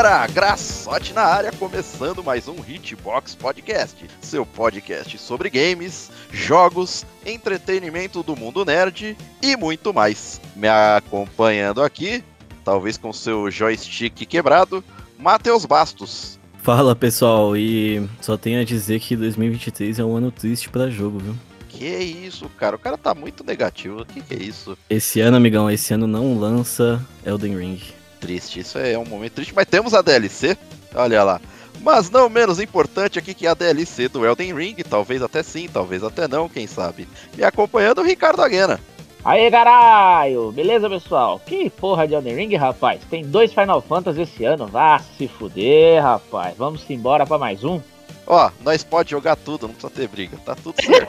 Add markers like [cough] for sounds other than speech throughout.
Galera, Graçote na área, começando mais um Hitbox Podcast, seu podcast sobre games, jogos, entretenimento do mundo nerd e muito mais. Me acompanhando aqui, talvez com seu joystick quebrado, Matheus Bastos. Fala pessoal, e só tenho a dizer que 2023 é um ano triste para jogo, viu? Que isso, cara? O cara tá muito negativo. O que, que é isso? Esse ano, amigão, esse ano não lança Elden Ring triste. Isso é um momento triste, mas temos a DLC. Olha lá. Mas não menos importante aqui que a DLC do Elden Ring, talvez até sim, talvez até não, quem sabe. Me acompanhando o Ricardo Aguena. Aê, caralho! Beleza, pessoal? Que porra de Elden Ring, rapaz? Tem dois Final Fantasy esse ano. Vá se fuder, rapaz. Vamos embora para mais um? Ó, nós pode jogar tudo, não precisa ter briga. Tá tudo certo.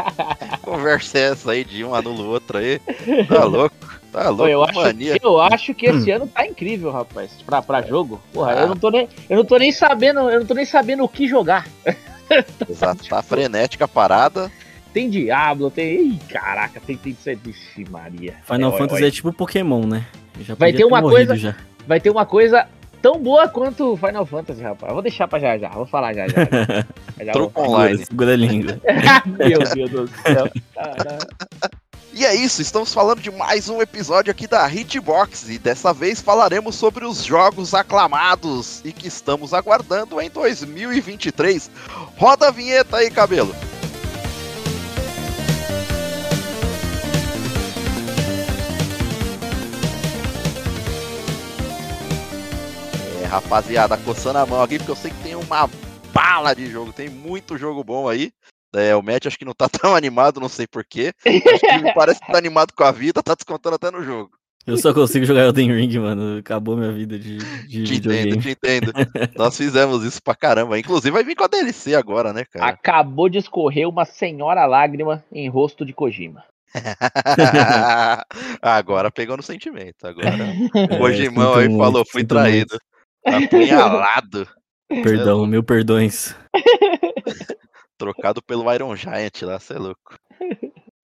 [laughs] Conversa essa aí de um anula o outro aí. Tá louco? Tá louco, eu acho, mania. Eu acho que esse ano tá incrível, rapaz, pra, pra jogo. Porra, ah. eu, não tô nem, eu não tô nem sabendo, eu não tô nem sabendo o que jogar. [laughs] Exato, tá frenética a parada. Tem Diablo, tem. Ih, caraca, tem, tem. Vixe, Maria. Final é, Fantasy é, é tipo Pokémon, né? Já vai ter uma coisa. Já. Vai ter uma coisa tão boa quanto Final Fantasy, rapaz. vou deixar pra já já, vou falar já já. [laughs] já, já Troco online. Segura a língua. [laughs] Meu Deus do céu. Caramba. E é isso, estamos falando de mais um episódio aqui da Hitbox e dessa vez falaremos sobre os jogos aclamados e que estamos aguardando em 2023. Roda a vinheta aí, cabelo. É, rapaziada, coçando a mão aqui porque eu sei que tem uma bala de jogo, tem muito jogo bom aí. É, o Matt acho que não tá [laughs] tão animado, não sei porquê. parece que tá animado com a vida, tá descontando até no jogo. Eu só consigo jogar Elden Ring, mano. Acabou minha vida de, de te entendo, te entendo. Nós fizemos isso pra caramba. Inclusive vai vir com a DLC agora, né, cara? Acabou de escorrer uma senhora lágrima em rosto de Kojima. [laughs] agora pegou no sentimento. Agora o [laughs] Kojimão aí muito, falou, fui traído. Muito. Apunhalado. Perdão, mil perdões. Trocado pelo Iron Giant lá, você é louco.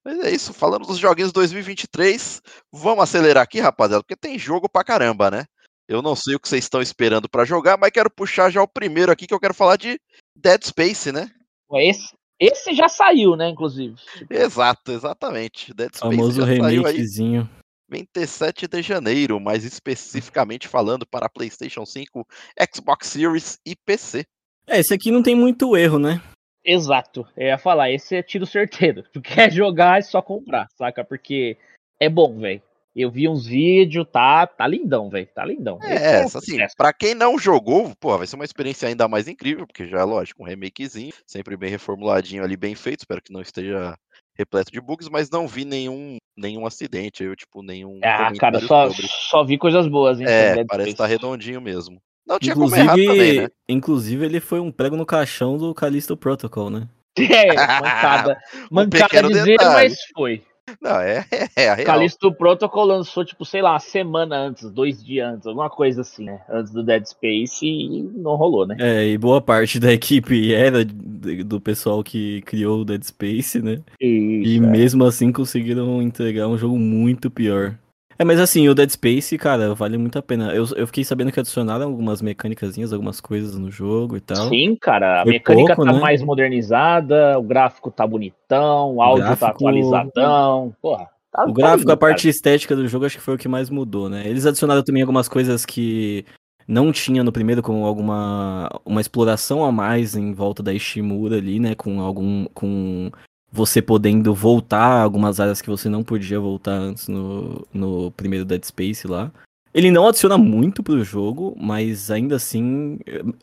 Mas é isso, falando dos joguinhos 2023, vamos acelerar aqui, rapaziada, porque tem jogo pra caramba, né? Eu não sei o que vocês estão esperando para jogar, mas quero puxar já o primeiro aqui, que eu quero falar de Dead Space, né? Esse, esse já saiu, né, inclusive. Exato, exatamente. Dead Space famoso remakezinho. 27 de janeiro, mais especificamente falando para PlayStation 5, Xbox Series e PC. É, esse aqui não tem muito erro, né? Exato. Eu ia falar, esse é tiro certeiro. [laughs] Tu quer jogar é só comprar, saca? Porque é bom, velho. Eu vi uns vídeos, tá, tá lindão, velho. Tá lindão. É, é assim, pra quem não jogou, pô, vai ser uma experiência ainda mais incrível, porque já é lógico, um remakezinho, sempre bem reformuladinho ali, bem feito. Espero que não esteja repleto de bugs, mas não vi nenhum, nenhum acidente, eu, tipo, nenhum. Ah, cara, só, só vi coisas boas, hein? É, parece estar tá redondinho mesmo. Não tinha inclusive, como errar também, né? Inclusive, ele foi um prego no caixão do Callisto Protocol, né? [laughs] É, mancada. [laughs] mancada dizer, mas foi. Não, é, [laughs] é, é Callisto Protocol lançou, tipo, sei lá, uma semana antes, dois dias antes, alguma coisa assim, né? Antes do Dead Space e não rolou, né? É, e boa parte da equipe era do pessoal que criou o Dead Space, né? Isso, e é. mesmo assim conseguiram entregar um jogo muito pior. É, mas assim, o Dead Space, cara, vale muito a pena. Eu, eu fiquei sabendo que adicionaram algumas mecânicas, algumas coisas no jogo e tal. Sim, cara, a Foi mecânica pouco, tá né? mais modernizada, o gráfico tá bonitão, o áudio tá gráfico... tá atualizadão. Porra. Tá, o tá gráfico, lindo, a parte cara. estética do jogo, acho que foi o que mais mudou, né? Eles adicionaram também algumas coisas que não tinha no primeiro, como alguma uma exploração a mais em volta da Ishimura ali, né? Com algum. com você podendo voltar a algumas áreas que você não podia voltar antes no, no primeiro Dead Space lá. Ele não adiciona muito pro jogo, mas ainda assim.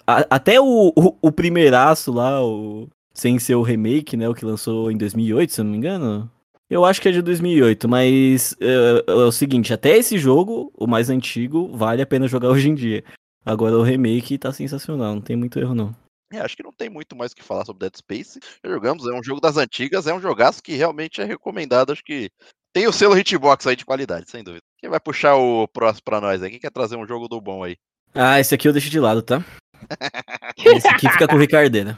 A, até o, o, o, primeiraço lá, o, sem ser o remake, né? O que lançou em 2008, se eu não me engano. Eu acho que é de 2008, mas é, é o seguinte: até esse jogo, o mais antigo, vale a pena jogar [laughs] hoje em dia. Agora o remake tá sensacional, não tem muito erro não. É, acho que não tem muito mais o que falar sobre Dead Space. Já jogamos, é um jogo das antigas, é um jogaço que realmente é recomendado. Acho que tem o selo Hitbox aí de qualidade, sem dúvida. Quem vai puxar o próximo pra nós aí? Quem quer trazer um jogo do bom aí? Ah, esse aqui eu deixo de lado, tá? [laughs] esse aqui fica com o Ricardeira.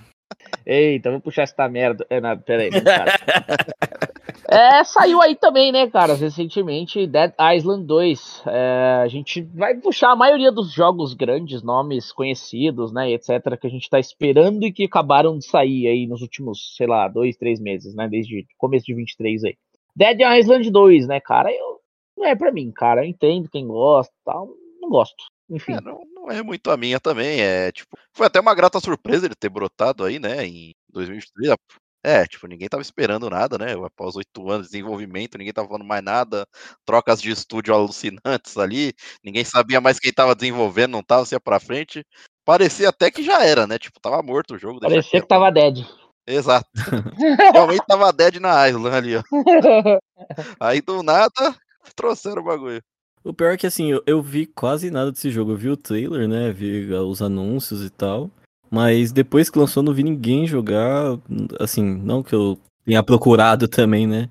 Eita, vou puxar essa merda. É, não, pera aí, [laughs] [laughs] É, saiu aí também, né, cara, recentemente, Dead Island 2. É, a gente vai puxar a maioria dos jogos grandes, nomes conhecidos, né, etc, que a gente tá esperando e que acabaram de sair aí nos últimos, sei lá, dois, três meses, né, desde começo de 23 aí. Dead Island 2, né, cara, eu, não é pra mim, cara, eu entendo quem gosta tal, não gosto, enfim. É, não, não é muito a minha também, é, tipo, foi até uma grata surpresa ele ter brotado aí, né, em 2023, é, tipo, ninguém tava esperando nada, né? Após oito anos de desenvolvimento, ninguém tava falando mais nada, trocas de estúdio [laughs] alucinantes ali, ninguém sabia mais quem tava desenvolvendo, não tava, se ia pra frente. Parecia até que já era, né? Tipo, tava morto o jogo. Parecia que tava dead. Exato. [laughs] Realmente tava dead na Island ali, ó. [laughs] Aí do nada, trouxeram o bagulho. O pior é que assim, eu, eu vi quase nada desse jogo. Eu vi o trailer, né? Vi os anúncios e tal. Mas depois que lançou, não vi ninguém jogar. Assim, não que eu tenha procurado também, né?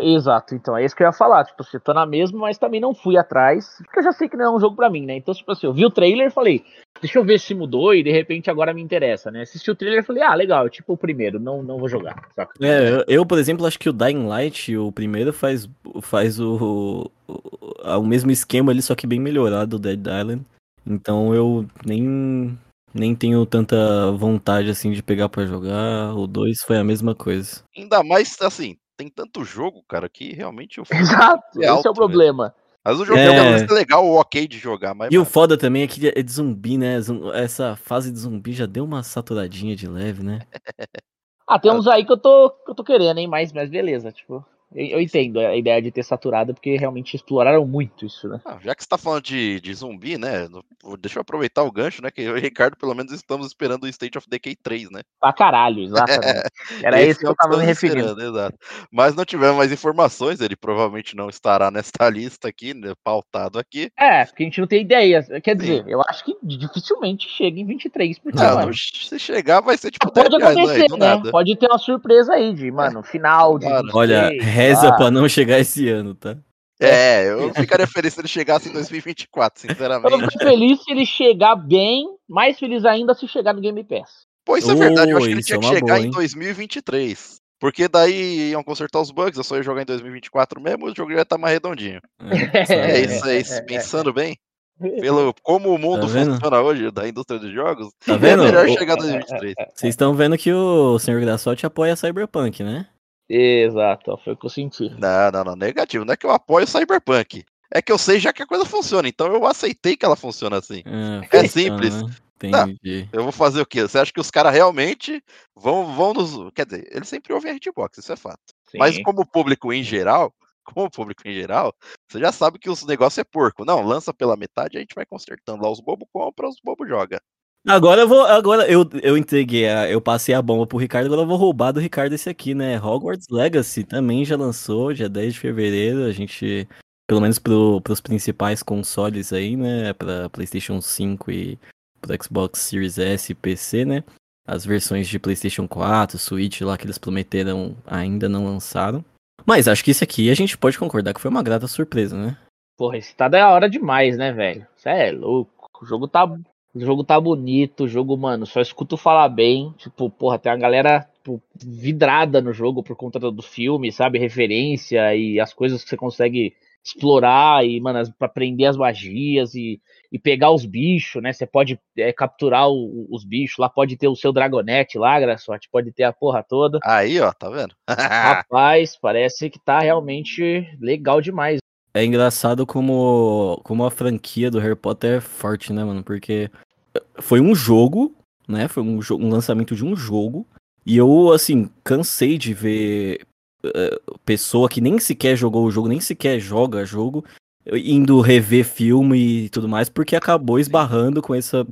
Exato, então é isso que eu ia falar. Tipo, você tá na mesma, mas também não fui atrás, porque eu já sei que não é um jogo para mim, né? Então, tipo assim, eu vi o trailer e falei, deixa eu ver se mudou e de repente agora me interessa, né? Assisti o trailer e falei, ah, legal, tipo o primeiro, não, não vou jogar. Saca? É, eu, eu, por exemplo, acho que o Dying Light, o primeiro, faz, faz o, o, o mesmo esquema ali, só que bem melhorado do Dead Island. Então eu nem nem tenho tanta vontade assim de pegar para jogar. O 2 foi a mesma coisa. Ainda mais assim, tem tanto jogo, cara, que realmente o [laughs] Exato, é alto, esse é o problema. Velho. Mas o jogo é, é legal, o ok de jogar, mas. E mano... o foda também é que é de zumbi, né? Essa fase de zumbi já deu uma saturadinha de leve, né? [laughs] ah, tem uns aí que eu tô, que eu tô querendo, hein? Mas, mas beleza, tipo. Eu entendo a ideia de ter saturado, porque realmente exploraram muito isso, né? Ah, já que você tá falando de, de zumbi, né? Deixa eu aproveitar o gancho, né? Que eu e o Ricardo, pelo menos, estamos esperando o State of Decay 3, né? Pra caralho, exatamente. [laughs] Era esse, esse que eu tava me referindo. Exato. Mas não tivemos mais informações, ele provavelmente não estará nesta lista aqui, né, pautado aqui. É, porque a gente não tem ideia. Quer dizer, Sim. eu acho que dificilmente chega em 23, porque, não, mano, se chegar vai ser tipo Pode acontecer, né? Pode ter uma surpresa aí de, mano, é. final de. Olha, reza ah. pra não chegar esse ano, tá? É, eu ficaria feliz se ele chegasse em 2024, sinceramente. Eu fico feliz se ele chegar bem, mais feliz ainda se chegar no Game Pass. Pô, isso oh, é verdade, eu acho que ele tinha é que chegar boa, em 2023. Porque daí iam consertar os bugs, eu só ia jogar em 2024 mesmo, o jogo ia estar mais redondinho. É, é isso, é isso. Pensando bem, pelo [laughs] como o mundo tá funciona hoje da indústria de jogos, tá vendo? é melhor chegar em 2023. Vocês estão vendo que o Senhor Graçote apoia Cyberpunk, né? Exato, foi o que eu senti. Não, não, não, negativo. Não é que eu apoio o Cyberpunk. É que eu sei já que a coisa funciona, então eu aceitei que ela funciona assim. É, é simples. Né? Entendi. eu vou fazer o quê? Você acha que os caras realmente vão, vão nos. Quer dizer, eles sempre ouvem a hitbox, isso é fato. Sim. Mas como público em geral, [laughs] como público em geral, você já sabe que os negócio é porco. Não, lança pela metade, a gente vai consertando lá. Os bobos compram, os bobos joga. Agora eu vou. Agora eu, eu entreguei, a, eu passei a bomba pro Ricardo, agora eu vou roubar do Ricardo esse aqui, né? Hogwarts Legacy também já lançou, dia 10 de fevereiro. A gente, pelo menos pro, pros principais consoles aí, né? Pra PlayStation 5 e pro Xbox Series S e PC, né? As versões de PlayStation 4, Switch lá que eles prometeram ainda não lançaram. Mas acho que esse aqui a gente pode concordar que foi uma grata surpresa, né? Porra, esse tá da hora demais, né, velho? Você é louco. O jogo tá o jogo tá bonito, o jogo, mano, só escuto falar bem. Tipo, porra, tem uma galera tipo, vidrada no jogo por conta do filme, sabe? Referência e as coisas que você consegue explorar e, mano, pra aprender as magias e, e pegar os bichos, né? Você pode é, capturar o, os bichos lá, pode ter o seu Dragonete lá, Graçote, pode ter a porra toda. Aí, ó, tá vendo? [laughs] Rapaz, parece que tá realmente legal demais. É engraçado como, como a franquia do Harry Potter é forte, né, mano? Porque foi um jogo, né? Foi um, um lançamento de um jogo. E eu, assim, cansei de ver uh, pessoa que nem sequer jogou o jogo, nem sequer joga jogo, indo rever filme e tudo mais, porque acabou esbarrando com essa. [laughs]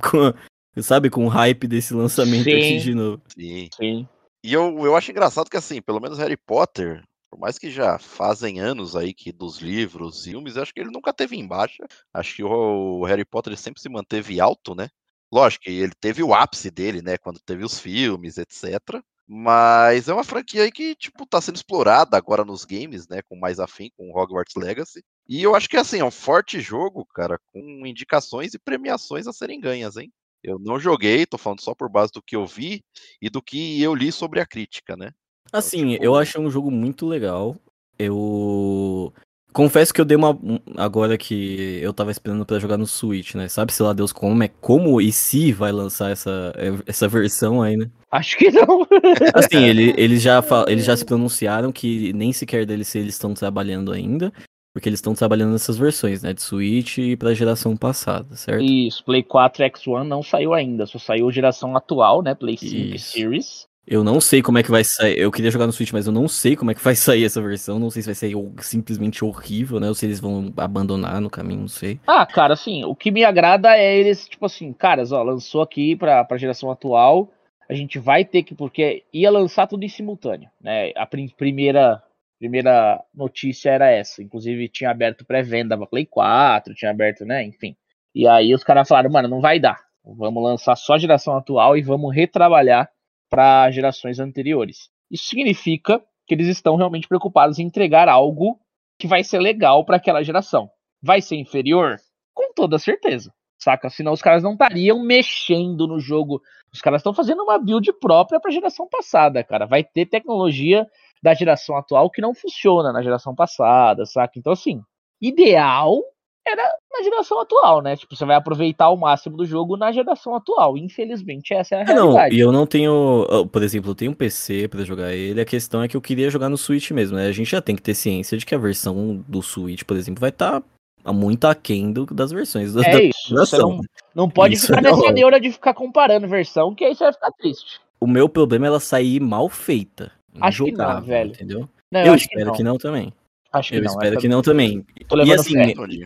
Com, sabe, com o hype desse lançamento Sim. aqui de novo. Sim. Sim. E eu, eu acho engraçado que, assim, pelo menos Harry Potter, por mais que já fazem anos aí que dos livros, filmes, acho que ele nunca teve em baixa. Acho que o Harry Potter sempre se manteve alto, né? Lógico que ele teve o ápice dele, né? Quando teve os filmes, etc. Mas é uma franquia aí que, tipo, tá sendo explorada agora nos games, né? Com mais afim, com Hogwarts Legacy. E eu acho que, assim, é um forte jogo, cara, com indicações e premiações a serem ganhas, hein? Eu não joguei, tô falando só por base do que eu vi e do que eu li sobre a crítica, né? Assim, eu acho um jogo muito legal. eu confesso que eu dei uma agora que eu tava esperando para jogar no Switch, né? Sabe se lá Deus como é como e se vai lançar essa essa versão aí, né? Acho que não. [laughs] assim, ele, eles já eles já se pronunciaram que nem sequer DLC eles estão trabalhando ainda. Porque eles estão trabalhando nessas versões, né? De Switch e pra geração passada, certo? Isso, Play 4 X1 não saiu ainda, só saiu geração atual, né? Play 5 Isso. Series. Eu não sei como é que vai sair. Eu queria jogar no Switch, mas eu não sei como é que vai [laughs] sair essa versão. Não sei se vai ser simplesmente horrível, né? Ou se eles vão abandonar no caminho, não sei. Ah, cara, assim, o que me agrada é eles, tipo assim, caras, ó, lançou aqui pra, pra geração atual. A gente vai ter que, porque ia lançar tudo em simultâneo, né? A prim primeira primeira notícia era essa. Inclusive, tinha aberto pré-venda pra Play 4, tinha aberto, né? Enfim. E aí os caras falaram, mano, não vai dar. Vamos lançar só a geração atual e vamos retrabalhar para gerações anteriores. Isso significa que eles estão realmente preocupados em entregar algo que vai ser legal para aquela geração. Vai ser inferior? Com toda certeza. Saca? Senão os caras não estariam mexendo no jogo. Os caras estão fazendo uma build própria para a geração passada, cara. Vai ter tecnologia da geração atual que não funciona na geração passada, saca? Então, assim, ideal era na geração atual, né? Tipo, você vai aproveitar o máximo do jogo na geração atual. Infelizmente, essa é a realidade. Não, e eu não tenho, por exemplo, eu tenho um PC para jogar ele. A questão é que eu queria jogar no Switch mesmo, né? A gente já tem que ter ciência de que a versão do Switch, por exemplo, vai estar tá muito aquém do, das versões. É da isso. Você não, não pode isso ficar é nessa neura de ficar comparando versão, que aí você vai ficar triste. O meu problema é ela sair mal feita. Acho que não, velho. Entendeu? Não, eu, eu espero que não. que não. também. Acho que eu não, espero que não também. E assim,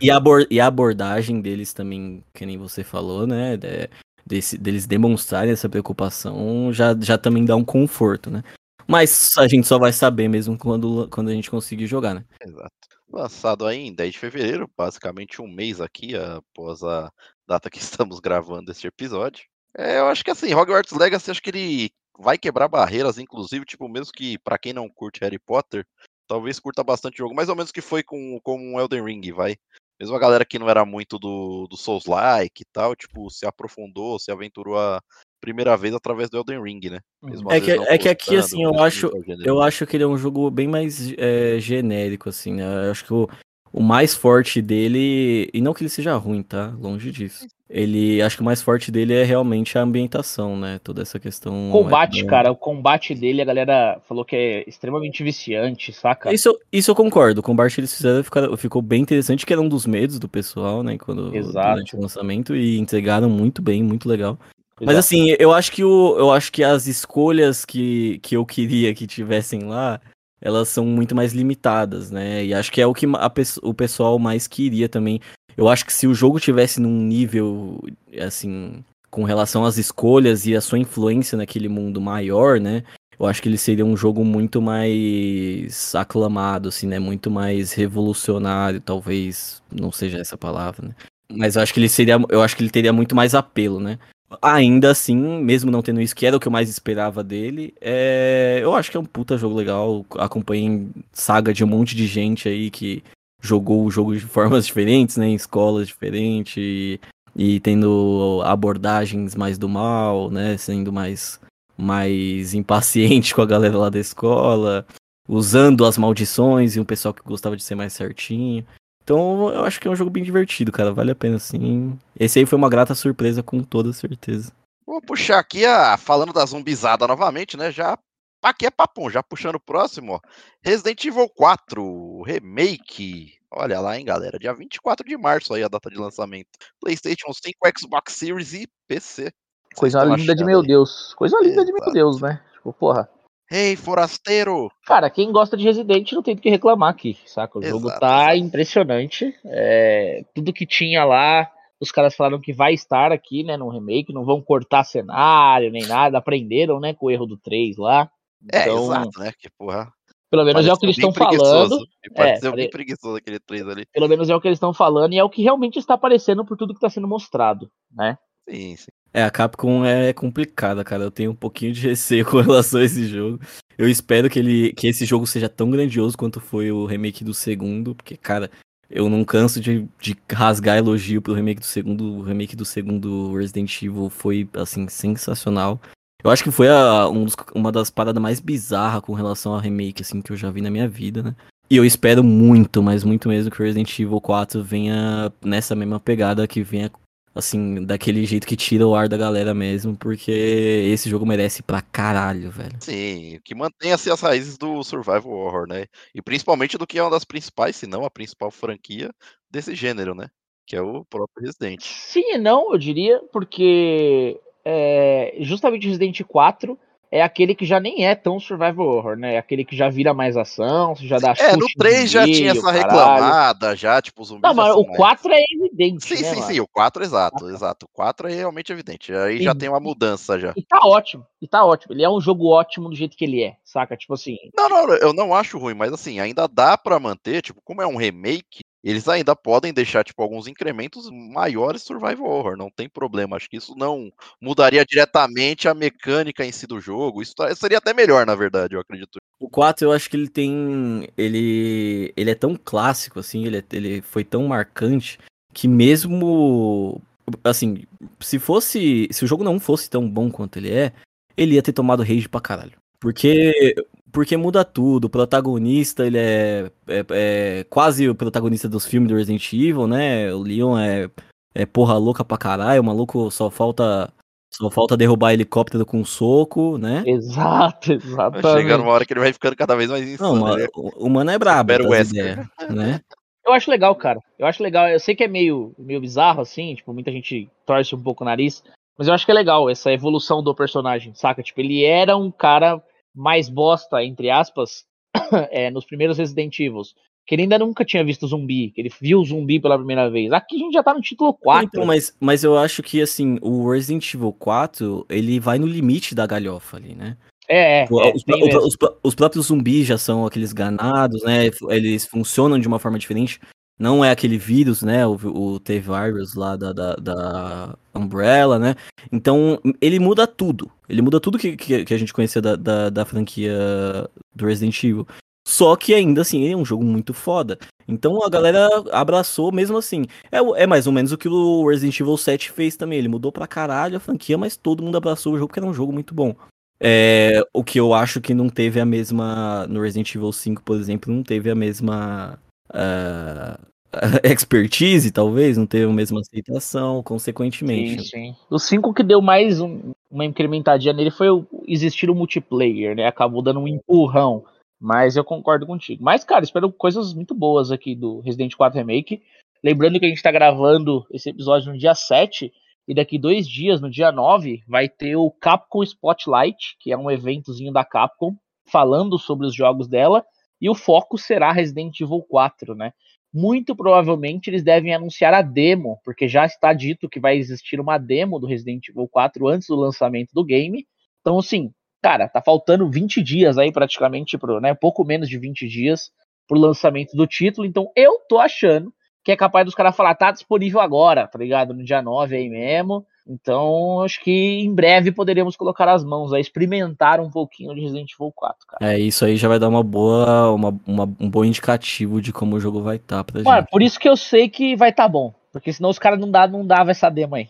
e a, e a, abordagem deles também, que nem você falou, né? De, desse, deles demonstrarem essa preocupação já, já também dá um conforto, né? Mas a gente só vai saber mesmo quando, quando a gente conseguir jogar, né? Exato. Lançado aí em 10 de fevereiro, basicamente um mês aqui após a data que [laughs] estamos gravando este episódio. É, eu acho que assim, Hogwarts Legacy, acho que ele vai quebrar barreiras, inclusive, tipo, mesmo que para quem não curte Harry Potter, talvez curta bastante jogo, mais ou menos que foi com, com Elden Ring, vai. Mesmo a galera que não era muito do, do Souls-like e tal, tipo, se aprofundou, se aventurou a primeira vez através do Elden Ring, né? Mesmo é que, é que aqui, assim, eu acho, eu acho que ele é um jogo bem mais é, genérico, assim, né? Eu acho que o, o mais forte dele, e não que ele seja ruim, tá? Longe disso. Ele, acho que o mais forte dele é realmente a ambientação, né? Toda essa questão. Combate, é... cara, o combate dele, a galera falou que é extremamente viciante, saca? Isso, isso eu concordo. O combate eles fizeram ficou, ficou bem interessante, que era um dos medos do pessoal, né? Quando, Exato. durante o lançamento, e entregaram muito bem, muito legal. Exato. Mas assim, eu acho que o, eu acho que as escolhas que, que eu queria que tivessem lá elas são muito mais limitadas, né? E acho que é o que a, o pessoal mais queria também. Eu acho que se o jogo tivesse num nível, assim, com relação às escolhas e a sua influência naquele mundo maior, né? Eu acho que ele seria um jogo muito mais aclamado, assim, né? Muito mais revolucionário, talvez não seja essa palavra, né? Mas eu acho que ele seria, eu acho que ele teria muito mais apelo, né? Ainda assim, mesmo não tendo isso, que era o que eu mais esperava dele, é... eu acho que é um puta jogo legal. Acompanhei saga de um monte de gente aí que jogou o jogo de formas diferentes, né? Em escolas diferentes e, e tendo abordagens mais do mal, né? Sendo mais, mais impaciente [laughs] com a galera lá da escola, usando as maldições e um pessoal que gostava de ser mais certinho. Então eu acho que é um jogo bem divertido, cara. Vale a pena sim. Esse aí foi uma grata surpresa, com toda certeza. Vou puxar aqui, a, falando da zumbizada novamente, né? Já. Aqui é papum, já puxando o próximo, ó. Resident Evil 4 Remake. Olha lá, hein, galera. Dia 24 de março aí a data de lançamento. PlayStation 5, Xbox Series e PC. Coisa linda de meu aí. Deus. Coisa linda Exato. de meu Deus, né? Tipo, porra. Ei, forasteiro! Cara, quem gosta de Resident não tem do que reclamar aqui, saca? O exato, jogo tá impressionante. É, tudo que tinha lá, os caras falaram que vai estar aqui, né, no remake, não vão cortar cenário nem nada, aprenderam, né, com o erro do 3 lá. É, então, exato, né, que porra. Pelo menos é o que eles estão falando. É, bem preguiçoso aquele 3 ali. Pelo menos é o que eles estão falando e é o que realmente está aparecendo por tudo que está sendo mostrado, né? Sim, sim. É, a Capcom é complicada, cara. Eu tenho um pouquinho de receio com [laughs] relação a esse jogo. Eu espero que, ele, que esse jogo seja tão grandioso quanto foi o remake do segundo, porque, cara, eu não canso de, de rasgar elogio pro remake do segundo. O remake do segundo Resident Evil foi, assim, sensacional. Eu acho que foi a, um dos, uma das paradas mais bizarras com relação a remake, assim, que eu já vi na minha vida, né? E eu espero muito, mas muito mesmo que o Resident Evil 4 venha nessa mesma pegada, que venha, assim, daquele jeito que tira o ar da galera mesmo, porque esse jogo merece pra caralho, velho. Sim, que mantenha assim, as raízes do Survival Horror, né? E principalmente do que é uma das principais, se não a principal franquia desse gênero, né? Que é o próprio Resident. Sim e não, eu diria, porque é, justamente Resident 4 é aquele que já nem é tão survival horror, né? É aquele que já vira mais ação, já dá É, no 3 já tinha essa reclamada, já, tipo, os zumbis. Não, mas o 4 mais... é evidente. Sim, né, sim, mano? sim, o 4 exato, exato. O 4 é realmente evidente. Aí e, já tem uma mudança já. E tá ótimo, e tá ótimo. Ele é um jogo ótimo do jeito que ele é, saca? Tipo assim. Não, não, eu não acho ruim, mas assim, ainda dá para manter, tipo, como é um remake, eles ainda podem deixar tipo alguns incrementos maiores survival horror, não tem problema. Acho que isso não mudaria diretamente a mecânica em si do jogo. Isso tá, seria até melhor, na verdade, eu acredito. O 4 eu acho que ele tem ele ele é tão clássico assim, ele, é, ele foi tão marcante que mesmo assim, se fosse se o jogo não fosse tão bom quanto ele é, ele ia ter tomado rage pra caralho. Porque porque muda tudo. O protagonista, ele é, é, é, quase o protagonista dos filmes do Resident Evil, né? O Leon é, é porra louca pra caralho. O maluco só falta. Só falta derrubar helicóptero com um soco, né? Exato, exatamente. Chega numa hora que ele vai ficando cada vez mais insano. Não, né? o, o mano é brabo, ideia, né? Eu acho legal, cara. Eu acho legal. Eu sei que é meio, meio bizarro, assim, tipo, muita gente torce um pouco o nariz. Mas eu acho que é legal essa evolução do personagem, saca? Tipo, ele era um cara mais bosta, entre aspas, [coughs] é, nos primeiros Resident Evil. Que ele ainda nunca tinha visto zumbi, que ele viu o zumbi pela primeira vez. Aqui a gente já tá no título 4. Então, mas, mas eu acho que, assim, o Resident Evil 4, ele vai no limite da galhofa ali, né? É, é, os, é os, os, os, próprios zumbis já são aqueles ganados, né? Eles funcionam de uma forma diferente. Não é aquele vírus, né? O, o T-Virus lá da, da, da, Umbrella, né? Então, ele muda tudo. Ele muda tudo que, que, a gente conhecia da, da, da, franquia do Resident Evil. Só que ainda assim, é um jogo muito foda. Então a galera abraçou mesmo assim. É, é mais ou menos o que o Resident Evil 7 fez também. Ele mudou pra caralho a franquia, mas todo mundo abraçou o jogo porque era um jogo muito bom. É, o que eu acho que não teve a mesma. No Resident Evil 5, por exemplo, não teve a mesma uh, [laughs] expertise, talvez, não teve a mesma aceitação, consequentemente. Sim, sim. O 5 que deu mais um, uma incrementadinha nele foi o, existir o multiplayer, né? Acabou dando um empurrão. Mas eu concordo contigo. Mas, cara, espero coisas muito boas aqui do Resident 4 Remake. Lembrando que a gente tá gravando esse episódio no dia 7. E daqui dois dias, no dia 9, vai ter o Capcom Spotlight, que é um eventozinho da Capcom, falando sobre os jogos dela e o foco será Resident Evil 4, né? Muito provavelmente eles devem anunciar a demo, porque já está dito que vai existir uma demo do Resident Evil 4 antes do lançamento do game. Então, assim, cara, tá faltando 20 dias aí praticamente, pro, né? Pouco menos de 20 dias pro lançamento do título. Então, eu tô achando que é capaz dos caras falar, tá disponível agora, tá ligado? No dia 9 aí mesmo. Então, acho que em breve poderemos colocar as mãos a experimentar um pouquinho de Resident Evil 4, cara. É, isso aí já vai dar uma boa, uma, uma um bom indicativo de como o jogo vai estar tá pra Mano, gente. por isso que eu sei que vai estar tá bom. Porque senão os caras não, dá, não davam essa demo aí.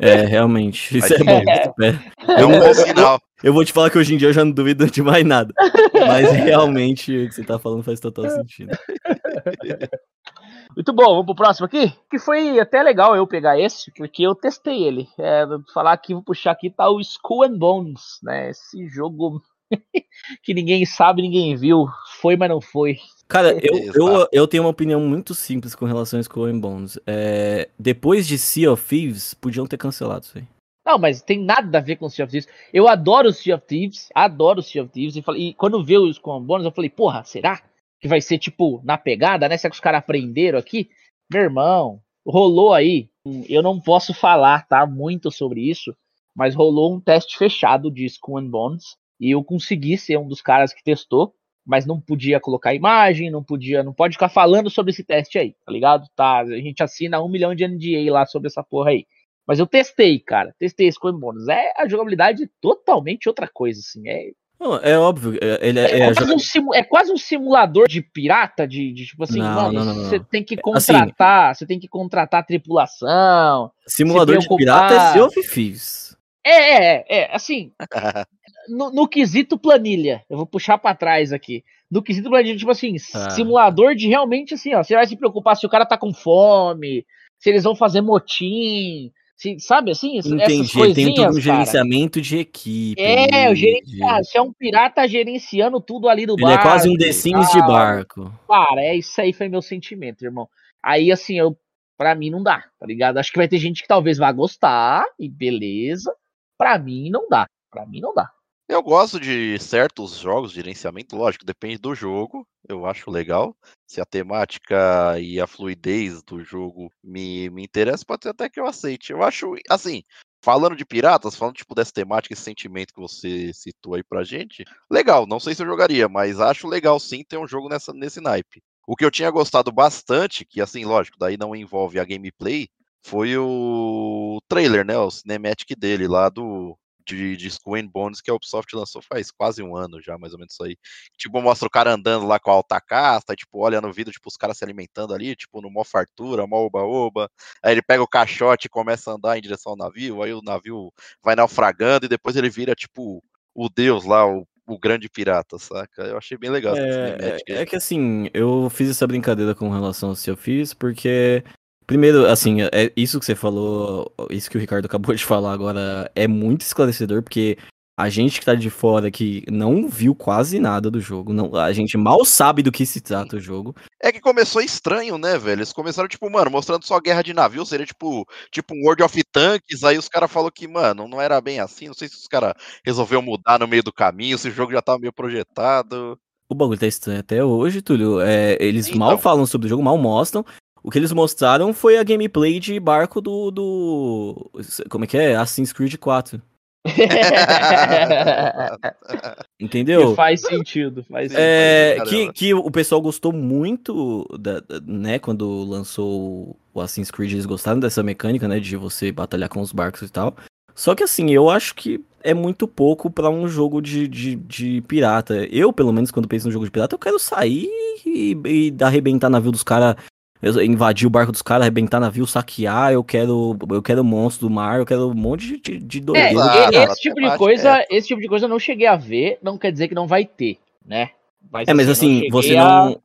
É, realmente. Isso é bom. É, é um bom sinal. Eu, eu vou te falar que hoje em dia eu já não duvido de mais nada. Mas realmente o que você tá falando faz total sentido. [laughs] Muito bom, vamos pro próximo aqui? Que foi até legal eu pegar esse, porque eu testei ele. É, vou falar aqui, vou puxar aqui, tá o Skull and Bones, né? Esse jogo [laughs] que ninguém sabe, ninguém viu. Foi, mas não foi. Cara, eu, eu, eu tenho uma opinião muito simples com relação a Skull and Bones. É, depois de Sea of Thieves, podiam ter cancelado isso aí. Não, mas tem nada a ver com Sea of Thieves. Eu adoro o Sea of Thieves, adoro o Sea of Thieves. E, falei, e quando veio o Skull and Bones, eu falei, porra, será? Que vai ser tipo na pegada, né? Será que os caras aprenderam aqui? Meu irmão, rolou aí. Eu não posso falar, tá? Muito sobre isso, mas rolou um teste fechado de Skull and Bones e eu consegui ser um dos caras que testou, mas não podia colocar imagem, não podia, não pode ficar falando sobre esse teste aí, tá ligado? Tá, a gente assina um milhão de NDA lá sobre essa porra aí. Mas eu testei, cara, testei Skull and Bones. É a jogabilidade totalmente outra coisa, assim. É não, é óbvio, é, ele é, é, é, quase um simu, é, quase um simulador de pirata, de, de tipo assim, não, mano, você tem que assim, contratar, assim, você tem que contratar tripulação. Simulador de pirata é Sea of Thieves. É, é, é, assim, [laughs] no, no, quesito planilha, eu vou puxar para trás aqui. no quesito de, tipo assim, Ah. simulador de realmente assim, ó, você vai se preocupar se o cara tá com fome, se eles vão fazer motim, se, sabe assim, essas Entendi, ele coisinhas, tem todo um cara. gerenciamento de equipe. É, o cara, você é um pirata gerenciando tudo ali do Ele barco. é quase um The Sims de barco. Cara, é isso aí foi meu sentimento, irmão. Aí, assim, eu, pra mim não dá, tá ligado? Acho que vai ter gente que talvez vá gostar, e beleza. Pra mim não dá. Pra mim não dá. Eu gosto de certos jogos de gerenciamento, lógico, depende do jogo, eu acho legal. Se a temática e a fluidez do jogo me, me interessa, pode ser até que eu aceite. Eu acho, assim, falando de piratas, falando tipo dessa temática, esse sentimento que você citou aí pra gente, legal, não sei se eu jogaria, mas acho legal sim ter um jogo nessa, nesse naipe. O que eu tinha gostado bastante, que assim, lógico, daí não envolve a gameplay, foi o trailer, né, o cinematic dele lá do de, de and Bones que a Ubisoft lançou faz quase um ano já, mais ou menos isso aí. Tipo, mostra o cara andando lá com a alta casta, tipo, olha no vídeo, tipo, os caras se alimentando ali, tipo, no mó fartura, mó oba-oba. Aí ele pega o caixote e começa a andar em direção ao navio, aí o navio vai naufragando e depois ele vira, tipo, o deus lá, o, o grande pirata, saca? Eu achei bem legal É, é, que assim, eu fiz essa brincadeira com relação ao Sea of Thieves, porque, primeiro, assim, é isso que você falou, isso que o Ricardo acabou de falar agora é muito esclarecedor, porque a gente que tá de fora que não viu quase nada do jogo, não, a gente mal sabe do que se trata o jogo. É que começou estranho, né, velho? Eles começaram, tipo, mano, mostrando só guerra de navio, seria tipo, tipo um World of Tanks, aí os caras falaram que, mano, não era bem assim, não sei se os caras resolveram mudar no meio do caminho, se o jogo já tava meio projetado. O bagulho tá estranho até hoje, Túlio. É, eles Então. mal falam sobre o jogo, mal mostram. O que eles mostraram foi a gameplay de barco do. do como é que é? Assassin's Creed 4. [laughs] Entendeu? E faz sentido, faz sentido. É, que, que o pessoal gostou muito, da, da- né, quando lançou o Assassin's Creed, eles gostaram dessa mecânica, né, de você batalhar com os barcos e tal. Só que assim, eu acho que é muito pouco pra um jogo de, de, de pirata. Eu, pelo menos, quando penso no jogo de pirata, eu quero sair e, e arrebentar navio dos caras, invadir o barco dos caras, arrebentar navio, saquear, eu quero, eu quero monstro do mar, eu quero um monte de, de, de É, doideira. E- a esse tipo de coisa, esse tipo de coisa eu não cheguei a ver, não quer dizer que não vai ter, né? É, mas assim, cheguei você a- não.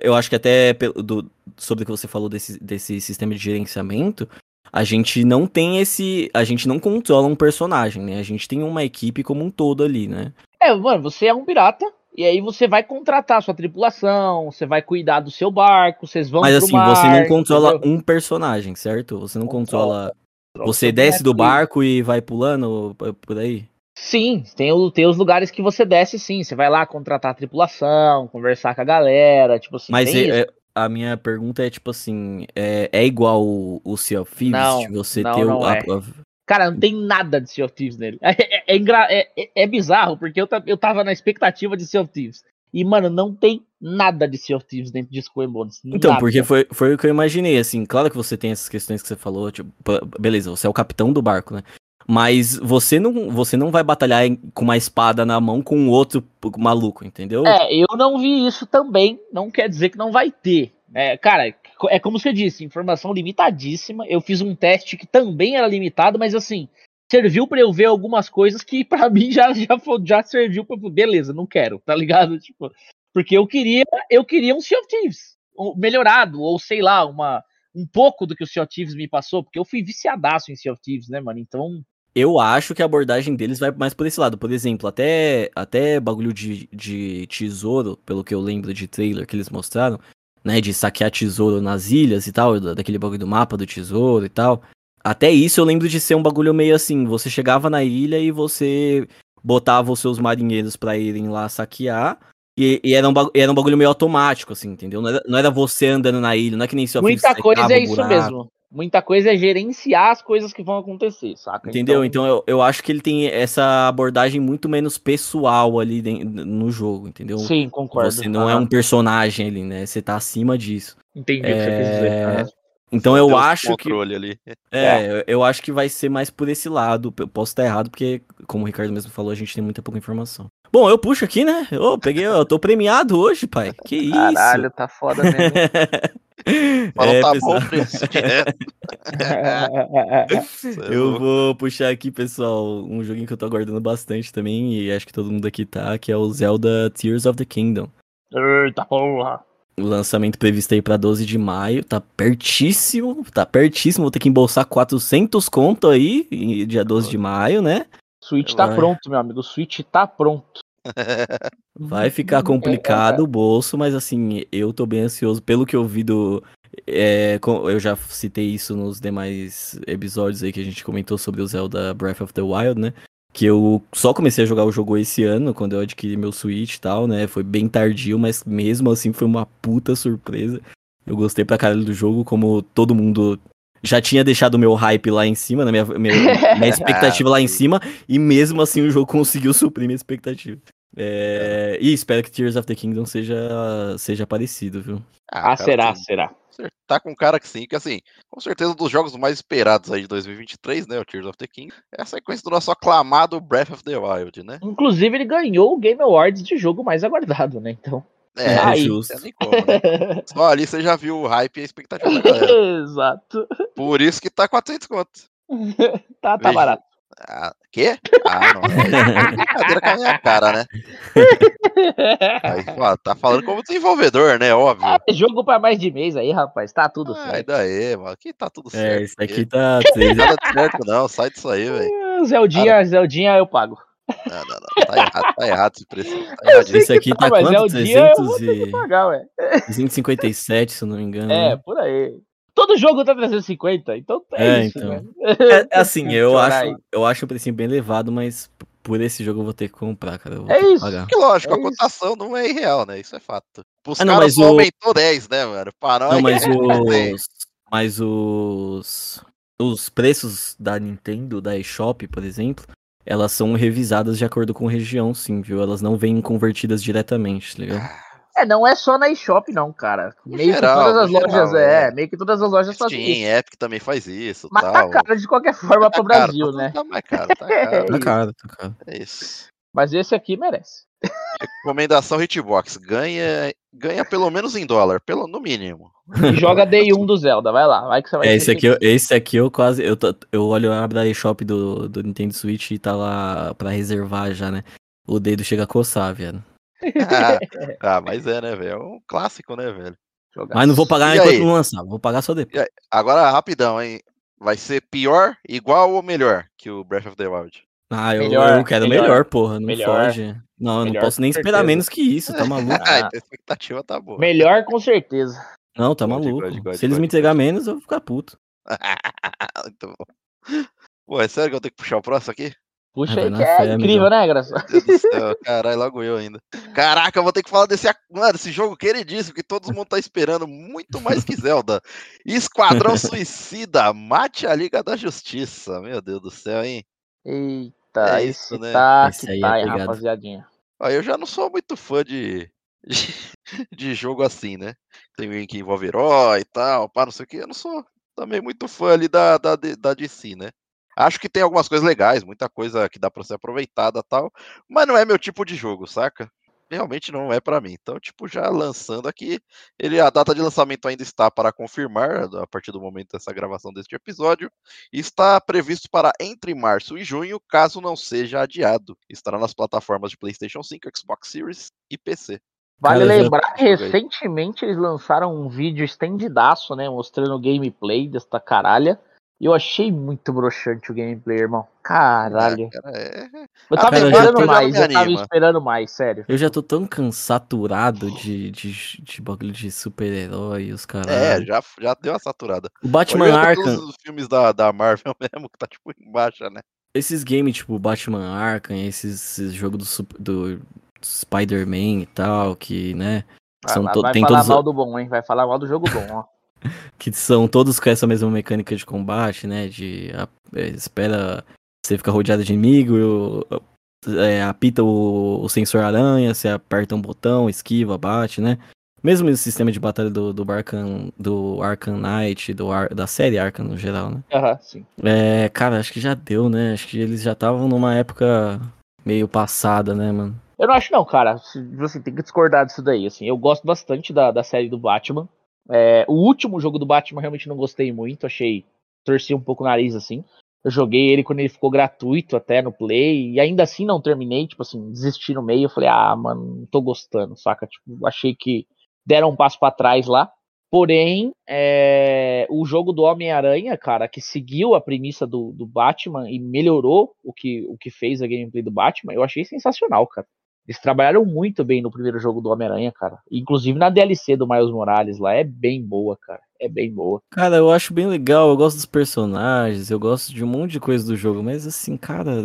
Eu acho que até pelo- do- sobre o que você falou desse, desse sistema de gerenciamento, a gente não tem esse. A gente não controla um personagem, né? A gente tem uma equipe como um todo ali, né? É, mano, você é um pirata, e aí você vai contratar a sua tripulação, você vai cuidar do seu barco, vocês vão Mas assim, mar, você não controla entendeu? um personagem, certo? Você não Controla. controla. Você desce do barco e vai pulando por aí? Sim, tem, o- tem os lugares que você desce, sim. Você vai lá contratar a tripulação, conversar com a galera, tipo assim. Mas é- é- a minha pergunta é tipo assim: é, é igual o, o Sea of Thieves? Não, você não, ter o. não a- é. a- Cara, não tem nada de Sea of Thieves nele. É, é- é é- é- é bizarro, porque eu, eu tava na expectativa de Sea of Thieves. E, mano, não tem nada de Sea of Thieves dentro de Skull Bones. Então, Nada. porque foi, foi o que eu imaginei, assim, claro que você tem essas questões que você falou, tipo, beleza, você é o capitão do barco, né? Mas você não, você não vai batalhar com uma espada na mão com um outro maluco, entendeu? É, eu não vi isso também, não quer dizer que não vai ter. É, cara, é como você disse, informação limitadíssima. Eu fiz um teste que também era limitado, mas assim, serviu pra eu ver algumas coisas que pra [laughs] mim já, já, já serviu pra. Beleza, não quero, tá ligado? [laughs] Tipo, porque eu queria, eu queria um Sea of Thieves melhorado, ou sei lá, uma, um pouco do que o Sea of Thieves me passou, porque eu fui viciadaço em Sea of Thieves, né, mano? Então, Eu acho que a abordagem deles vai mais por esse lado. Por exemplo, até, até bagulho de, de tesouro, pelo que eu lembro de trailer que eles mostraram, né? De saquear tesouro nas ilhas e tal, da- daquele bagulho do mapa do tesouro e tal. Até isso eu lembro de ser um bagulho meio assim, você chegava na ilha e você botava os seus marinheiros pra irem lá saquear. E, e era, um, bagu- era um bagulho meio automático, assim, entendeu? Não era, não era você andando na ilha, não é que nem se muita coisa é isso mesmo. Muita coisa é gerenciar as coisas que vão acontecer, saca? Entendeu? Então, eu, eu acho que ele tem essa abordagem muito menos pessoal ali den- no jogo, entendeu? Sim, concordo. Você não é Aham. um personagem ali, né? Você tá acima disso. Entendi o que você quis dizer. É, Aham. Então eu acho que. controle ali. É, eu- eu acho que vai ser mais por esse lado. Eu posso estar errado, porque, como o Ricardo mesmo falou, a gente tem muita pouca informação. Bom, eu puxo aqui, né? Eu peguei, eu tô premiado hoje, pai. Que isso? Caralho, tá foda mesmo. [laughs] Falou, É, tá pessoal. bom, preço direto. [laughs] Cê é Eu vou puxar aqui, pessoal, um joguinho que eu tô aguardando bastante também, e acho que todo mundo aqui tá, que é o Zelda Tears of the Kingdom. Eita porra. O lançamento previsto aí pra 12 de maio, tá pertíssimo, tá pertíssimo, vou ter que embolsar 400 conto aí, dia 12 de maio, né? Switch tá Vai. pronto, meu amigo. O Switch tá pronto. [laughs] Vai ficar complicado o bolso, mas assim, eu tô bem ansioso pelo que eu vi do. é, eu já citei isso nos demais episódios aí que a gente comentou sobre o Zelda Breath of the Wild, né? Que eu só comecei a jogar o jogo esse ano, quando eu adquiri meu Switch e tal, né? Foi bem tardio, mas mesmo assim foi uma puta surpresa. Eu gostei pra caralho do jogo, como todo mundo já tinha deixado o meu hype lá em cima, né? Minha, minha, [laughs] minha expectativa lá em cima, e mesmo assim o jogo [laughs] conseguiu suprir minha expectativa. É, E espero que Tears of the Kingdom seja, seja parecido, viu? Ah, cara, será, será. Tá com cara que sim, que assim, com certeza um dos jogos mais esperados aí de 2023, né? O Tears of the King. É a sequência do nosso aclamado Breath of the Wild, né? Inclusive, ele ganhou o Game Awards de jogo mais aguardado, né? Então. É, Aí. justo. não como, né? [laughs] Só ali você já viu o hype e a expectativa da galera. Exato. Por isso que tá 400 conto. [laughs] Tá, tá Veja. barato. Ah, quê? Ah, não. É brincadeira com a minha cara, né? [laughs] Aí, ó, tá falando como desenvolvedor, né? Óbvio. Ah, jogo pra mais de mês aí, rapaz. Tá tudo Ah, certo. daí, mano? Aqui tá tudo É, certo. esse aqui tá. Nada de certo, não. Sai disso aí, velho. Ah, Zeldinha, Zeldinha eu pago. Não, não, não. Tá errado, tá errado esse preço. Tá erradíssimo. Esse aqui tá mas é quanto? dia, vou 300 e... Pagar, ué. [laughs] 257, se eu não me engano. É, né? por aí. Todo jogo tá 350, então é, É, isso, então. né? É, é [laughs] assim, eu acho, eu acho o precinho bem elevado, mas por esse jogo eu vou ter que comprar, cara. É isso. pagar. Que lógico, É a isso. cotação não é irreal, né? Isso é fato. Os Ah, não, caras só o- aumentou 10, né, mano? Para Não, mas [laughs] é, os. Mas os. Os preços da Nintendo, da eShop, por exemplo, elas são revisadas de acordo com região, sim, viu? Elas não vêm convertidas diretamente, tá ligado? É, não é só na eShop, não, cara. Meio geral, que todas as no lojas, geral, é, é. meio que todas as lojas fazem Steam, isso. Epic também faz isso. Mas tal. tá caro de qualquer forma pro Tá caro, Brasil, tá- né? Tá mais caro, tá caro. Tá caro, tá caro. É isso. Mas esse aqui merece. Recomendação Hitbox. Ganha, ganha pelo menos em dólar, pelo, no mínimo. E joga Day 1 do Zelda, vai lá, vai que você vai É, esse aqui, eu- esse aqui eu quase. Eu, tô- eu olho a da eShop do, do Nintendo Switch e tá lá pra reservar já, né? O dedo chega a coçar, velho. [laughs] ah, mas é, né, velho? É um clássico, né, velho? Jogar. Mas não vou pagar E enquanto aí? não lançar, vou pagar só depois. Agora, rapidão, hein? Vai ser pior, igual ou melhor que o Breath of the Wild? Ah, eu, Melhor, eu quero melhor. melhor, porra. Não Melhor. foge. Não, eu não posso nem esperar certeza. menos que isso, tá [laughs] maluco? Ah, a expectativa tá boa. Melhor com certeza. Não, tá God, maluco. God, God, Se eles God, me entregar menos, eu vou ficar puto. [laughs] Muito bom. Pô, é sério que eu tenho que puxar o próximo aqui? Puxa É, vai aí que é fé, incrível, né, Graça? Meu Deus do céu, caralho, logo eu ainda. Caraca, eu vou ter que falar desse, mano, esse jogo queridíssimo que todo mundo tá esperando muito mais que Zelda. Esquadrão [laughs] Suicida, mate a Liga da Justiça. Meu Deus do céu, hein? Eita, É isso, né? tá Esse que aí é tá, pegado. rapaziadinha. Ó, eu já não sou muito fã de, [laughs] de, de jogo assim, né? Tem um que envolve herói e tal, pá, não sei o que. Eu não sou também muito fã ali da, da, da DC, né? Acho que tem algumas coisas legais, muita coisa que dá pra ser aproveitada e tal, mas não é meu tipo de jogo, saca? Realmente não é pra mim. Então, tipo, já lançando aqui, ele a data de lançamento ainda está para confirmar a partir do momento dessa gravação deste episódio. Está previsto para entre março e junho, caso não seja adiado. Estará nas plataformas de PlayStation 5, Xbox Series e PC. Vale Cara, lembrar que recentemente eles lançaram um vídeo estendidaço, né? Mostrando o gameplay desta caralha. Eu achei muito broxante o gameplay, irmão. Caralho. Ah, cara, é... Eu Ah, tava cara, eu já esperando já mais, eu tava esperando mais, sério. Eu já tô tão cansaturado de, de, de bagulho de super-herói, os é, caras. já, já deu uma saturada. O Batman Arkham, todos os filmes da, da Marvel [laughs] mesmo, que tá tipo em baixa, né? esses games tipo Batman Arkham, esses, esses jogos do, do Spider-Man e tal, que, né, Vai, são vai- to- vai tem falar todos, mal do bom, hein? Vai falar mal do jogo bom, ó. [laughs] que são todos com essa mesma mecânica de combate, né, de a- é, espera, você fica rodeado de inimigo, é, apita o, o sensor aranha, você aperta um botão, esquiva, bate, né, mesmo esse sistema de batalha do, do Arkham, do Arkham Knight, do Ar- da série Arkham no geral, né. Aham, sim. É, cara, acho que já deu, né? Acho que eles já estavam numa época meio passada, né, mano? Eu não acho não, cara. Se- Assim, tem que discordar disso daí. Assim, eu gosto bastante da, da série do Batman. É, o último jogo do Batman realmente não gostei muito. Achei. Torci um pouco o nariz, assim. Eu joguei ele quando ele ficou gratuito até no Play, e ainda assim não terminei, tipo assim, desisti no meio. Eu falei, ah, mano, não tô gostando, saca? Tipo, achei que deram um passo para trás lá. Porém, é, o jogo do Homem-Aranha, cara, que seguiu a premissa do, do, Batman e melhorou o que, o que fez a gameplay do Batman, eu achei sensacional, cara. Eles trabalharam muito bem no primeiro jogo do Homem-Aranha, cara. Inclusive na DLC do Miles Morales lá, é bem boa, cara. É bem boa. Cara, eu acho bem legal, eu gosto dos personagens, eu gosto de um monte de coisa do jogo, mas assim, cara,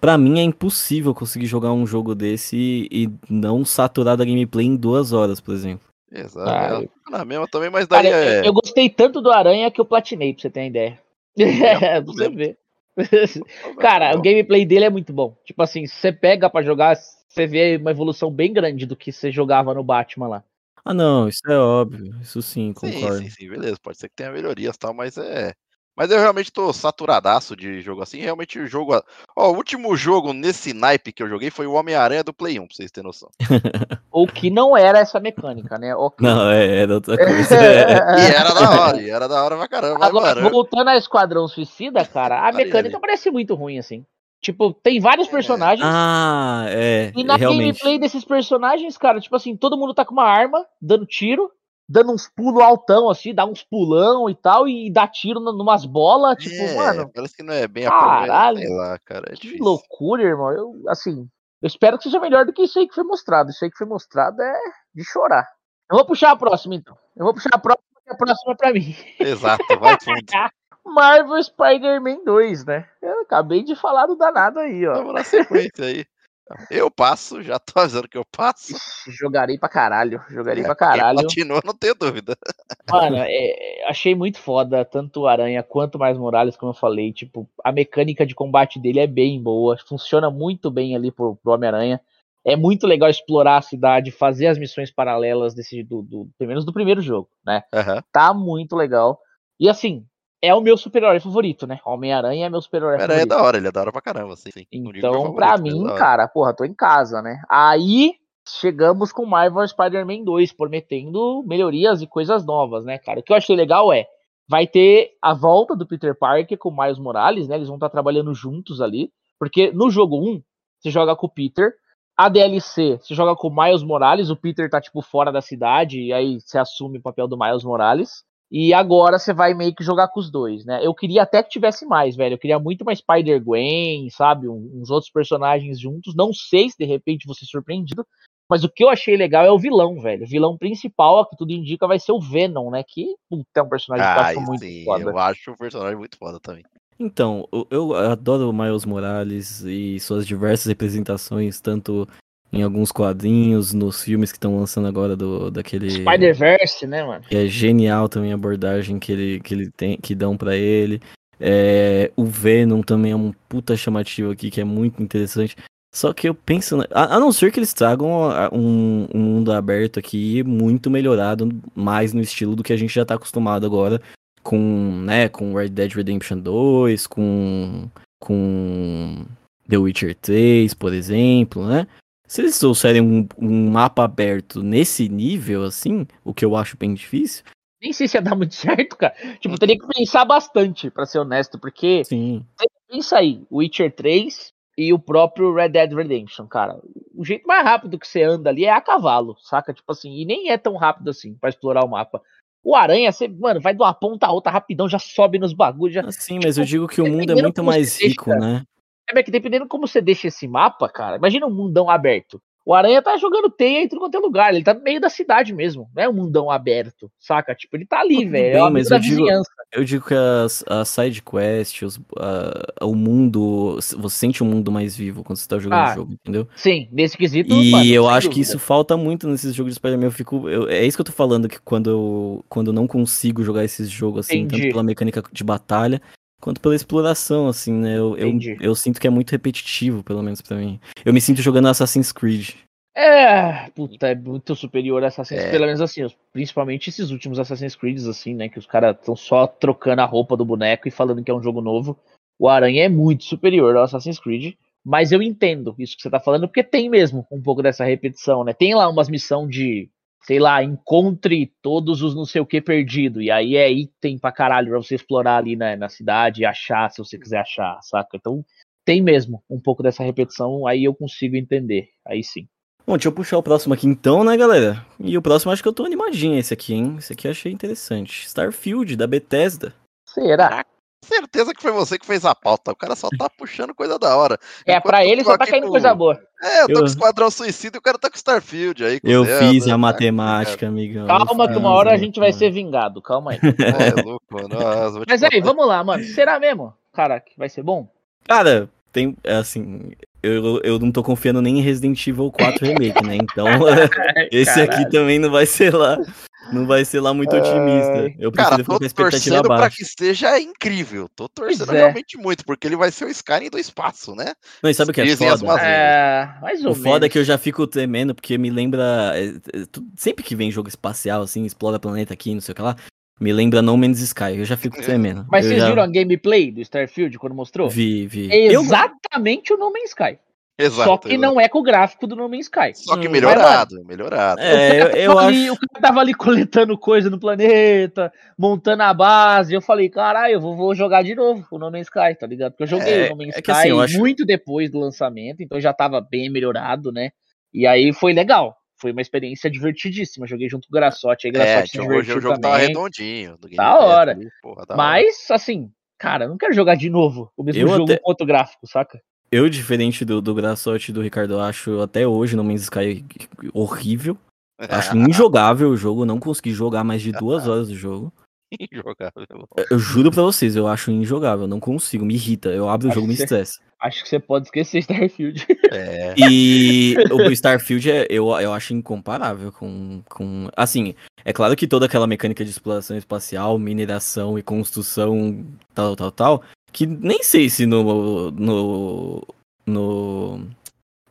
para mim é impossível conseguir jogar um jogo desse e, e não saturar da gameplay em duas horas, por exemplo. Exato. Ah, na mesma também, mas daí cara, é... eu, eu, gostei tanto do Aranha que eu platinei, pra você ter uma ideia. É, [laughs] pra você ver. cara, o gameplay dele é muito bom. Tipo assim, você pega para jogar, você vê uma evolução bem grande do que você jogava no Batman lá. Ah, não, isso é óbvio. Isso sim, concordo. Sim, sim, sim, beleza. Pode ser que tenha melhorias e tal, mas é. Mas eu realmente tô saturadaço de jogo assim. Realmente o jogo. Ó, o último jogo nesse naipe que eu joguei foi o Homem-Aranha do Play 1, pra vocês terem noção. [laughs] Ou que não era essa mecânica, né? Okay. Não, é, era outra [laughs] coisa. e era da hora, e era da hora pra caramba. Agora, mano. voltando a Esquadrão Suicida, cara, a mecânica parece muito ruim, assim. Tipo, tem vários é. personagens. Ah, é. E na realmente. gameplay desses personagens, cara, tipo assim, todo mundo tá com uma arma, dando tiro, dando uns pulos altão, assim, dá uns pulão e tal, e dá tiro numas bolas, tipo, é, mano. Parece que não é bem caralho, sei lá, cara. É que difícil. loucura, irmão. Eu, assim, eu espero que seja melhor do que isso aí que foi mostrado. Isso aí que foi mostrado é de chorar. Eu vou puxar a próxima, então. Eu vou puxar a próxima, porque a próxima é pra mim. Exato, vai fundo. [laughs] Marvel Spider-Man 2, né? Eu acabei de falar do danado aí, ó. Vamos na sequência aí. Eu passo, já tô avisando que eu passo. Ixi, jogarei pra caralho, jogarei é, pra caralho. Continua, não tenho dúvida. Mano, é, achei muito foda, tanto o Aranha quanto mais Morales, como eu falei. Tipo, a mecânica de combate dele é bem boa, funciona muito bem ali pro, pro Homem-Aranha. É muito legal explorar a cidade, fazer as missões paralelas desse, do, do pelo menos do primeiro jogo, né? Uhum. Tá muito legal. E assim, é o meu super-herói favorito, né? Homem-Aranha é meu super-herói favorito. É da hora, ele é da hora pra caramba, assim. Então, favorito, pra é mim, cara, porra, tô em casa, né? Aí chegamos com Marvel Spider-Man 2, prometendo melhorias e coisas novas, né, cara? O que eu achei legal é, vai ter a volta do Peter Parker com o Miles Morales, né? Eles vão estar trabalhando juntos ali, porque no jogo 1, você joga com o Peter, a DLC, você joga com o Miles Morales, o Peter tá, tipo, fora da cidade, e aí você assume o papel do Miles Morales. E agora você vai meio que jogar com os dois, né? Eu queria até que tivesse mais, velho. Eu queria muito mais Spider-Gwen, sabe? uns outros personagens juntos. Não sei se de repente vou ser surpreendido. Mas o que eu achei legal é o vilão, velho. O vilão principal, que tudo indica, vai ser o Venom, né? Que puta, é um personagem que eu acho muito sim, foda. Eu acho um personagem muito foda também. Então, eu adoro o Miles Morales e suas diversas representações, tanto em alguns quadrinhos, nos filmes que estão lançando agora do daquele Spider-Verse, né, mano? Que é genial também a abordagem que ele que ele tem que dão para ele. É, o Venom também é um puta chamativo aqui que é muito interessante. Só que eu penso, a, a não ser que eles tragam um, um, mundo aberto aqui muito melhorado, mais no estilo do que a gente já tá acostumado agora com, né, com Red Dead Redemption 2, com com The Witcher 3, por exemplo, né? Se eles trouxerem um, um, mapa aberto nesse nível, assim, o que eu acho bem difícil. Nem sei se ia dar muito [laughs] certo, cara. Tipo, teria que pensar bastante, para ser honesto, porque. Sim. Pensa aí, Witcher 3 e o próprio Red Dead Redemption, cara. O jeito mais rápido que você anda ali é a cavalo, saca? Tipo assim, e nem é tão rápido assim para explorar o mapa. O Aranha, você, mano, vai de uma ponta a outra rapidão, já sobe nos bagulhos. Já... Sim, tipo, mas eu digo que o mundo é muito mais rico, né? É que dependendo como você deixa esse mapa, cara, imagina um mundão aberto. O Aranha tá jogando teia em tudo quanto é lugar. Ele tá no meio da cidade mesmo. Não é um mundão aberto, saca? Tipo, ele tá ali, velho. É mas eu digo, eu digo que as, as side quests, o mundo. Você sente um mundo mais vivo quando você tá jogando ah, o jogo, entendeu? Sim, nesse quesito. E mano, eu acho dúvida. que isso falta muito nesses jogos de Spider-Man. Eu fico. Eu, é isso que eu tô falando, que quando eu, quando eu não consigo jogar esses jogos assim, Entendi. tanto pela mecânica de batalha, quanto pela exploração, assim, né? Eu, eu, eu, sinto que é muito repetitivo, pelo menos para mim. Eu me sinto jogando Assassin's Creed. É, puta, é muito superior a Assassin's Creed, é. pelo menos assim, principalmente esses últimos Assassin's Creed, assim, né? Que os caras estão só trocando a roupa do boneco e falando que é um jogo novo. O Aranha é muito superior ao Assassin's Creed, mas eu entendo isso que você tá falando, porque tem mesmo um pouco dessa repetição, né? Tem lá umas missões de sei lá, encontre todos os não sei o que perdido. E aí é item pra caralho pra você explorar ali na, na cidade e achar, se você quiser achar, saca? Então tem mesmo um pouco dessa repetição, aí eu consigo entender. Aí sim. Bom, deixa eu puxar o próximo aqui então, né, galera? E o próximo acho que eu tô animadinho esse aqui, hein? Esse aqui eu achei interessante. Starfield, da Bethesda. Será? Certeza que foi você que fez a pauta. O cara só tá [laughs] puxando coisa da hora. É, Enquanto pra ele só tá caindo com- coisa boa. É, eu tô Eu- com o Esquadrão Suicida e o cara tá com Starfield aí. com Eu fiz a tá, matemática, amigão. Calma que uma hora a gente vai ser vingado, calma aí. É louco, mano. Te Mas aí, vamos lá, mano. Será mesmo, cara, que vai ser bom? Cara, tem, é assim, eu, eu não tô confiando nem em Resident Evil 4 Remake, né? Então, [laughs] esse aqui também não vai ser lá, não vai ser lá muito otimista. Eu Cara, prefiro tô ficar com a expectativa torcendo pra baixa. que seja incrível. Tô torcendo é. realmente muito, porque ele vai ser o Skyrim do espaço, né? Não, e sabe o que é foda? É, mais ou O foda é menos. que eu já fico tremendo, porque me lembra. é, é, sempre que vem jogo espacial, assim, explora planeta aqui, não sei o que lá, me lembra No Man's Sky. Eu já fico tremendo. Mas eu vocês já viram a gameplay do Starfield quando mostrou? Vi, vi. É Eu- exatamente o No Man's Sky. Exato. Só que exato. não é com o gráfico do No Man's Sky. Só que Hum, melhorado, melhorado. É, eu, [laughs] eu ali- acho. O cara tava ali coletando coisa no planeta, montando a base. Eu falei, caralho, eu vou, vou jogar de novo o No Man's Sky, tá ligado? Porque eu joguei É, o No Man's é que Sky assim, eu acho- muito depois do lançamento, então já tava bem melhorado, né? E aí foi legal. Foi uma experiência divertidíssima. Joguei junto com o Graçote. Aí É, Graçote se tinha- hoje divertiu o jogo tava também. redondinho. Da hora. ali, porra, da hora. Mas, assim, cara, eu não quero jogar de novo o mesmo Eu jogo até- com outro gráfico, saca? Eu, diferente do, do Graçote e do Ricardo, eu acho até hoje No Man's Sky horrível. Acho [laughs] injogável o jogo, não consegui jogar mais de duas [laughs] horas do jogo. Injogável. Eu- juro pra vocês, eu acho injogável, não consigo, me irrita. Eu abro o Acho jogo e me estressa. Acho que você pode esquecer [laughs] Starfield. É. E o Starfield é, eu, eu acho incomparável com, com. Assim, é claro que toda aquela mecânica de exploração espacial, mineração e construção, tal, tal, tal, que nem sei se no. no. no.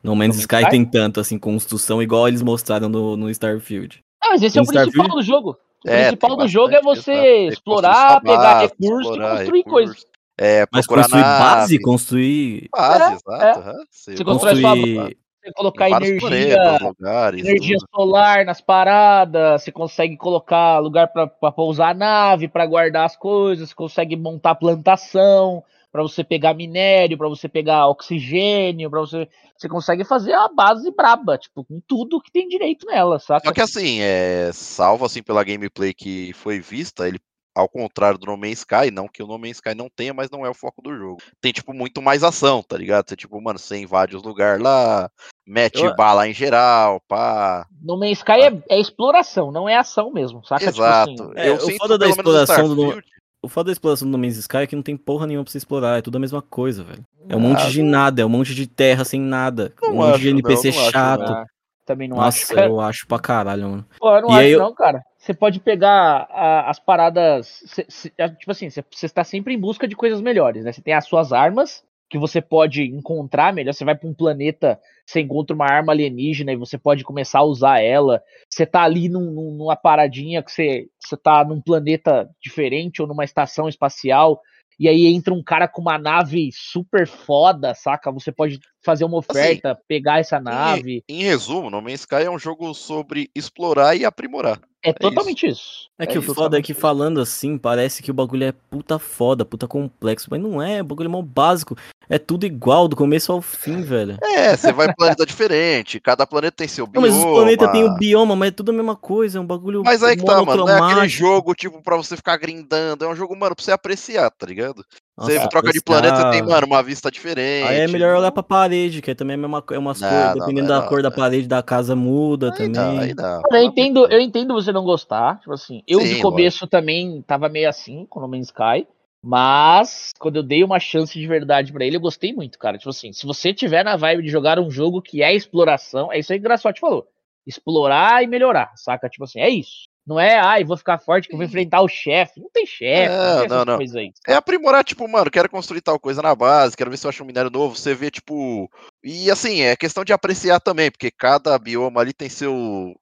No Man's Man's Sky Sky? tem tanto, assim, construção igual eles mostraram no, no Starfield. Ah, mas esse é o Em principal Starfield? do jogo. O É, principal do jogo é bastante, você explorar, pegar base, recurso explorar e construir coisas. É, Mas procurar construir base, nave, construir. base, É, exato. aham. Você Você constrói sua construir. Você colocar energia, planetas, lugares, energia tudo. solar nas paradas, você consegue colocar lugar pra pra pousar a nave, pra guardar as coisas, você consegue montar plantação, pra você pegar minério, pra você pegar oxigênio, para você você consegue fazer a base braba, tipo, com tudo que tem direito nela, saca? Só que assim, é, salvo assim pela gameplay que foi vista, ele ao contrário do No Man's Sky, não que o No Man's Sky não tenha, mas não é o foco do jogo. Tem tipo muito mais ação, tá ligado? Você tipo, mano, você invade os lugares lá, mete Eu- bala em geral, pá. No Man's Sky é, é exploração, não é ação mesmo, saca? Exato. Tipo assim, É, o sinto, foda da no exploração do- Starfield, O foda da exploração do No Man's Sky é que não tem porra nenhuma pra você explorar, é tudo a mesma coisa, velho. É um monte Ah, de nada, é um monte de terra sem nada. Não um monte acho, de não, NPC não acho, chato. ah, também não Nossa, acho. cara. eu acho pra caralho, mano. Pô, eu não E acho aí eu- não, cara. Você pode pegar a- as paradas. cê- cê- tipo assim, você está sempre em busca de coisas melhores, né? Você tem as suas armas, que você pode encontrar melhor. Você vai pra um planeta, você encontra uma arma alienígena e você pode começar a usar ela. Você tá ali num- numa paradinha que você, você tá num planeta diferente ou numa estação espacial. E aí entra um cara com uma nave super foda, saca? Você pode fazer uma oferta, pegar essa nave. Em resumo, No Man's Sky é um jogo sobre explorar e aprimorar. É totalmente isso. É que o justamente foda é que isso. falando assim, parece que o bagulho é puta foda, puta complexo, mas não é, o bagulho é mó básico. É tudo igual, do começo ao fim, velho. É, você vai em planeta diferente, cada planeta tem seu Não, bioma. mas os planetas têm o bioma, mas é tudo a mesma coisa, é um bagulho Mas aí que tá, mano. Não é aquele jogo, tipo, pra você ficar grindando. É um jogo, mano, pra você apreciar, tá ligado? Você Nossa, troca de planeta, você tem, mano, uma vista diferente. Aí é melhor olhar pra parede, que é também a mesma co- é umas Não, cores, não, dependendo não, da não, cor da não. parede da casa muda Aí também. não, aí não. Cara, eu entendo, eu entendo você não gostar. Tipo assim, eu Sim, de começo também tava meio assim com o No Man's Sky. Mas quando eu dei uma chance de verdade pra ele, eu gostei muito, cara. Tipo assim, se você tiver na vibe de jogar um jogo que é exploração, é isso aí que o Graçote falou. Explorar e melhorar, saca? Tipo assim, é isso. Não é, ai, vou ficar forte que eu vou enfrentar o chefe. Não tem chefe, não, Não, não, não. coisas aí. É aprimorar, tipo, mano, quero construir tal coisa na base, quero ver se eu acho um minério novo. Você vê, tipo. E assim, é questão de apreciar também, porque cada bioma ali tem seu.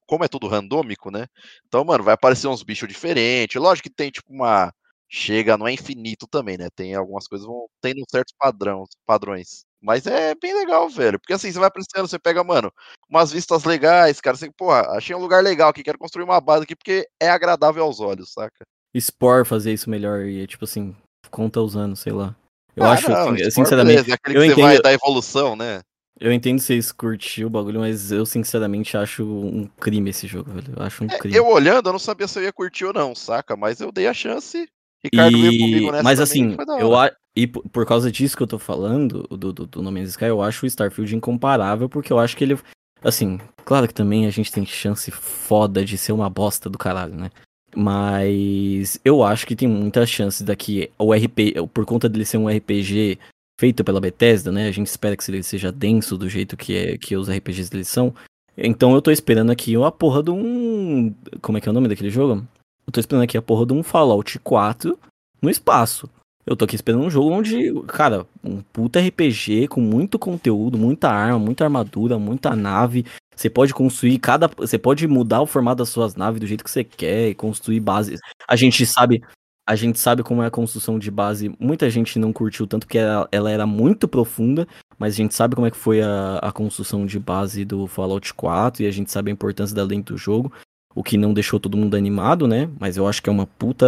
Como é tudo randômico, né? Então, mano, vai aparecer uns bichos diferentes. Lógico que tem, tipo, uma. Chega, não é infinito também, né? Tem algumas coisas vão tendo certos padrões, padrões. Mas é bem legal, velho. Porque assim, você vai apreciando, você pega, mano, umas vistas legais, cara. Você, porra, achei um lugar legal aqui, quero construir uma base aqui porque é agradável aos olhos, saca? Spore fazer isso melhor e, tipo assim, conta usando, sei lá. Eu Ah, acho, não, assim, sinceramente, é aquele eu que você entendo- vai dar evolução, né? eu entendo vocês curtir o bagulho, mas eu sinceramente acho um crime esse jogo, velho. Eu acho um É, crime. eu olhando, eu não sabia se eu ia curtir ou não, saca? Mas eu dei a chance. Ricardo veio comigo E... nessa Mas também, assim, eu a... e por causa disso que eu tô falando, do, do, do No Man's Sky, eu acho o Starfield incomparável, porque eu acho que ele. Assim, claro que também a gente tem chance foda de ser uma bosta do caralho, né? Mas eu acho que tem muita chance daqui. O RP, por conta dele ser um RPG feito pela Bethesda, né? A gente espera que ele seja denso do jeito que, é, que os RPGs deles são. Então eu tô esperando aqui a porra de um. Como é que é o nome daquele jogo? Eu tô esperando aqui a porra de um Fallout 4 no espaço. Eu tô aqui esperando um jogo onde, cara, um puta RPG com muito conteúdo, muita arma, muita armadura, muita nave. Você pode construir cada. Você pode mudar o formato das suas naves do jeito que você quer e construir bases. A gente sabe. A gente sabe como é a construção de base. Muita gente não curtiu tanto porque ela, ela era muito profunda. Mas a gente sabe como é que foi a, a construção de base do Fallout 4. E a gente sabe a importância da lente do jogo. O que não deixou todo mundo animado, né? Mas eu acho que é uma puta.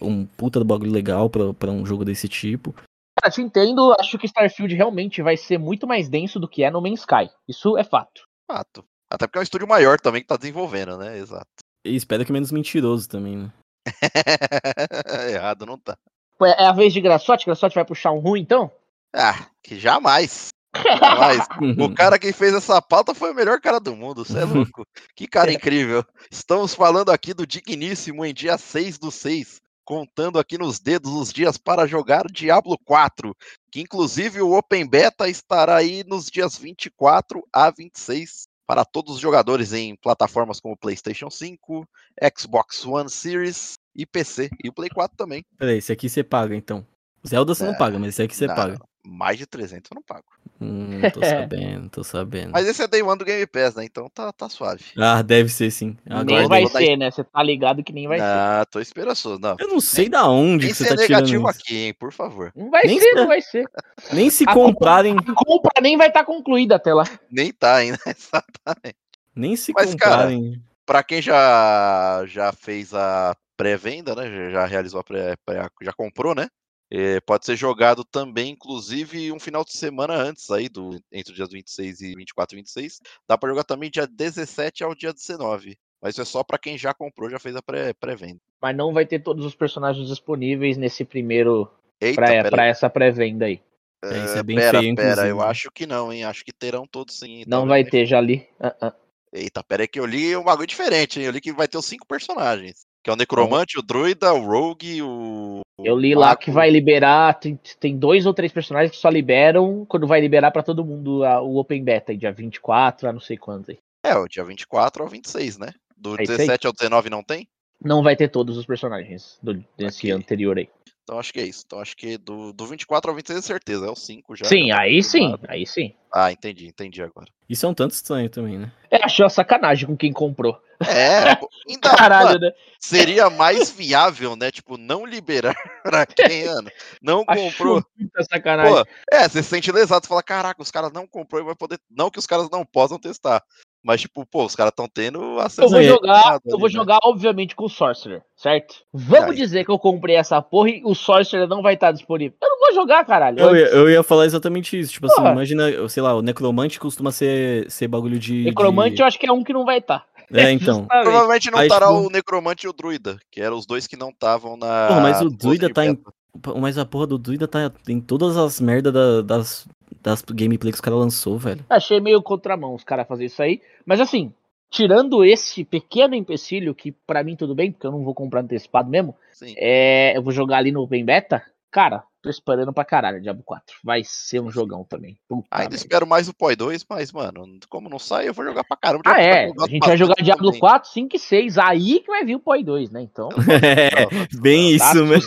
Um puta do bagulho legal pra, pra um jogo desse tipo. Cara, te entendo, acho que Starfield realmente vai ser muito mais denso do que é No Man's Sky. Isso é fato. Fato. Até porque é um estúdio maior também que tá desenvolvendo, né? Exato. E espero que menos mentiroso também, né? [laughs] Errado não tá. É é a vez de Graçote? Graçote vai puxar um ruim, então? Ah, que jamais. Uhum. [laughs] O cara que fez essa pauta foi o melhor cara do mundo, você é louco. Que cara [laughs] incrível. Estamos falando aqui do digníssimo em dia 6 do 6, contando aqui nos dedos os dias para jogar Diablo 4, que inclusive o Open Beta estará aí nos dias 24 a 26 para todos os jogadores em plataformas como PlayStation 5, Xbox One Series e PC, e o Play 4 também. Peraí, esse aqui você paga então. Zelda você não É. paga, mas esse aqui você Não, paga. Mais de 300 eu não pago. Hum, [laughs] tô sabendo, tô sabendo. Mas esse é Day One do Game Pass, né? Então tá, tá suave. Ah, deve ser sim. Agora nem vai ser, né? Você tá ligado que nem vai ser. Ah, tô esperançoso. Não, Eu não sei da onde que você tá tirando negativo isso. aqui, hein? Por favor. Não vai Nem ser, se- não vai ser. Nem se A comprarem, A compra nem vai estar concluída até lá. Nem tá ainda, [laughs] exatamente. nem se Mas, cara, comprarem. Pra quem já, já fez a pré-venda, né? já- Já realizou a pré, pré- já comprou, né? Eh, pode ser jogado também, inclusive, um final de semana antes aí, do, entre os dias 26 e 24 e 26. Dá pra jogar também dia 17 ao dia 19. Mas isso é só pra quem já comprou, já fez a pré- pré-venda. Mas não vai ter todos os personagens disponíveis nesse primeiro. Pra essa pré-venda aí. É, isso é bem pera, feio, pera, eu acho que não, hein? Acho que terão todos sim. hein? Não Talvez vai ter, já li. Ah, ah. Eita, pera aí que eu li um bagulho diferente, hein? Eu li que vai ter os cinco personagens. Que é o Necromante, o Druida, o Rogue, o. Eu li lá que vai liberar. Tem, tem dois ou três personagens que só liberam quando vai liberar pra todo mundo a- o Open Beta, aí, dia 24, a não sei quando. aí. É, o dia 24 ao 26, né? Do É aí. 17 ao 19 não tem? Não vai ter todos os personagens do, desse Ok. anterior aí. Então acho que é isso. Então acho que do, do 24 ao 26 é certeza, é o 5 já. sim, já tá aí sim, aí sim. Ah, entendi, entendi agora. Isso é um tanto estranho também, né? É, achei uma sacanagem com quem comprou. É, ainda [laughs] Caralho, mano, né? seria mais viável, né? Tipo, não liberar [laughs] pra quem, Ana, não [laughs] comprou. Achou muita sacanagem. Pô, é, você se sente lesado, você fala, caraca, os caras não comprou e vai poder. Não que os caras não possam testar. Mas, tipo, pô, os caras estão tendo acesso Eu vou Não, jogar, eu ali, vou né? jogar, obviamente, com o Sorcerer, certo? Vamos Aí. dizer que eu comprei essa porra e o Sorcerer não vai estar disponível. Eu não vou jogar, caralho. Eu ia, eu ia falar exatamente isso. Tipo assim, Porra. imagina, eu sei lá, o Necromante costuma ser, ser bagulho de. Necromante de... eu acho que é um que não vai estar. É, então. Provavelmente não estará tipo- o Necromante e o Druida, que eram os dois que não estavam na. Porra, mas o Druida tá em. Mas a porra do Druida tá em todas as merdas da- das, das gameplay que os caras lançou, velho. Achei meio contramão os caras fazer isso aí. Mas assim, tirando esse pequeno empecilho, que pra mim tudo bem, porque eu não vou comprar antecipado mesmo, Sim. é, eu vou jogar ali no Open Beta. Cara, tô esperando pra caralho Diablo 4. Vai ser um jogão também. Puta Ainda merda. espero mais o POI 2, mas, mano, como não sai, eu vou jogar pra caramba. Ah, Diablo é. 4 eu A gente vai jogar Diablo também. 4, 5 e 6. Aí que vai vir o POI 2, né? Então, [laughs] É, bem Tá isso mesmo.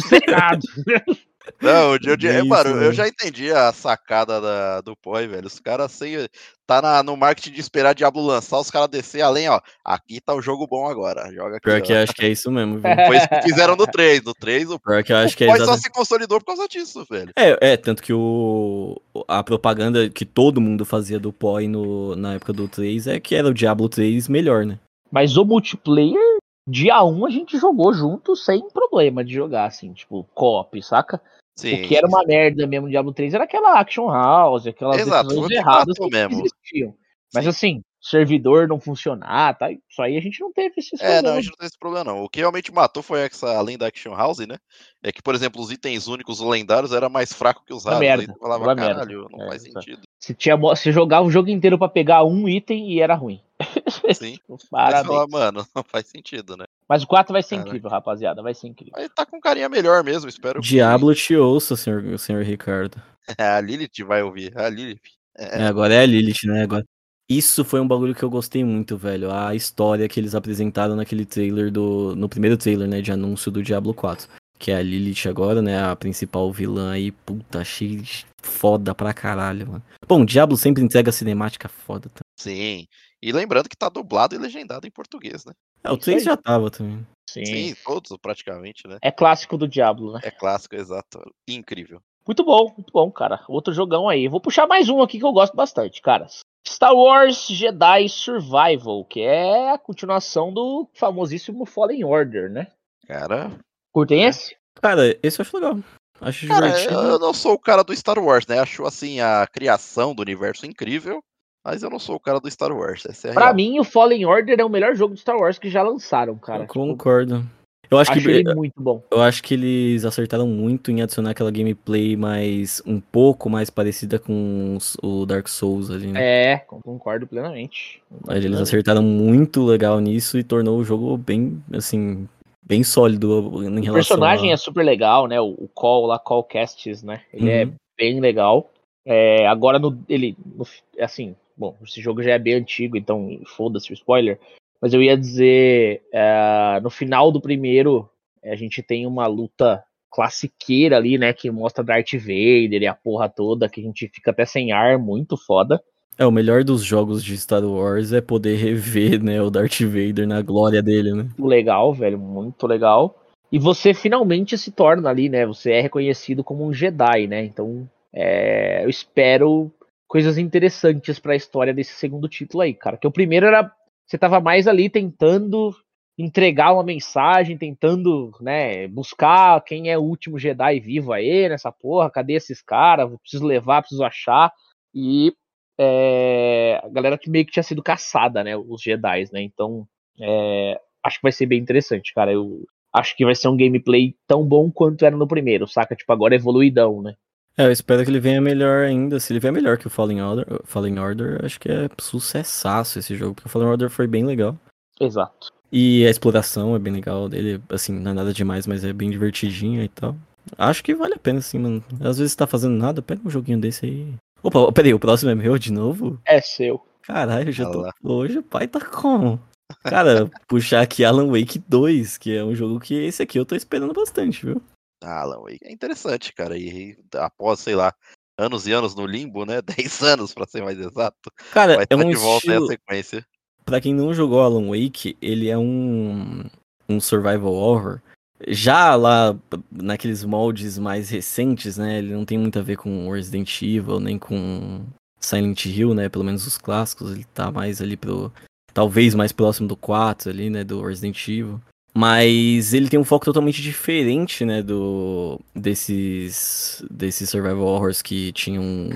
sossegado. [laughs] Não dia, [laughs] dia, Bem mano, isso, eu né? já entendi a sacada da- do Poi, velho. Os caras sem. Tá na- no marketing de esperar Diablo lançar, os caras descer além, ó. Aqui tá o jogo bom agora. Joga aqui. Pior que ó. eu acho que é isso mesmo, viu? Foi isso que fizeram no 3. No 3, o Pior que eu acho que é Poi só se consolidou por causa disso, velho. É, é, tanto que o a propaganda que todo mundo fazia do POI no, na época do 3 é que era o Diablo 3 melhor, né? Mas o multiplayer, dia 1 a gente jogou junto sem problema de jogar, assim, tipo, co-op, saca? Sim. O que era uma merda mesmo no Diablo 3 era aquela Action House, aquelas Exato, decisões que erradas que mesmo. existiam. Mas Sim. assim, servidor não funcionar, tá? Isso aí a gente não teve esses É, não, a problemas. gente não tem esse problema, não. O que realmente matou foi essa, além da Action House, né? É que, por exemplo, os itens únicos, os lendários, era mais fraco que os raros. merda, falava, uma merda. caralho, não É, faz sentido. Se tinha, se jogava o jogo inteiro pra pegar um item e era ruim. [laughs] Sim. Parabéns. falar, mano, [laughs] não faz sentido, né? Mas o 4 vai ser Caraca. incrível, rapaziada. Vai ser incrível. Aí tá com carinha melhor mesmo, espero. que- Diablo te ouça, senhor, senhor Ricardo. [laughs] a Lilith vai ouvir. A Lilith. É, agora é a Lilith, né? Agora. Isso foi um bagulho que eu gostei muito, velho. A história que eles apresentaram naquele trailer do. No primeiro trailer, né? De anúncio do Diablo 4. Que é a Lilith agora, né? A principal vilã aí. Puta, achei foda pra caralho, mano. Bom, Diablo sempre entrega cinemática foda. Tá? Sim. E lembrando que tá dublado e legendado em português, né? É, o Isso 3 aí. já tava também. Sim. Sim, todos praticamente, né? É clássico do Diablo, né? É clássico, exato. Incrível. Muito bom, muito bom, cara. Outro jogão aí. Vou puxar mais um aqui que eu gosto bastante, cara. Star Wars Jedi Survival, que é a continuação do famosíssimo Fallen Order, né? Cara, Curtem É. esse? Cara, esse eu acho legal. Acho cara divertido. eu não sou o cara do Star Wars, né? Acho assim a criação do universo incrível, mas eu não sou o cara do Star Wars. Essa é Pra real. mim, o Fallen Order é o melhor jogo de Star Wars que já lançaram, cara. eu concordo. Eu acho, acho que ele muito bom. Eu acho que eles acertaram muito em adicionar aquela gameplay mais um pouco mais parecida com os- o Dark Souls ali, né? É, concordo plenamente. Concordo Eles plenamente. acertaram muito legal nisso e tornou o jogo bem, assim, bem sólido em O relação personagem a... é super legal, né? O, o Call lá, Call Casts, né? Ele é Uhum. bem legal. É, agora no ele no- assim, bom, esse jogo já é bem antigo, então foda-se o spoiler. Mas eu ia dizer, é, no final do primeiro, a gente tem uma luta classiqueira ali, né? Que mostra Darth Vader e a porra toda, que a gente fica até sem ar, muito foda. É, o melhor dos jogos de Star Wars é poder rever, né, o Darth Vader na glória dele, né? Legal, velho, muito legal. E você finalmente se torna ali, né? Você é reconhecido como um Jedi, né? Então, é, eu espero coisas interessantes pra história desse segundo título aí, cara. Que o primeiro era você tava mais ali tentando entregar uma mensagem, tentando, né, buscar quem é o último Jedi vivo aí nessa porra, cadê esses caras? Preciso levar, preciso achar. E é, a galera que meio que tinha sido caçada, né, os Jedi, né? Então, é, acho que vai ser bem interessante, cara. Eu acho que vai ser um gameplay tão bom quanto era no primeiro, saca? Tipo, agora evoluidão, né? É, eu espero que ele venha melhor ainda. Se ele vier melhor que o Fallen Order, Fallen Order, acho que é sucessaço esse jogo, porque o Fallen Order foi bem legal. Exato. E a exploração é bem legal dele, assim, não é nada demais, mas é bem divertidinho e tal. Acho que vale a pena, sim, mano. Às vezes tá fazendo nada, pega um joguinho desse aí. Opa, peraí, o próximo é meu de novo? É seu. Caralho, eu já tô. Hoje o pai tá como? Cara, puxar aqui Alan Wake 2, que é um jogo que esse aqui eu tô esperando bastante, viu? Ah, Alan Wake é interessante, cara. E após, sei lá, anos e anos no limbo, né? [laughs] 10 anos pra ser mais exato. Cara, Vai é um de volta aí a estilo... sequência. Pra quem não jogou Alan Wake, ele é um, um survival horror. Já lá naqueles moldes mais recentes, né? Ele não tem muito a ver com Resident Evil, nem com Silent Hill, né? Pelo menos os clássicos. Ele tá mais ali pro. Talvez mais próximo do 4 ali, né? Do Resident Evil. Mas ele tem um foco totalmente diferente, né? Do. Desses. Desses survival horrors que tinham.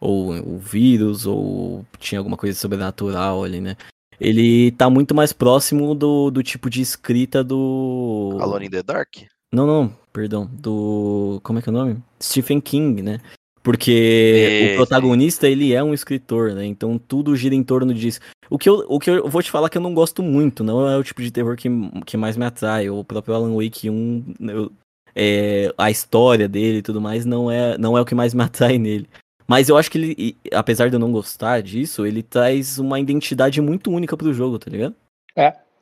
Ou o vírus, ou tinha alguma coisa sobrenatural ali, né? Ele tá muito mais próximo do, do tipo de escrita do. Alone in the Dark? Não, não, perdão. Do. Como é que é o nome? Stephen King, né? Porque o protagonista, ele é um escritor, né? Então tudo gira em torno disso. O que, eu, o que eu vou te falar que eu não gosto muito, não é o tipo de terror que, que mais me atrai. O próprio Alan Wake 1, eu- é, a história dele e tudo mais, não é, não é o que mais me atrai nele. Mas eu acho que ele, e- apesar de eu não gostar disso, ele traz uma identidade muito única pro jogo, tá ligado?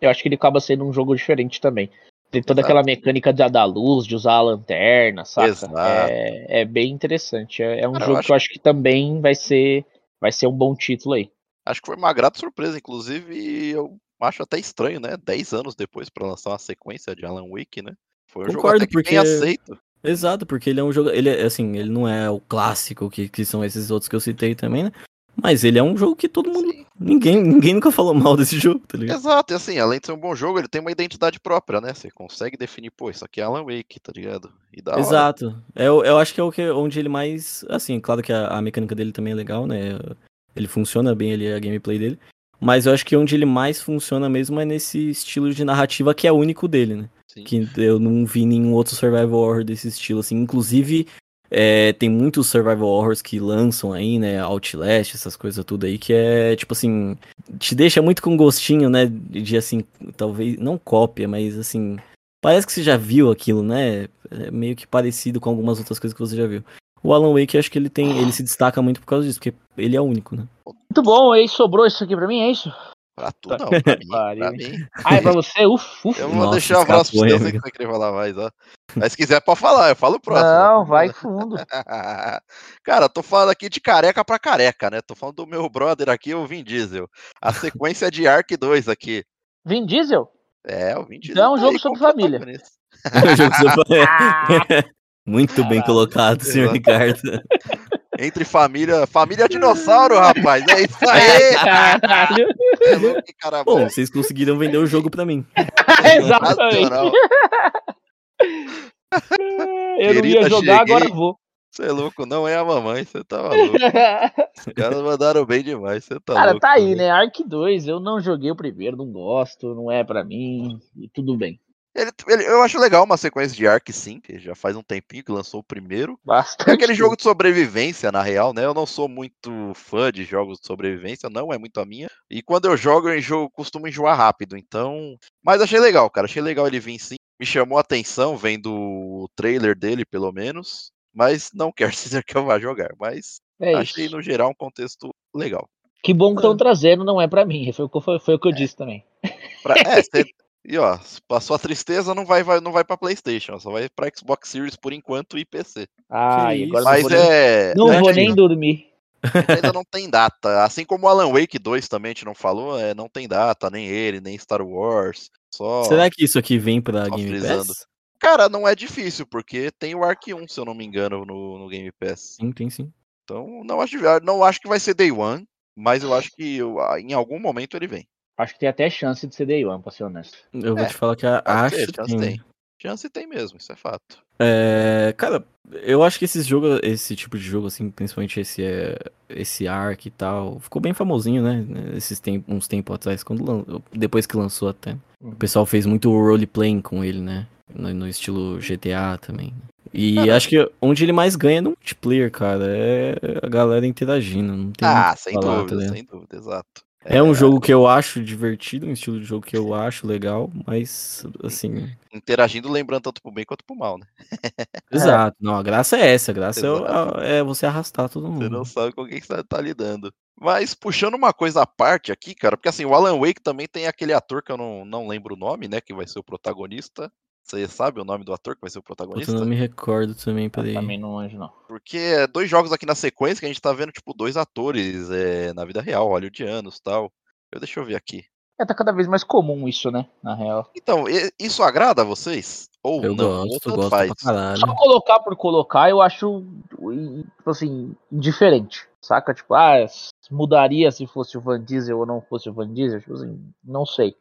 Eu acho que ele acaba sendo um jogo diferente também. Tem toda Exato. aquela mecânica de dar luz, de usar a lanterna, saca? É, é bem interessante. É, é um Cara, eu jogo acho que eu acho que também vai ser, vai ser um bom título aí. Acho que foi uma grata surpresa, inclusive, e eu acho até estranho, né? 10 anos depois pra lançar uma sequência de Alan Wake, né? Foi um Concordo, jogo até que porque- bem aceito. Exato, porque ele é um jogo. Ele é assim, ele não é o clássico que, que são esses outros que eu citei também, né? Mas ele é um jogo que todo mundo. Sim. Ninguém, ninguém nunca falou mal desse jogo, tá ligado? Exato, e assim, além de ser um bom jogo, ele tem uma identidade própria, né? Você consegue definir, pô, isso aqui é Alan Wake, tá ligado? E hora. Exato. Eu, eu acho que é o que, onde ele mais. Assim, claro que a, a mecânica dele também é legal, né? Ele funciona bem ali, a gameplay dele. Mas eu acho que onde ele mais funciona mesmo é nesse estilo de narrativa que é único dele, né? Sim. Que eu não vi nenhum outro survival horror desse estilo, assim. Inclusive, é, tem muitos survival horrors que lançam aí, né? Outlast, essas coisas tudo aí, que é, tipo assim, te deixa muito com gostinho, né? De, assim, talvez, não cópia, mas assim, parece que você já viu aquilo, né? É meio que parecido com algumas outras coisas que você já viu. O Alan Wake, acho que ele tem, ele se destaca muito por causa disso, porque ele é único, né? Muito bom, aí sobrou isso aqui pra mim, é isso? Pra tu não, pra mim. Pra mim. Ah, é pra você? Uf, uf. Eu vou Nossa, deixar o próximo pra hein, você que você querer falar mais, ó. Mas se quiser, pode falar, eu falo o próximo. Não, vai fundo. [laughs] Cara, tô falando aqui de careca pra careca, né? Tô falando do meu brother aqui, o Vin Diesel. A sequência de Ark 2 aqui. Vin Diesel? É, o Vin Diesel. Então [laughs] é um jogo sobre [laughs] família. jogo Muito bem colocado, senhor Exato. Ricardo. Entre família. Família dinossauro, rapaz. É isso aí! [laughs] Caralho. É louco, que cara Bom, vocês conseguiram vender o jogo pra mim. [laughs] Exatamente. Nacional. [laughs] Eu não ia jogar, cheguei. agora vou. Você é louco, não é a mamãe, você tá maluco. Os caras mandaram bem demais, você tá Cara, louco. tá aí, né? Ark 2, eu não joguei o primeiro, não gosto, não é pra mim, e tudo bem. Ele- ele- eu acho legal uma sequência de Ark sim, que já faz um tempinho que lançou o primeiro. Bastante. É aquele jogo de sobrevivência, na real, né? Eu não sou muito fã de jogos de sobrevivência, não é muito a minha. E quando eu jogo, eu enjoo, costumo enjoar rápido, então. Mas achei legal, cara. Achei legal ele vir sim. Me chamou a atenção vendo o trailer dele, pelo menos. Mas não [laughs] quer dizer que eu vá jogar. Mas É achei isso. no geral um contexto legal. Que bom que estão trazendo, não é pra mim. Foi, o que- foi, foi o que eu disse também. Pra- é, cê- e ó, passou a tristeza, não vai, vai, não vai pra PlayStation, só vai pra Xbox Series por enquanto e PC. Ah, e agora isso. não Mas vou, nem, é. não é, vou nem dormir. ainda não tem data. Assim como o Alan Wake 2 também a gente não falou, é, não tem data, nem ele, nem Star Wars. Só. Será que isso aqui vem pra Só Game frisando. Pass? Cara, não é difícil, porque tem o Ark 1, se eu não me engano, no, no Game Pass. Sim, tem sim. Então, não acho, não acho que vai ser Day One, mas eu acho que eu- em algum momento ele vem. Acho que tem até chance de ser Day One, pra ser honesto. Eu vou É, te falar que a- acho ter, que chance tem. tem. Chance tem mesmo, isso é fato. É, cara, eu acho que esses jogos, esse tipo de jogo, assim, principalmente esse, é, esse Ark e tal, ficou bem famosinho, né? Esses tempos, uns tempos atrás, quando depois que lançou até. O Uhum. pessoal fez muito roleplaying com ele, né? No, no estilo GTA também. E acho que onde ele mais ganha é no multiplayer, cara, é a galera interagindo. Não tem Ah, sem falar, tá dúvida, ligado? sem dúvida, exato. É um jogo que eu acho divertido, um estilo de jogo que eu acho legal, mas assim. Interagindo, lembrando tanto pro bem quanto pro mal, né? [laughs] Exato. Não, a graça é essa. A graça é é, você arrastar todo Você mundo. não sabe com quem você tá lidando. Mas puxando uma coisa à parte aqui, cara, porque assim, o Alan Wake também tem aquele ator que eu não, não lembro o nome, né? Que vai ser o protagonista. Você sabe o nome do ator que vai ser o protagonista? eu não me recordo também, Eu peraí. também não anjo, não. Porque é dois jogos aqui na sequência que a gente tá vendo, tipo, dois atores é, na vida real, hollywoodianos e tal. Eu, deixa eu ver aqui. É, tá cada vez mais comum isso, né? Na real. Então, isso agrada a vocês? Ou Eu não? Gosto, tanto gosto faz? pra caralho. Só colocar por colocar, eu acho, tipo assim, indiferente. Saca? Tipo, ah, mudaria se fosse o Van Diesel ou não fosse o Van Diesel? Tipo assim, não sei.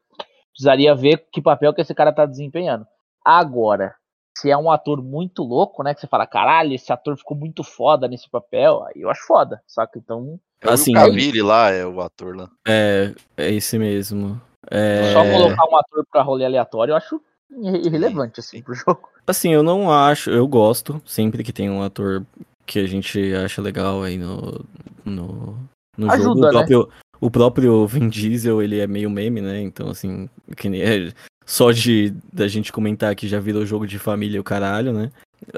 Precisaria ver que papel que esse cara tá desempenhando. Agora, se é um ator muito louco, né? Que você fala, caralho, esse ator ficou muito foda nesse papel, aí eu acho foda, saca? Então, É o Assim, Will Cavill lá, é o ator lá. É, é esse mesmo. É, só colocar um ator pra rolê aleatório, eu acho irre- irrelevante, assim, pro jogo. Assim, eu não acho, eu gosto sempre que tem um ator que a gente acha legal aí no, no, no Ajuda, jogo. né? O próprio, o próprio Vin Diesel, ele é meio meme, né? Então, assim, que nem é, só de da gente comentar que já virou jogo de família o caralho, né?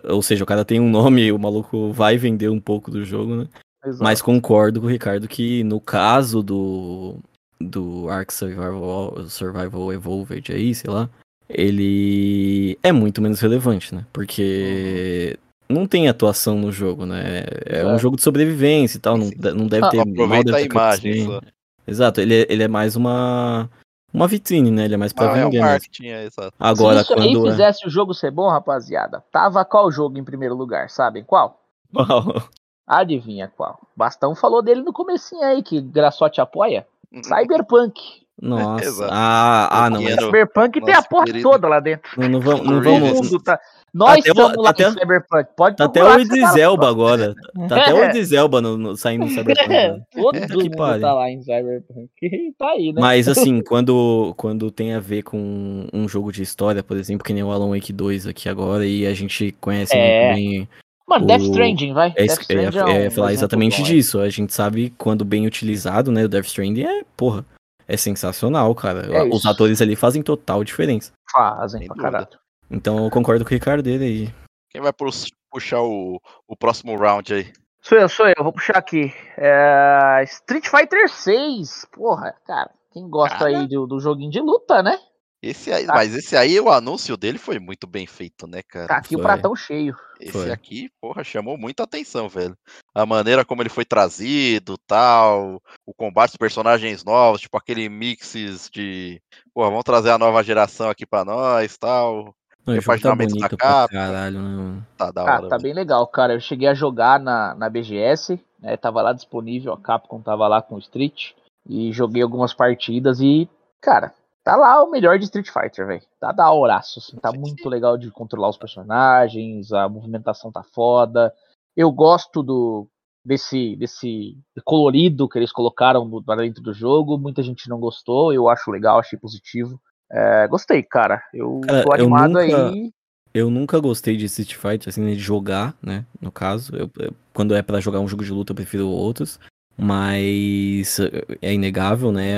Ou seja, o cara tem um nome, o maluco vai vender um pouco do jogo, né? Exato. Mas concordo com o Ricardo que no caso do, do Ark Survival, Survival Evolved aí, sei lá, ele é muito menos relevante, né? Porque não tem atuação no jogo, né? É um É. jogo de sobrevivência e tal, não, não deve Ah, ter mal aproveita a imagem. Exato, ele, é- ele é mais uma uma vitrine, né? Ele é mais pra Ah, é vender mesmo. marketing, é exato. Agora, Se isso aí quando é... fizesse o jogo ser bom, rapaziada, tava qual jogo em primeiro lugar, sabem qual? Uau. Adivinha qual? Bastão falou dele no comecinho aí, que Graçote apoia. Cyberpunk. Nossa. [laughs] Exato. Ah, ah, não. Cyberpunk tem a porra querido- toda lá dentro. não, não vamos, não Todo vamos, Mundo tá- Nós até o- estamos lá até- com Cyberpunk. Pode Tá até o Idris tá- agora. Tá até o [laughs] Idris Elba no, no- saindo no Cyberpunk. né? [laughs] Todo Que mundo pariu. tá lá em Cyberpunk. [laughs] tá aí, né? Mas assim, quando, quando tem a ver com um jogo de história, por exemplo, que nem o Alan Wake 2 aqui agora, e a gente conhece É. muito bem. Mano, o- Death Stranding, vai. É, Death isso- é, Stranding é um falar exatamente bom aí. disso. A gente sabe quando bem utilizado, né? O Death Stranding é, porra, é sensacional, cara. É Os isso. atores ali fazem total diferença. Fazem pra caralho. Então eu concordo com o Ricardo dele aí. Quem vai puxar o, o próximo round aí? Sou eu, sou eu. Vou puxar aqui. É, Street Fighter 6. Porra, cara. Quem gosta Cara. aí do, do joguinho de luta, né? Esse aí, Tá. mas esse aí, o anúncio dele foi muito bem feito, né, cara? Tá aqui o foi. pratão cheio. Esse Foi. aqui, porra, chamou muita atenção, velho. A maneira como ele foi trazido, tal, o combate dos personagens novos, tipo aquele mixes de, porra, vamos trazer a nova geração aqui pra nós, tal. Não, o jogo tá bonito pra capa. caralho, né? mano? Tá da Ah, hora. tá velho. bem legal, cara. Eu cheguei a jogar na, na BGS, né? Tava lá disponível, a Capcom tava lá com o Street. E joguei algumas partidas e, cara, tá lá o melhor de Street Fighter, velho. Tá da horaço, assim. Tá muito legal de controlar os personagens, a movimentação tá foda. Eu gosto do desse, desse colorido que eles colocaram no- pra dentro do jogo. Muita gente não gostou, eu acho legal, achei positivo. É, gostei, cara. Eu Cara, tô eu animado nunca- aí. Eu nunca gostei de Street Fighter, assim, de jogar, né? No caso, eu, eu- quando é pra jogar um jogo de luta, eu prefiro outros. Mas eh, é inegável, né?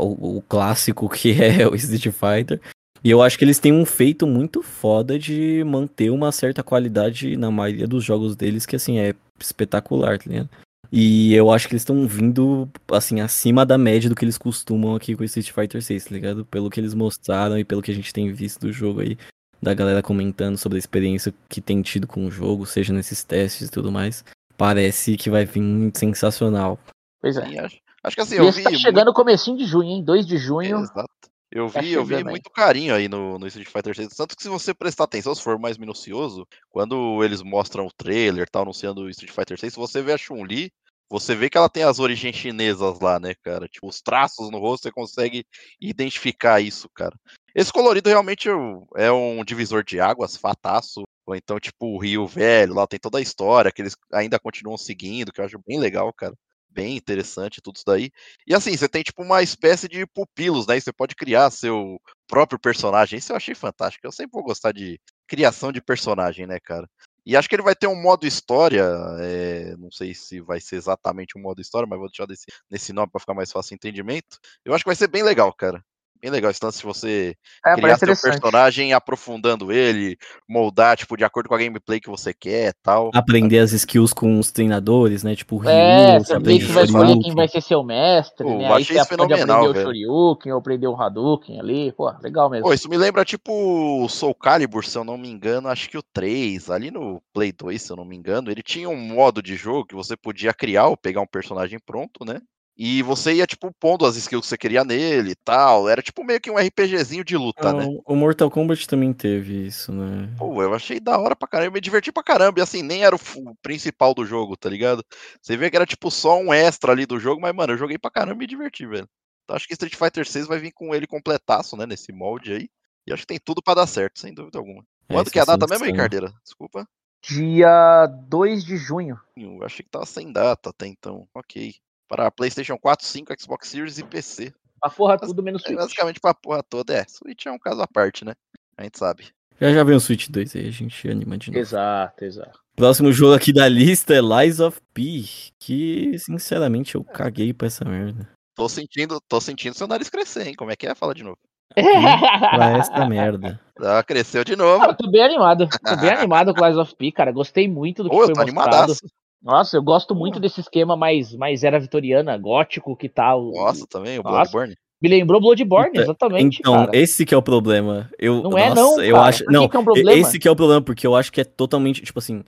o, o clássico [laughs] que é o Street Fighter. E eu acho que eles têm um feito muito foda de manter uma certa qualidade na maioria dos jogos deles, que assim, é espetacular, tá ligado? E eu acho que eles estão vindo, assim, acima da média do que eles costumam aqui com o Street Fighter 6, tá ligado? Pelo que eles mostraram e pelo que a gente tem visto do jogo aí da galera comentando sobre a experiência que tem tido com o jogo, seja nesses testes e tudo mais. Parece que vai vir sensacional. Pois é. Sim, acho, acho que assim, E eu esse vi. tá chegando no comecinho de junho, hein? 2 de junho. Exato. Eu Tá vi, eu vi muito carinho aí no, no Street Fighter 6. Tanto que se você prestar atenção, se for mais minucioso, quando eles mostram o trailer tal, anunciando o Street Fighter 6, se você vê a Chun-Li, você vê que ela tem as origens chinesas lá, né, cara? Tipo, os traços no rosto, você consegue identificar isso, cara. Esse colorido realmente é um divisor de águas, fataço. Ou então, tipo, o Rio Velho, lá tem toda a história que eles ainda continuam seguindo, que eu acho bem legal, cara. Bem interessante tudo isso daí. E assim, você tem tipo uma espécie de pupilos, né? E você pode criar seu próprio personagem. Isso eu achei fantástico. Eu sempre vou gostar de criação de personagem, né, cara? E acho que ele vai ter um modo história. é, não sei se vai ser exatamente um modo história, mas vou deixar desse, nesse nome para ficar mais fácil o entendimento. Eu acho que vai ser bem legal, cara. Bem legal esse lance de você É, criar seu personagem aprofundando ele, moldar, tipo, de acordo com a gameplay que você quer tal. Aprender as skills com os treinadores, né? Tipo o Ryu, É, você aprende que o vai escolher quem vai ser seu mestre, Pô, né? eu Aí achei você fenomenal, aprender o velho. Shoryuken ou aprender o Hadouken ali. Pô, legal mesmo. Pô, isso me lembra tipo o Soul Calibur, se eu não me engano, acho que o 3, ali no Play 2, se eu não me engano, ele tinha um modo de jogo que você podia criar ou pegar um personagem pronto, né? E você ia, tipo, pondo as skills que você queria nele e tal. Era tipo meio que um RPGzinho de luta, né? Ah, O Mortal Kombat também teve isso, né? Pô, eu achei da hora pra caramba, eu me diverti pra caramba, e assim, nem era o principal do jogo, tá ligado? Você vê que era tipo só um extra ali do jogo, mas, mano, eu joguei pra caramba e me diverti, velho. Então acho que Street Fighter 6 vai vir com ele completaço, né, nesse molde aí. E acho que tem tudo pra dar certo, sem dúvida alguma. É, Quando que é a data mesmo aí. Cardeira? Desculpa. Dia 2 de junho. Eu achei que tava sem data até então. Ok. Para PlayStation 4, 5, Xbox Series e PC. A porra tudo menos É Switch. basicamente pra porra toda. É, Switch é um caso à parte, né? A gente sabe. Já já vem o Switch 2 aí, a gente anima de novo. Exato, exato. Próximo jogo aqui da lista é Lies of P, que sinceramente eu caguei pra essa merda. Tô sentindo, tô sentindo seu nariz crescer, hein? Como é que é? Fala de novo. Pra essa merda. Ah, cresceu de novo. Eu tô bem animado. Tô bem animado com Lies of P, cara. Gostei muito do que Pô, eu foi tô mostrado. animadaço. Nossa, eu gosto muito desse esquema mais, mais era vitoriana, gótico que tal. Nossa, também, o Nossa. Bloodborne. Me lembrou Bloodborne, Então- exatamente, Então, cara. esse que é o problema. Eu, Não é nossa, não, eu cara. acho, não, que é um problema? esse que é o problema porque eu acho que é totalmente, tipo assim,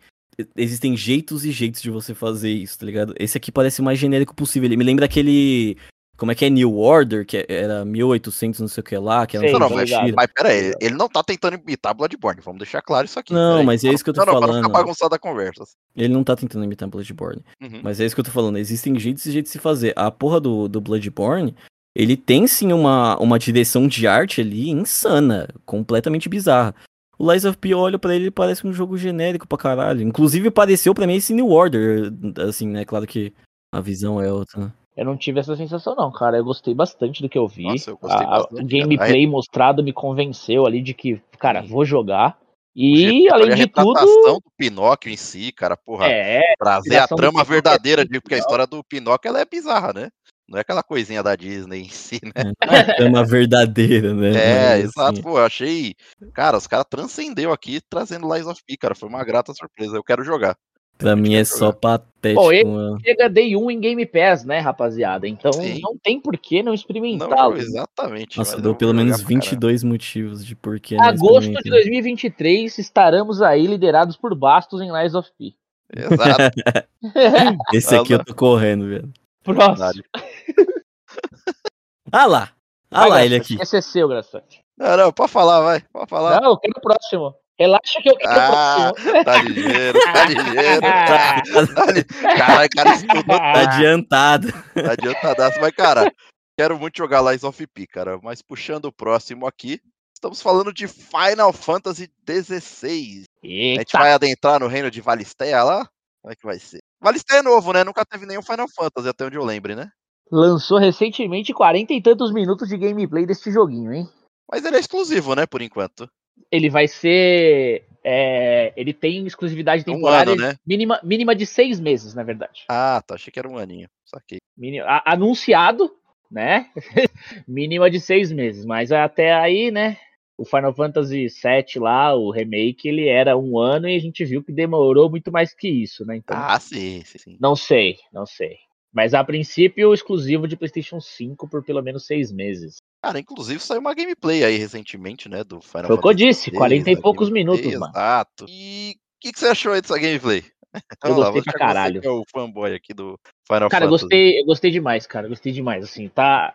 existem jeitos e jeitos de você fazer isso, tá ligado? Esse aqui parece o mais genérico possível. Ele me lembra aquele como é que é New Order, que era 1800 não sei o que lá, que era um Sei, Não, não, mas, mas pera aí, ele não tá tentando imitar Bloodborne, vamos deixar claro isso aqui. Não, mas é isso que eu tô não, não, pra não falando. ficar bagunçada a conversa. Ele não tá tentando imitar Bloodborne. Uhum. Mas é isso que eu tô falando. Existem jeitos e jeitos de se fazer. A porra do, do Bloodborne, ele tem sim uma, uma direção de arte ali insana, completamente bizarra. O Lies of P, eu olho pra ele, ele parece um jogo genérico pra caralho. Inclusive, pareceu pra mim esse New Order, assim, né? Claro que a visão é outra, né? Eu não tive essa sensação, não, cara. Eu gostei bastante do que eu vi. Nossa, eu gostei A- bastante, o cara. gameplay mostrado me convenceu ali de que, cara, vou jogar. E, jeito- além a de tudo, retratação do Pinóquio em si, cara, porra, é, trazer a trama é verdadeira, de, porque a história do Pinóquio ela é bizarra, né? Não é aquela coisinha da Disney em si, né? [laughs] É uma verdadeira, né? É, Mas, exato, assim, pô, eu achei. Cara, os caras transcendeu aqui trazendo Lies of P, cara. Foi uma grata surpresa. Eu quero jogar. Pra mim é só patético. Pô, ele- chega Day 1 em Game Pass, né, rapaziada? Então Sim. não tem por que não Não, experimentá-lo. exatamente. Nossa, mas deu eu pelo menos jogar pra caralho. 22 motivos de porquê. não Agosto de experimentei. 2023 estaremos aí liderados por Bastos em Lies of P. Exato. [laughs] Esse aqui eu tô correndo, velho. Próximo. Ah lá! Ah Vai, lá ele aqui. Esse é seu, Graçante. Não, não, pode falar, vai. Pode falar. Não, eu quero o próximo. Relaxa que eu quero Ah, tá [laughs] ligeiro, tá ligeiro. Tá li... Caralho, cara, estudou Tá adiantado. Tá adiantadaço. Mas, cara, quero muito jogar Lies of P, cara. Mas puxando o próximo aqui, estamos falando de Final Fantasy XVI. A gente vai adentrar no reino de Valistea lá? Como é que vai ser? Valistea é novo, né? Nunca teve nenhum Final Fantasy, até onde eu lembre, né? lançou recentemente 40 e tantos minutos de gameplay deste joguinho, hein? Mas ele é exclusivo, né, por enquanto. Ele vai ser. é, ele tem exclusividade Um temporária ano, né? mínima, mínima de seis meses, na verdade. Ah, tá. Achei que era um aninho. Saquei. Anunciado, né? [laughs] mínima de seis meses. Mas até aí, né? O Final Fantasy VII lá, o remake, ele era um ano e a gente viu que demorou muito mais que isso, né? Então, Ah, sim, sim, sim. não sei, não sei. Mas a princípio, exclusivo de PlayStation 5 por pelo menos seis meses. Cara, inclusive saiu uma gameplay aí recentemente, né? Do Final Foi o que eu disse, 40 e poucos minutos, mano. Exato. E o que, que você achou aí dessa gameplay? [laughs] Eu lá, gostei você- pra caralho. Você é o fanboy aqui do Final Cara, eu Fantasy. gostei, eu gostei demais, cara. Gostei demais, assim, tá.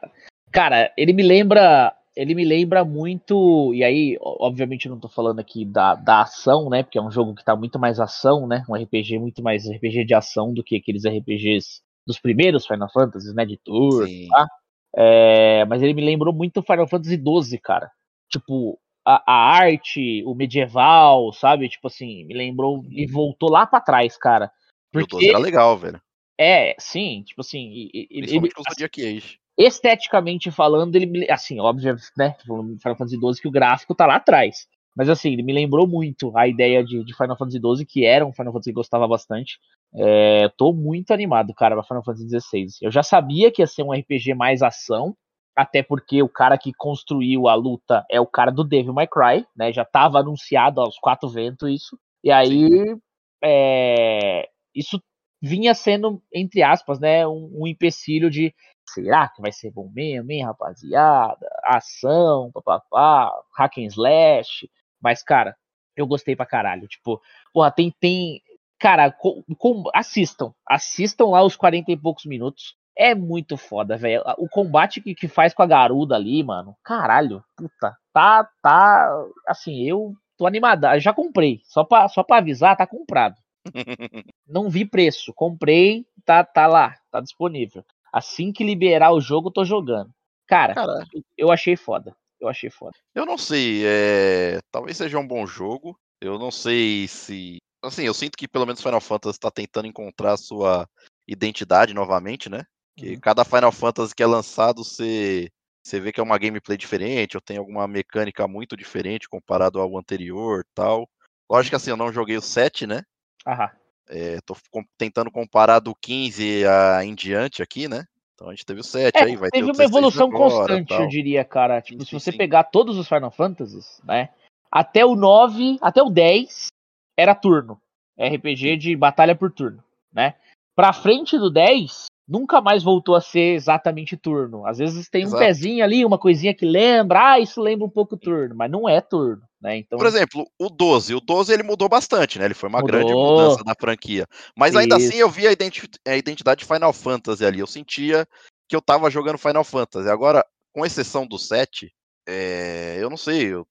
Cara, ele me lembra. Ele me lembra muito. E aí, obviamente, eu não tô falando aqui da, da ação, né? Porque é um jogo que tá muito mais ação, né? Um RPG muito mais RPG de ação do que aqueles RPGs dos primeiros Final Fantasy, né? De. Sim. tá? É, mas ele me lembrou muito Final Fantasy XII, cara. Tipo, a, a arte, o medieval, sabe? Tipo assim, me lembrou e voltou lá pra trás, cara. O Porque 12 era legal, velho. é, sim, tipo assim, e- ele, Principalmente o Zodiac Age. esteticamente falando, ele, me- assim, óbvio, né? falando de Final Fantasy XII que o gráfico tá lá atrás. Mas assim, ele me lembrou muito a ideia de, de Final Fantasy XII, que era um Final Fantasy que eu gostava bastante. É, tô muito animado, cara, pra Final Fantasy XVI. Eu já sabia que ia ser um RPG mais ação, até porque o cara que construiu a luta é o cara do Devil May Cry, né? Já tava anunciado aos quatro ventos isso. E aí, é, isso vinha sendo, entre aspas, né, um, um empecilho de será que vai ser bom mesmo, hein, rapaziada? Ação, papapá, hack and slash. Mas, cara, eu gostei pra caralho. Tipo, porra, tem. tem cara, com, com- assistam. Assistam lá os 40 e poucos minutos. É muito foda, velho. O combate que, que faz com a garuda ali, mano. Caralho, puta. Tá, tá. Assim, eu tô animada. Já comprei. Só pra, só pra avisar, tá comprado. [laughs] Não vi preço. Comprei, tá, tá lá, tá disponível. Assim que liberar o jogo, tô jogando. Cara, Cara, eu achei foda. Eu achei foda. eu não sei. É... Talvez seja um bom jogo. Eu não sei se. Assim, eu sinto que pelo menos Final Fantasy tá tentando encontrar sua identidade novamente, né? Que Uhum. cada Final Fantasy que é lançado, você, você vê que é uma gameplay diferente, ou tem alguma mecânica muito diferente comparado ao anterior tal. Lógico que assim, eu não joguei o 7, né? Aham. É, tô tentando comparar do 15 a, em diante aqui, né? Então a gente teve o 7 É, aí, vai ter teve o uma 16 evolução agora, constante, tal. eu diria, cara. Tipo, Sim, se você sim. pegar todos os Final Fantasies, né? Até o 9, até o 10 era turno. RPG de batalha por turno, né? Pra frente do 10, nunca mais voltou a ser exatamente turno. Às vezes tem um Exato. pezinho ali, uma coisinha que lembra, ah, isso lembra um pouco turno, mas não é turno, né? Então, Por exemplo, o 12. O 12 ele mudou bastante, né? Ele foi uma Mudou. grande mudança na franquia. Mas ainda assim eu vi a, identi- a identidade Final Fantasy ali. Eu sentia que eu tava jogando Final Fantasy. Agora, com exceção do 7, é, eu não sei. Eu,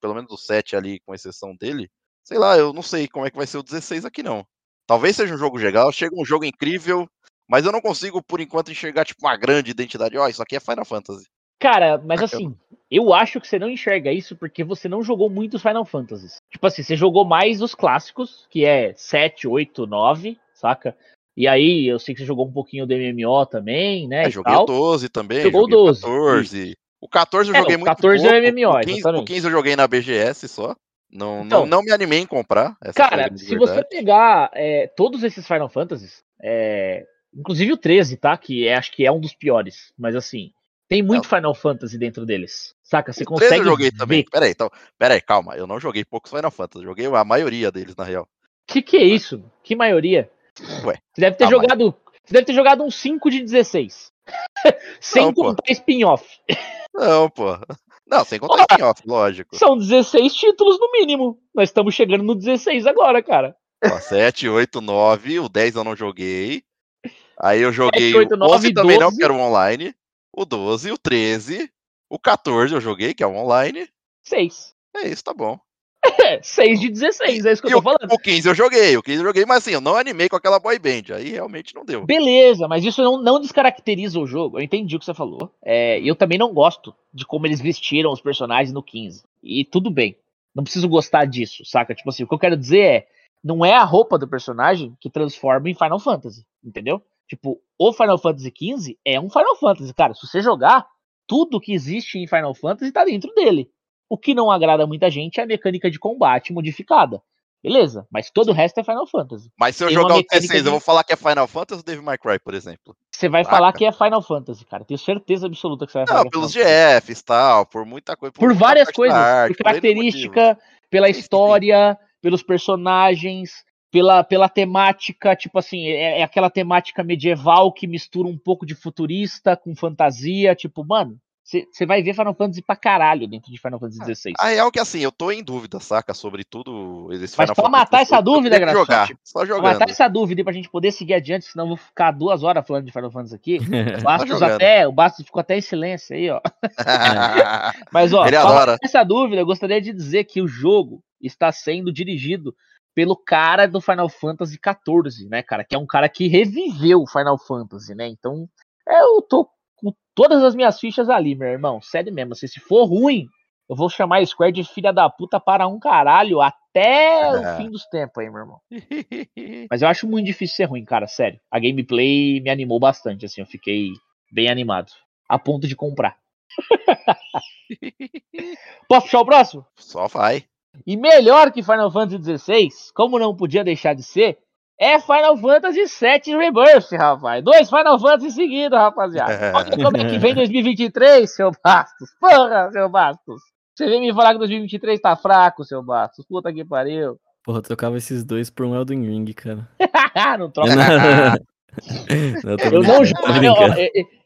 pelo menos o 7 ali, com exceção dele. Sei lá, eu não sei como é que vai ser o 16 aqui, não. Talvez seja um jogo legal, chega um jogo incrível, mas eu não consigo, por enquanto, enxergar tipo uma grande identidade. Ó, isso aqui é Final Fantasy. Cara, mas assim, eu acho que você não enxerga isso porque você não jogou muitos Final Fantasies. Tipo assim, você jogou mais os clássicos, que é 7, 8, 9, saca? E aí, eu sei que você jogou um pouquinho do MMO também, né? É, joguei tal. o 12 também, Jogou o joguei 12, o 14. O 14 eu É, joguei o muito 14 é pouco, MMO, o 15, o exatamente. 15 eu joguei na BGS só. Não, Então, não, não me animei em comprar. Cara, se você pegar é, todos esses Final Fantasies, é, inclusive o 13, tá? Que é, acho que é um dos piores, mas assim, tem muito Final Fantasy dentro deles, saca? Você O 13 consegue eu joguei ver. também. Peraí, então, peraí, calma. Eu não joguei poucos Final Fantasy, joguei a maioria deles, na real. Que que é isso? Que maioria? Ué, Você deve ter jogado, você deve ter jogado um 5 de 16. [laughs] Sem Não, contar spin-off. Não, pô. Não, sem contar spin-off, lógico. São 16 títulos no mínimo. Nós estamos chegando no 16 agora, cara. Ó, 7, 8, 9, o 10 eu não joguei. Aí eu joguei 8, o 9, 11 também não, 12. porque era o online. O 12, o 13, o 14 eu joguei, que é o online. 6. É isso, tá bom. É, 6 de 16, é isso que E eu o, tô falando. o 15 eu joguei, o 15 eu joguei, mas assim, eu não animei com aquela boy band. Aí realmente não deu. Beleza, mas isso não, não descaracteriza o jogo. Eu entendi o que você falou. É, eu também não gosto de como eles vestiram os personagens no 15. E tudo bem. Não preciso gostar disso, saca? Tipo assim, o que eu quero dizer é. Não é a roupa do personagem que transforma em Final Fantasy, entendeu? Tipo, o Final Fantasy XV é um Final Fantasy, cara. Se você jogar, tudo que existe em Final Fantasy tá dentro dele. O que não agrada muita gente é a mecânica de combate modificada. Beleza, mas todo o resto é Final Fantasy. Mas se eu Tem jogar o mecânica 16, de- eu vou falar que é Final Fantasy ou Devil May Cry, por exemplo. Você vai Saca? falar que é Final Fantasy, cara. Tenho certeza absoluta que você vai falar. Não, é pelos Final Fantasy. GFs e tal, por muita coisa. Por muita várias coisas. arte, por por característica, pela história, pelos personagens, pela, pela temática. Tipo assim, é, é aquela temática medieval que mistura um pouco de futurista com fantasia. Tipo, mano, você vai ver Final Fantasy pra caralho dentro de Final Fantasy XVI. A real é que assim, eu tô em dúvida, saca? Sobre tudo esse Mas Final pra Fantasy matar essa dúvida, Graçote, jogar, só Pra jogando. matar essa dúvida e pra gente poder seguir adiante, senão eu vou ficar duas horas falando de Final Fantasy aqui. [laughs] O Bastos até, o Bastos ficou até em silêncio aí, ó. [laughs] Mas, ó, Ele pra adora. matar essa dúvida, eu gostaria de dizer que o jogo está sendo dirigido pelo cara do Final Fantasy XIV, né, cara? Que é um cara que reviveu o Final Fantasy, né? Então, eu tô com todas as minhas fichas ali, meu irmão. Sério mesmo. Se, se for ruim, eu vou chamar a Square de filha da puta para um caralho até É. o fim dos tempos aí, meu irmão. Mas eu acho muito difícil ser ruim, cara, sério. A gameplay me animou bastante, assim, eu fiquei bem animado. A ponto de comprar. [laughs] Posso puxar o próximo? Só vai. E melhor que Final Fantasy XVI, como não podia deixar de ser, é Final Fantasy VII Rebirth, rapaz. Dois Final Fantasy seguidos, rapaziada. Olha como é que vem 2023, seu Bastos. Porra, seu Bastos. Você vem me falar que 2023 tá fraco, seu Bastos. Puta que pariu. Porra, eu trocava esses dois por um Elden Ring, cara. [laughs] não troca [laughs] [laughs] não, Eu não jogo.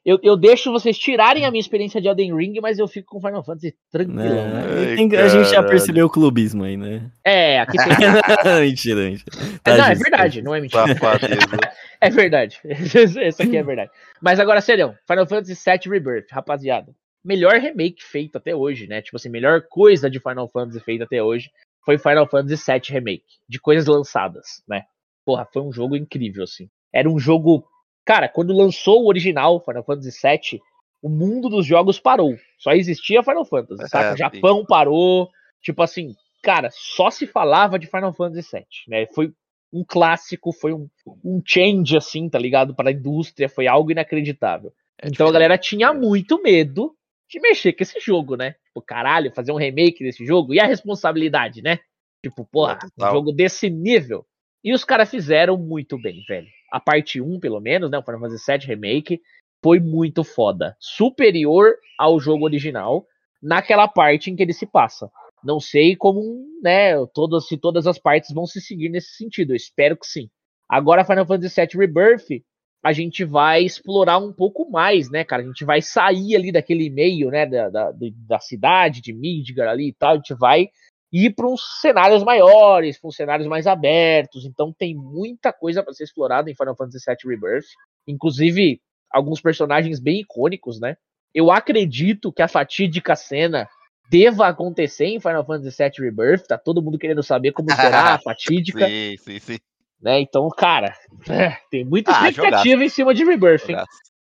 Eu, eu, deixo vocês tirarem a minha experiência de Elden Ring, mas eu fico com Final Fantasy tranquilão. né? Né? A gente já percebeu o clubismo aí, né? É, aqui tem. [laughs] mentira, mentira. É, Tá não, é justo, verdade, não é mentira. Safadeza. [laughs] É verdade. Isso aqui é verdade. Mas agora, sério, Final Fantasy VII Rebirth, rapaziada. Melhor remake feito até hoje, né? Tipo assim, melhor coisa de Final Fantasy feita até hoje foi Final Fantasy VII Remake. De coisas lançadas, né? Porra, foi um jogo incrível, assim. Era um jogo. Cara, quando lançou o original, Final Fantasy VII, o mundo dos jogos parou. Só existia Final Fantasy, saca? É, O Japão parou. Tipo assim, cara, só se falava de Final Fantasy VII, né? Foi um clássico, foi um, um change, assim, tá ligado? Para a indústria, foi algo inacreditável. É então a galera tinha diferente. muito medo de mexer com esse jogo, né? Tipo, caralho, fazer um remake desse jogo e a responsabilidade, né? Tipo, porra, Pô, um jogo desse nível. E os caras fizeram muito bem, velho. A parte 1, pelo menos, né? O Final Fantasy VII Remake foi muito foda. Superior ao jogo original naquela parte em que ele se passa. Não sei como, né, todas, se todas as partes vão se seguir nesse sentido. Eu espero que sim. Agora, Final Fantasy VII Rebirth a gente vai explorar um pouco mais, né, cara? A gente vai sair ali daquele meio, né, da, da, da cidade, de Midgar ali e tal, a gente vai ir para uns cenários maiores, para uns cenários mais abertos. Então tem muita coisa para ser explorada em Final Fantasy VII Rebirth, inclusive alguns personagens bem icônicos, né? Eu acredito que a fatídica cena deva acontecer em Final Fantasy VII Rebirth. Tá todo mundo querendo saber como será a [laughs] fatídica. sim, sim, sim. Né? Então, cara, [laughs] tem muita ah, expectativa em cima de Rebirth.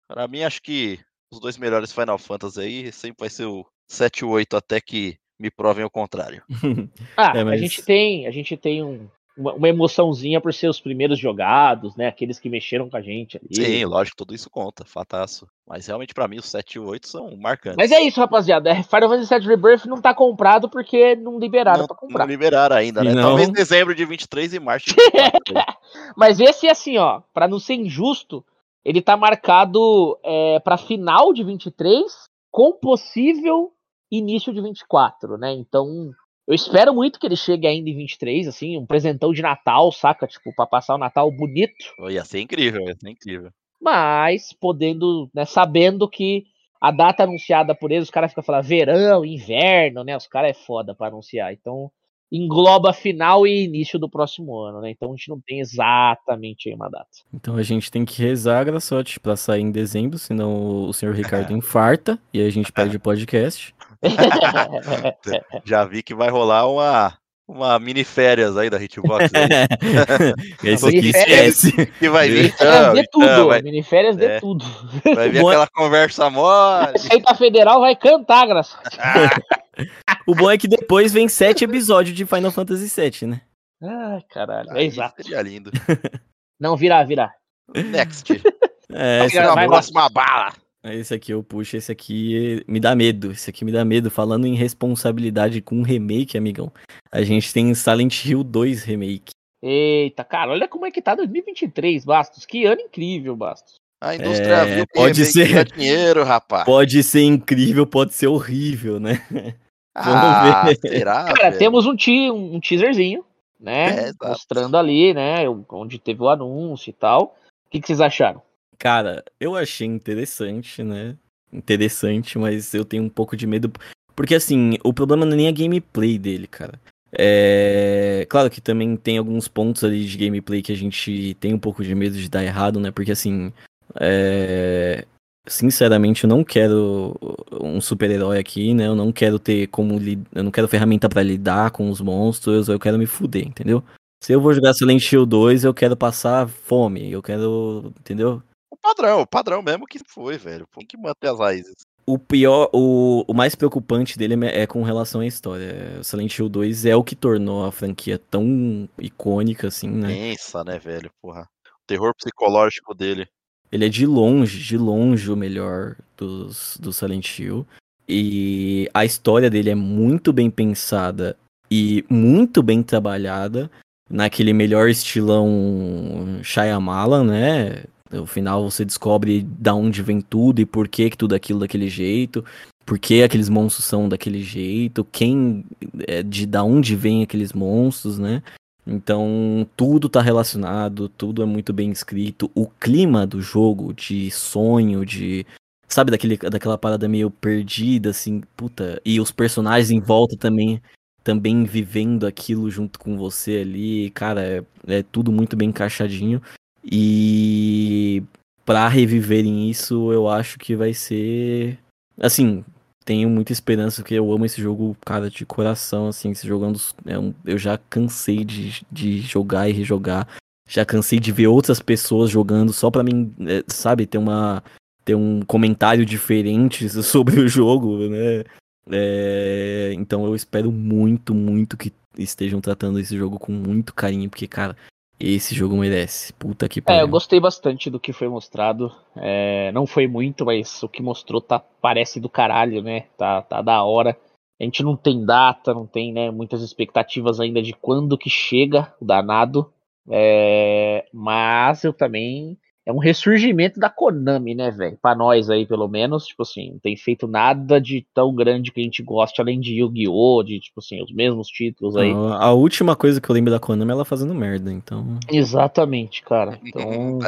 Pra mim, acho que os dois melhores Final Fantasy aí sempre vai ser o 7 e 8 até que me provem o contrário. [laughs] ah, é, mas... a gente tem, a gente tem um, uma, uma, emoçãozinha por ser os primeiros jogados, né? Aqueles que mexeram com a gente ali. Sim, lógico, tudo isso conta, fataço. Mas realmente para mim os 7 e 8 são marcantes. Mas é isso, rapaziada. É, Final Fantasy VII Rebirth não tá comprado porque não liberaram não, pra comprar. Não liberaram ainda, né? Não. Talvez dezembro de 23 e março de 24. [laughs] Mas esse assim, ó, para não ser injusto, ele tá marcado é, para final de 23 com possível início de 24, né? Então, eu espero muito que ele chegue ainda em 23, assim, um presentão de Natal, saca? Tipo, pra passar o Natal bonito. Oh, ia ser incrível, ia ser incrível. Mas, podendo, né, sabendo que a data anunciada por eles, os caras ficam falando verão, inverno, né? Os caras é foda pra anunciar. Então, engloba final e início do próximo ano, né? Então a gente não tem exatamente aí uma data. Então a gente tem que rezar, Graçote, pra sair em dezembro, senão o senhor Ricardo [laughs] infarta e a gente perde o podcast. [laughs] Já vi que vai rolar uma, uma mini férias aí da Hitbox. [laughs] Esse aqui esquece. Que vai vir. Então, de tudo, então, vai, mini férias de é, tudo. Vai vir aquela conversa mole. Receita Federal vai cantar, graça. [laughs] o bom é que depois vem sete episódios de Final Fantasy VII, né? Ai, caralho. É exato. Seria lindo. Não, virar, virar. Next. É, essa vai, próxima bala. Esse aqui eu puxo, esse aqui me dá medo. Esse aqui me dá medo. Falando em responsabilidade com remake, amigão. A gente tem Silent Hill 2 Remake. Eita, cara, olha como é que tá 2023, Bastos. Que ano incrível, Bastos. A indústria É, viu que pode ser. dinheiro, rapaz. Pode ser incrível, pode ser horrível, né? [laughs] ah, ver. será? Cara, velho? temos um, te um teaserzinho, né? É, mostrando ali, né? Onde teve o anúncio e tal. O que, que vocês acharam? Cara, eu achei interessante, né? Interessante, mas eu tenho um pouco de medo. Porque assim, o problema não é nem a gameplay dele, cara. É. Claro que também tem alguns pontos ali de gameplay que a gente tem um pouco de medo de dar errado, né? Porque assim. É... Sinceramente, eu não quero um super-herói aqui, né? Eu não quero ter como. li- Eu não quero ferramenta pra lidar com os monstros, eu quero me fuder, entendeu? Se eu vou jogar Silent Hill 2, eu quero passar fome, eu quero. Entendeu? Padrão, o padrão mesmo que foi, velho. Tem que manter as raízes. O pior, o, o mais preocupante dele é, é com relação à história. O Silent Hill 2 é o que tornou a franquia tão icônica, assim, né? Pensa, né, velho? Porra. O terror psicológico dele. Ele é de longe, de longe o melhor dos, do Silent Hill. E a história dele é muito bem pensada e muito bem trabalhada. Naquele melhor estilão Shyamala, né? No final você descobre da onde vem tudo e por que, que tudo aquilo daquele jeito. Por que aqueles monstros são daquele jeito. Quem. é, de da onde vem aqueles monstros, né? Então, tudo tá relacionado, tudo é muito bem escrito. O clima do jogo, de sonho, de. Sabe, daquele, daquela parada meio perdida, assim, puta. E os personagens em volta também, também vivendo aquilo junto com você ali. Cara, é, é tudo muito bem encaixadinho. E pra reviverem isso, eu acho que vai ser. Assim, tenho muita esperança, porque eu amo esse jogo, cara, de coração, assim, esse jogo é um dos, é um- eu já cansei de, de jogar e rejogar, já cansei de ver outras pessoas jogando só pra mim, é, sabe, ter uma, ter um comentário diferente [laughs] sobre o jogo, né, É, então eu espero muito, muito que estejam tratando esse jogo com muito carinho, porque, cara, esse jogo merece, puta que É, pariu. eu gostei bastante do que foi mostrado. É, não foi muito, mas o que mostrou tá, parece do caralho, né? Tá, tá da hora. A gente não tem data, não tem né, muitas expectativas ainda de quando que chega o danado. É, mas eu também. É um ressurgimento da Konami, né, velho? Pra nós aí, pelo menos. Tipo assim, não tem feito nada de tão grande que a gente goste, além de Yu-Gi-Oh!, de, tipo assim, os mesmos títulos aí. Não, a última coisa que eu lembro da Konami é ela fazendo merda, então. Exatamente, cara. Então.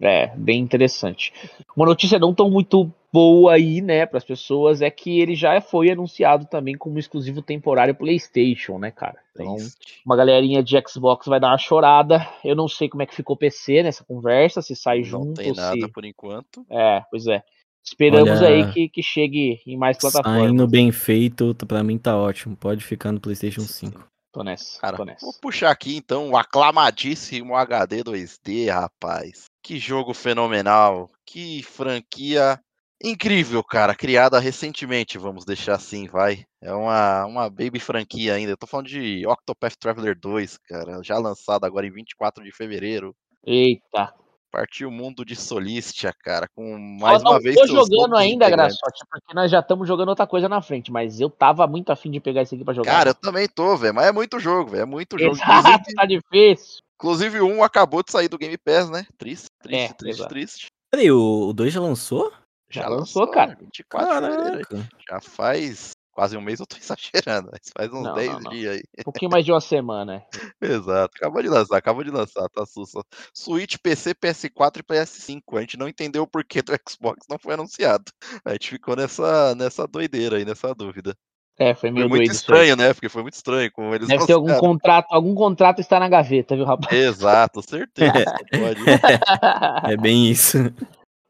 É, bem interessante. Uma notícia não tão muito boa aí, né, para as pessoas é que ele já foi anunciado também como exclusivo temporário PlayStation, né, cara? Então, uma galerinha de Xbox vai dar uma chorada. Eu não sei como é que ficou o PC nessa conversa, se sai Não junto tem ou nada se... por enquanto. É, pois é. Esperamos Olha, aí que, que chegue em mais plataformas. Saindo bem feito, pra mim tá ótimo. Pode ficar no PlayStation 5. Tô nessa, Cara, tô nessa. vou puxar aqui então o aclamadíssimo HD 2D, rapaz. Que jogo fenomenal. Que franquia incrível, cara. Criada recentemente, vamos deixar assim, vai. É uma, uma baby franquia ainda. Eu tô falando de Octopath Traveler 2, cara. Já lançado agora em 24 de fevereiro. Eita. Partiu o mundo de Solistia, cara. Com mais não uma vez. tô seus jogando ainda. Graçote, porque nós já estamos jogando outra coisa na frente, mas eu tava muito afim de pegar esse aqui pra jogar. Cara, eu também tô, velho. Mas é muito jogo, velho. É muito jogo. Exato, Inclusive, [laughs] tá difícil. inclusive, um acabou de sair do Game Pass, né? Triste, triste, É, triste, exato. triste. Peraí, o 2 já lançou? Já lançou, cara. 24 de fevereiro. Já faz quase um mês, eu tô [laughs] exagerando, mas faz uns Não, 10 não, não. dias aí. Um pouquinho mais de uma semana. [laughs] Exato, acabou de lançar, acabou de lançar, tá sussa. Switch, PC, PS4 e PS5. A gente não entendeu o porquê do [laughs] Xbox não foi anunciado. A gente ficou nessa, nessa doideira aí, nessa dúvida. É, foi Foi meio muito doido isso aí. estranho, né? Porque foi muito estranho como eles Deve ter algum contrato, algum contrato está na gaveta, viu, rapaz? Exato, certeza. É bem isso.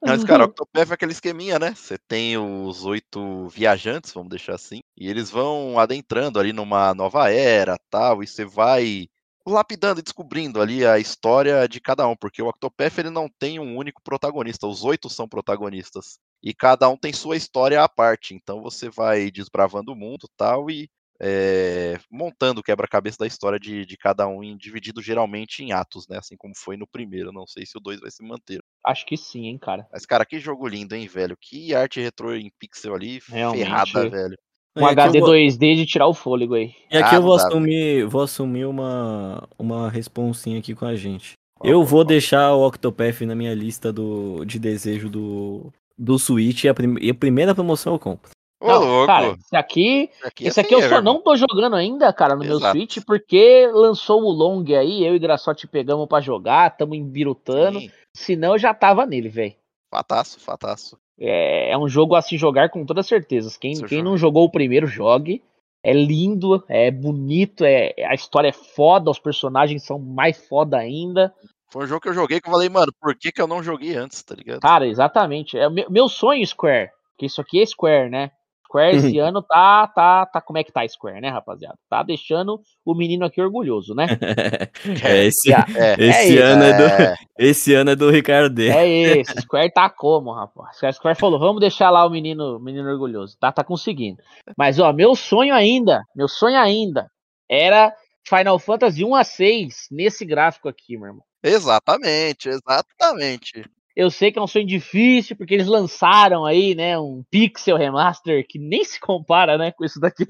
Mas, [laughs] cara, Octopath é aquele esqueminha, né? Você tem os oito viajantes, vamos deixar assim, e eles vão adentrando ali numa nova era tal, e você vai lapidando e descobrindo ali a história de cada um, porque o Octopath ele não tem um único protagonista, os oito são protagonistas, e cada um tem sua história à parte, então você vai desbravando o mundo tal, e é, montando o quebra-cabeça da história de, de cada um, dividido geralmente em atos, né? Assim como foi no primeiro, não sei se o dois vai se manter. Acho que sim, hein, cara. Mas, cara, que jogo lindo, hein, velho? Que arte retrô em pixel ali, Realmente. ferrada, velho. Um É, aqui HD vou- 2D de tirar o fôlego aí. E aqui Ah, eu vou assumir, vou assumir uma, uma responsinha aqui com a gente. Qual, Eu qual, vou qual? deixar o Octopath na minha lista do, de desejo do, do Switch e a, prim- e a primeira promoção eu compro. Ô, Não, louco! Cara, esse aqui, aqui é esse aqui sem eu só erro, não tô jogando ainda, cara, no meu Exato. Switch, porque lançou o Long aí, eu e Graçote pegamos pra jogar, tamo embirutando. Sim, Senão eu já tava nele, velho. Fataço, fataço. É, é um jogo a se jogar com toda certeza. Quem, Se quem não jogou o primeiro, jogue. É lindo, é bonito, é, a história é foda, os personagens são mais foda ainda. Foi um jogo que eu joguei que eu falei, mano, por que, que eu não joguei antes, tá ligado? Cara, exatamente. É meu, meu sonho, Square. Que isso aqui é Square, né? Square esse ano tá, tá, tá. Como é que tá Square, né, rapaziada? Tá deixando o menino aqui orgulhoso, né? [laughs] É, esse, É, esse, isso, ano é do, é, esse ano é do Ricardo D. É esse, Square tá como, rapaz? A Square falou, vamos deixar lá o menino, menino orgulhoso. Tá, tá conseguindo. Mas, ó, meu sonho ainda, meu sonho ainda era Final Fantasy 1 a 6 nesse gráfico aqui, meu irmão. exatamente, exatamente. Eu sei que é um sonho difícil, porque eles lançaram aí, né, um pixel remaster que nem se compara, né, com isso daqui.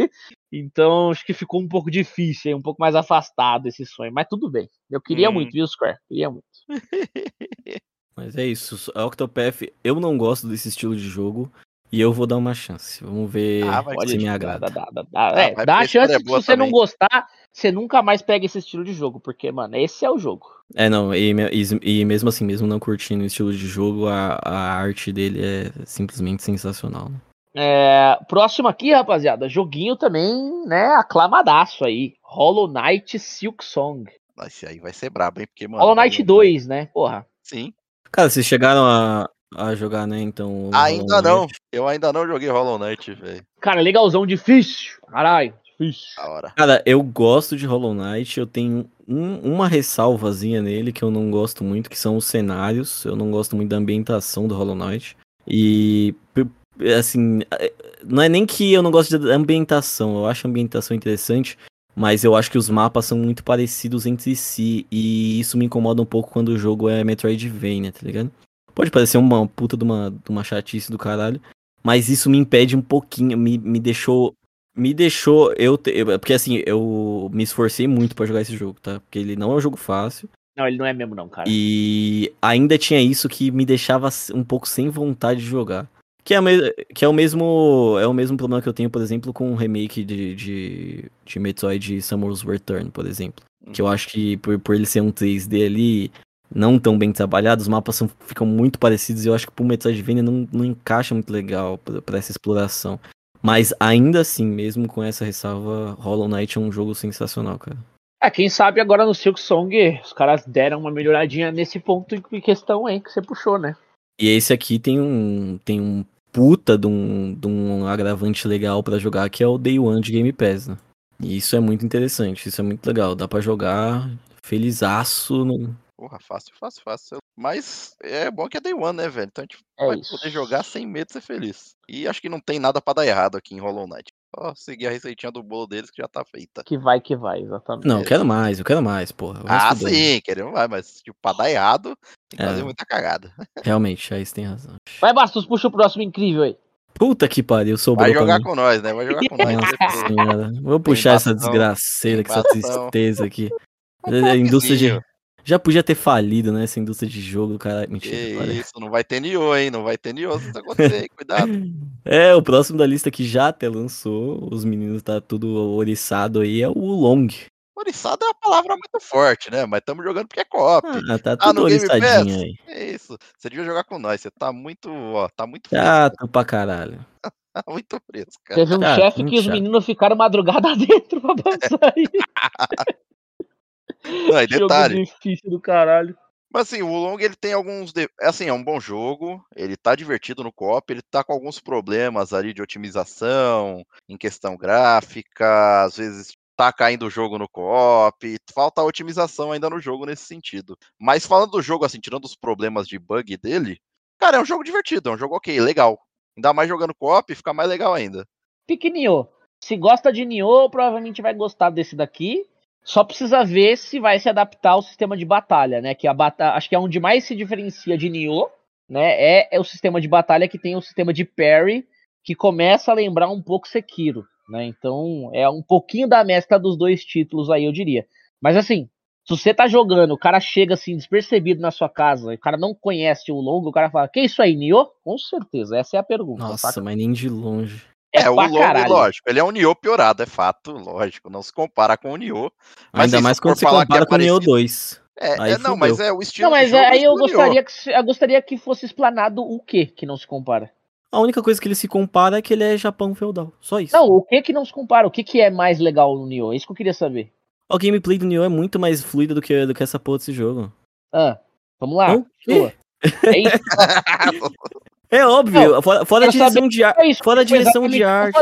Então, acho que ficou um pouco difícil, um pouco mais afastado esse sonho. Mas tudo bem. Eu queria Hum. muito, viu, Square? Queria muito. [laughs] Mas é isso. A Octopath, eu não gosto desse estilo de jogo e eu vou dar uma chance. Vamos ver Ah, se me Dá, agrada. dá, dá, dá. Ah, É, vai dá a chance é se você não também. gostar, você nunca mais pega esse estilo de jogo, porque, mano, esse é o jogo. É, não, e, e- e mesmo assim, mesmo não curtindo o estilo de jogo, a, a arte dele é simplesmente sensacional. né? É, próximo aqui, rapaziada, joguinho também, né, aclamadaço aí. Hollow Knight Silk Song. Esse aí vai ser brabo, hein? Porque, mano. Hollow Knight Hollow 2, né, porra. Sim. Cara, vocês chegaram a, a jogar, né, então... Ainda não. Eu ainda não joguei Hollow Knight, velho. Cara, legalzão, difícil. Caralho, Da hora. Cara, eu gosto de Hollow Knight, eu tenho um- uma ressalvazinha nele que eu não gosto muito, que são os cenários. Eu não gosto muito da ambientação do Hollow Knight. E, p- assim, é- não é nem que eu não gosto da ambientação, eu acho a ambientação interessante, mas eu acho que os mapas são muito parecidos entre si, e isso me incomoda um pouco quando o jogo é Metroidvania, tá ligado? Pode parecer uma puta de uma, de uma chatice do caralho, mas isso me impede um pouquinho, me, me deixou me deixou eu, te- eu- porque assim eu me esforcei muito pra jogar esse jogo tá? Porque ele não é um jogo fácil. Não, ele não é mesmo não, cara. e ainda tinha isso que me deixava um pouco sem vontade de jogar. Que é, que é o mesmo é o mesmo problema que eu tenho por exemplo com o remake de, de, de Metroid Samus Return por exemplo. Que eu acho que por, por ele ser um 3D ali não tão bem trabalhados, os mapas são, ficam muito parecidos e eu acho que pro Metroidvania não, não encaixa muito legal para essa exploração. Mas ainda assim, mesmo com essa ressalva, Hollow Knight é um jogo sensacional, cara. É, quem sabe agora no Silk Song os caras deram uma melhoradinha nesse ponto em questão aí que você puxou, né? E esse aqui tem um, tem um puta de um, de um agravante legal para jogar, que é o Day One de Game Pass, né? E isso é muito interessante, isso é muito legal. Dá para jogar felizaço. No... Porra, fácil, fácil, fácil. Mas é bom que é Day One, né, velho? Então a gente É vai isso. poder jogar sem medo de ser feliz. E acho que não tem nada pra dar errado aqui em Hollow Knight. Só seguir a receitinha do bolo deles que já tá feita. Que vai que vai, exatamente. Não, eu quero mais, eu quero mais, porra. Ah, do- sim, queremos mais, mas tipo, pra dar errado, tem que É. fazer muita cagada. [laughs] Realmente, aí você tem razão. Vai, Bastos, puxa o próximo incrível aí. Puta que pariu, sobrou Vai jogar com nós, né? Vai jogar com nós. Nossa senhora. Vou puxar essa desgraceira, tem com essa tristeza aqui. Um A indústria de. Já podia ter falido, né? Essa indústria de jogo, cara. Mentira. Que olha. isso, não vai ter Nioh, hein? Não vai ter Nioh se isso acontecer, hein? Cuidado. [laughs] É, o próximo da lista que já até lançou, os meninos tá tudo oriçado aí, é o Long. Oriçado é uma palavra muito forte, né? Mas estamos jogando porque é co-op. Ah, tá Ah, tudo no Game oriçadinho Pass? aí. É isso. Você devia jogar com nós. Você tá muito, ó, tá muito fresco. Chato pra caralho. [laughs] Tá muito fresco, cara. Teve um chefe que os chato. meninos ficaram madrugada [laughs] dentro pra avançar aí. Não, e [laughs] Jogo detalhe. difícil do caralho. Mas assim, o Long ele tem alguns. de- é Assim, é um bom jogo. Ele tá divertido no co-op. Ele tá com alguns problemas ali de otimização, em questão gráfica. Às vezes tá caindo o jogo no co-op. Falta otimização ainda no jogo nesse sentido. Mas falando do jogo, assim, tirando os problemas de bug dele, cara, é um jogo divertido. É um jogo ok, legal. Ainda mais jogando co-op, fica mais legal ainda. Pique Nioh. Se gosta de Nioh, provavelmente vai gostar desse daqui. Só precisa ver se vai se adaptar ao sistema de batalha, né? Que a bata... acho que é onde mais se diferencia de Nioh, né? É, é o sistema de batalha que tem o sistema de parry, que começa a lembrar um pouco Sekiro, né? Então é um pouquinho da mescla dos dois títulos aí, eu diria. Mas assim, se você tá jogando, o cara chega assim despercebido na sua casa, o cara não conhece o longo, o cara fala: "Que isso aí, Nioh?" Com certeza, essa é a pergunta. Nossa, saca? mas nem de longe. É, o pra Long, caralho. lógico, ele é um Nioh piorado, é fato, lógico. Não se compara com o Nioh. Mas, Ainda mais se quando que compara é com o Neo parecido- 2. É, Aí é, não, mas é o estilo Não, mas jogo aí eu Nioh. gostaria, que, se- eu gostaria que fosse explanado o que que não se compara. A única coisa que ele se compara é que ele é Japão feudal. Só isso. Não, o que que não se compara? O que que é mais legal no Nioh? É isso que eu queria saber. O gameplay do Neo é muito mais fluido do que, do que essa porra desse jogo. Ah, vamos lá. O? Sua. [laughs] É isso, [laughs] É óbvio, fora, fora a direção de arte. é. Fora a direção de arte.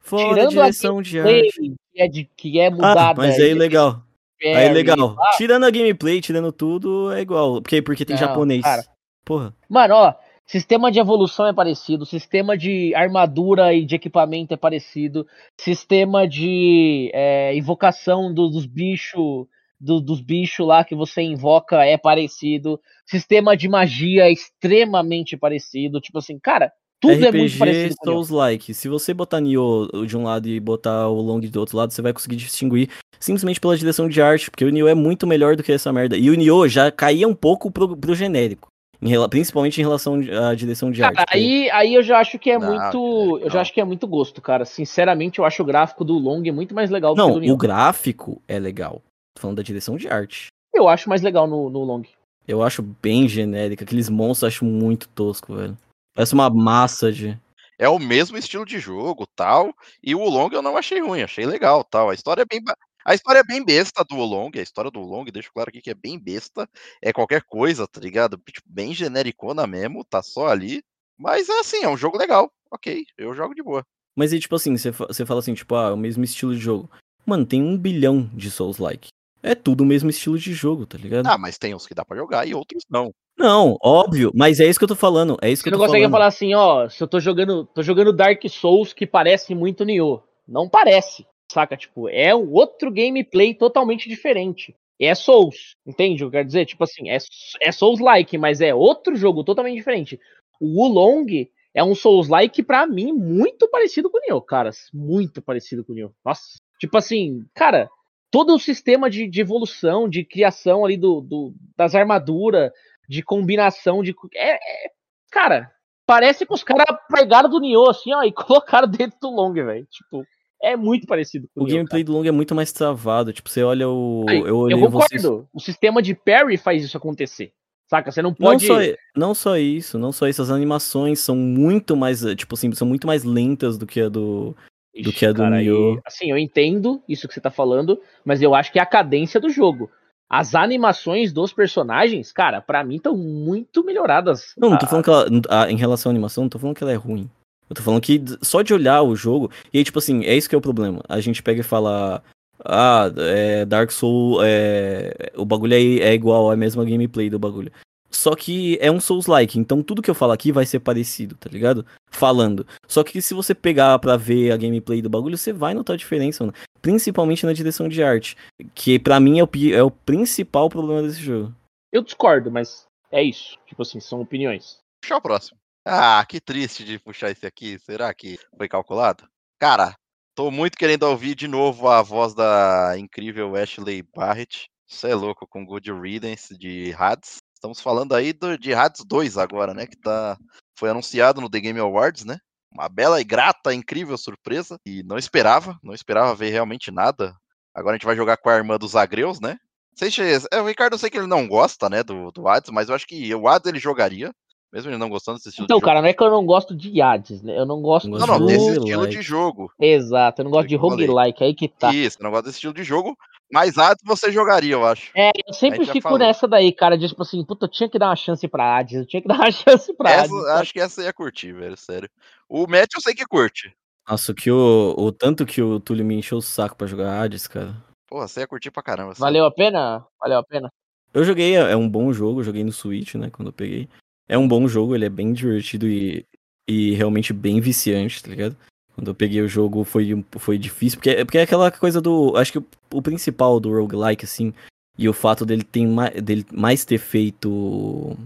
Fora a Tirando a direção de arte. Que é, de, que é mudada. Ah, mas aí e legal. Aí parry, legal. ah, Tirando a gameplay, tirando tudo, é igual. Porque, porque tem Não, japonês. cara. Porra. Mano, ó, sistema de evolução é parecido, sistema de armadura e de equipamento é parecido, sistema de é, invocação do- dos bichos do- dos bichos lá que você invoca é parecido, sistema de magia é extremamente parecido, tipo assim, cara, tudo é muito RPG parecido com o Nioh. Souls-like. Se você botar Nioh de um lado e botar o Long do outro lado, você vai conseguir distinguir simplesmente pela direção de arte, porque o Nioh é muito melhor do que essa merda. E o Nioh já caía um pouco pro, pro genérico. em principalmente em relação à direção de arte. Cara, porque- aí, aí eu já acho que é Não, muito. é, Eu já não. acho que é muito gosto, cara. Sinceramente, eu acho o gráfico do Long muito mais legal do Não, que do Nioh. o gráfico é legal. Tô falando da direção de arte. Eu acho mais legal no, no Long. Eu acho bem genérica. Aqueles monstros eu acho muito tosco, velho. Parece uma massa de. É o mesmo estilo de jogo, tal. E o Long eu não achei ruim, achei legal, tal. A história é bem a história é bem besta do Long, a história do Long, deixo claro aqui que é bem besta, é qualquer coisa, tá ligado? Tipo, bem genericona mesmo, tá só ali. Mas é assim, é um jogo legal. OK, eu jogo de boa. Mas aí, tipo assim, você fala assim, tipo, ah, é o mesmo estilo de jogo. Mano, tem um bilhão de Souls-like. É tudo o mesmo estilo de jogo, tá ligado? Ah, mas tem uns que dá pra jogar e outros não. Não, óbvio, mas é isso que eu tô falando. É isso Você que eu não tô consegue falando. falar assim, ó, se eu tô jogando, tô jogando Dark Souls que parece muito Nioh. Não parece, saca? Tipo, é um outro gameplay totalmente diferente. É Souls, entende o que eu quero dizer? Tipo assim, é, é Souls-like, mas é outro jogo totalmente diferente. O Wulong é um Souls-like pra mim muito parecido com o Nioh, cara, muito parecido com o Nioh. Nossa, tipo assim, cara, todo o sistema de, de evolução, de criação ali do, do- das armaduras, de combinação de é, é- cara, parece que os caras pegaram do Nioh assim, ó, e [laughs] colocaram dentro do Long, velho. Tipo, é muito parecido com o Nioh, gameplay cara. do Long é muito mais travado. Tipo, você olha o. Aí, eu olhei eu concordo. vocês. O sistema de parry faz isso acontecer. Saca? Você não Não pode. só, não só isso, não só isso. As animações são muito mais. eh, Tipo assim, são muito mais lentas do que a do. Do que a do cara, aí- Nioh. assim, eu entendo isso que você tá falando, mas eu acho que é a cadência do jogo. As animações dos personagens, cara, pra mim estão muito melhoradas. Não, não tô Ah, falando que ela. ah, Em relação à animação, não tô falando que ela é ruim. Eu tô falando que só de olhar o jogo. E aí, tipo assim, é isso que é o problema. A gente pega e fala. Ah, é, Dark Souls. É, o bagulho é, é igual, é a mesma gameplay do bagulho. Só que é um Souls-like, então tudo que eu falo aqui vai ser parecido, tá ligado? Falando. Só que se você pegar pra ver a gameplay do bagulho, você vai notar a diferença, mano. Principalmente na direção de arte. Que pra mim é o, é o principal problema desse jogo. Eu discordo, mas é isso. Tipo assim, são opiniões. Puxar o próximo. Ah, que triste de puxar esse aqui. Será que foi calculado? Cara, tô muito querendo ouvir de novo a voz da incrível Ashley Barrett. Você é louco com Good Riddance de Hades. Estamos falando aí do, de Hades 2 agora, né? Que tá, foi anunciado no The Game Awards, né? Uma bela e grata, incrível surpresa. E não esperava, não esperava ver realmente nada. Agora a gente vai jogar com a irmã dos Agreus, né? Sei se, é, o Ricardo eu sei que ele não gosta, né, do, do Hades, mas eu acho que o Hades ele jogaria, mesmo ele não gostando desse estilo Então, de jogo. cara, não é que eu não gosto de Hades, né? Eu não gosto Não Não, desse Roguelike. estilo de jogo. Exato, eu não gosto Foi de roguelike, aí que tá. Isso, eu não gosto desse estilo de jogo, mas Hades você jogaria, eu acho. É, eu sempre fico nessa daí, cara, de tipo assim, puta, eu tinha que dar uma chance pra Hades, eu tinha que [laughs] dar uma chance pra Essa, Hades. acho que essa eu ia curtir, velho, sério. O Matt eu sei que curte. Nossa, que o, o tanto que o Túlio me encheu o saco pra jogar Hades, cara. Porra, você ia curtir pra caramba. Valeu a pena? Valeu a pena? Eu joguei, é é um bom jogo, joguei no Switch, né, quando eu peguei. É um bom jogo, ele é bem divertido e, e realmente bem viciante, tá ligado? Quando eu peguei o jogo foi, foi difícil, porque, porque é aquela coisa do. Acho que o, o principal do roguelike, assim, e o fato dele, tem dele mais ter feito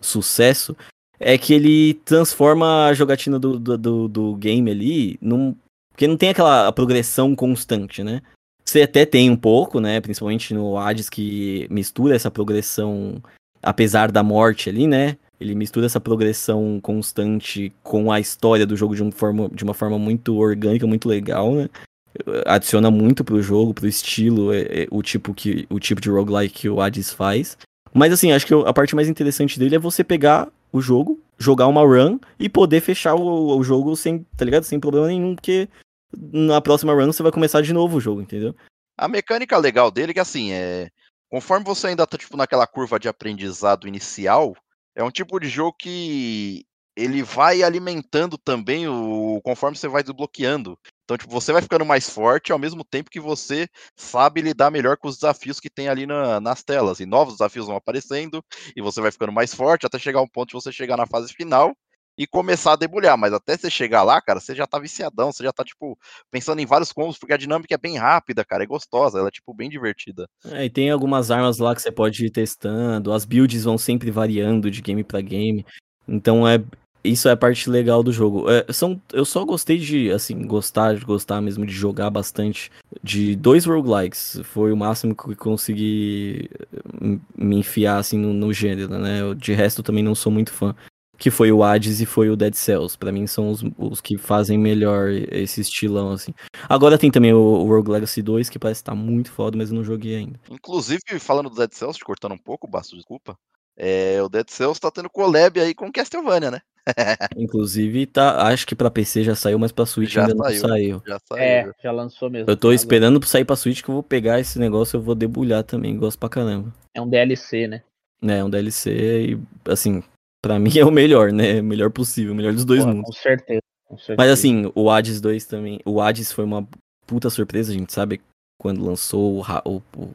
sucesso, é que ele transforma a jogatina do, do, do, do game ali num. Porque não tem aquela progressão constante, né? Você até tem um pouco, né? Principalmente no Hades, que mistura essa progressão, apesar da morte ali, né? Ele mistura essa progressão constante com a história do jogo de, um forma, de uma forma muito orgânica, muito legal, né? Adiciona muito pro jogo, pro estilo, é- é o, tipo que, o tipo de roguelike que o Hades faz. Mas assim, acho que a parte mais interessante dele é você pegar o jogo, jogar uma run e poder fechar o, o jogo sem, tá ligado? Sem problema nenhum, porque na próxima run você vai começar de novo o jogo, entendeu? A mecânica legal dele é que assim, é. Conforme você ainda tá, tipo, naquela curva de aprendizado inicial, é um tipo de jogo que ele vai alimentando também o. conforme você vai desbloqueando. Então, tipo, você vai ficando mais forte ao mesmo tempo que você sabe lidar melhor com os desafios que tem ali na- nas telas. E novos desafios vão aparecendo, e você vai ficando mais forte até chegar um ponto de você chegar na fase final e começar a debulhar. Mas até você chegar lá, cara, você já tá viciadão, você já tá, tipo, pensando em vários combos, porque a dinâmica é bem rápida, cara, é gostosa, ela é, tipo, bem divertida. É, e tem algumas armas lá que você pode ir testando, as builds vão sempre variando de game pra game. Então é isso é a parte legal do jogo. É, são, eu só gostei de, assim, gostar, de gostar mesmo de jogar bastante de dois roguelikes. Foi o máximo que consegui eh, me enfiar assim no, no gênero, né? Eu, De resto também não sou muito fã. Que foi o Hades e foi o Dead Cells. Pra mim são os, os que fazem melhor esse estilão, assim. Agora tem também o, o Rogue Legacy 2, que parece estar muito foda, mas eu não joguei ainda. Inclusive, falando do Dead Cells, te cortando um pouco, Basto, desculpa, é, o Dead Cells tá tendo collab aí com Castlevania, né? [laughs] Inclusive, tá, acho que pra PC já saiu, mas pra Switch Já ainda não saiu. saiu. Já saiu. É, já. lançou mesmo. Eu tô Já esperando pra sair pra Switch que eu vou pegar esse negócio eu vou debulhar também, gosto pra caramba. É um DLC, né? É, um DLC e, assim, pra mim é o melhor, né? O melhor possível, o melhor dos dois Porra, mundos. Com certeza. com certeza. Mas assim, o Hades 2 também. O Hades foi uma puta surpresa, a gente sabe quando lançou o, o, o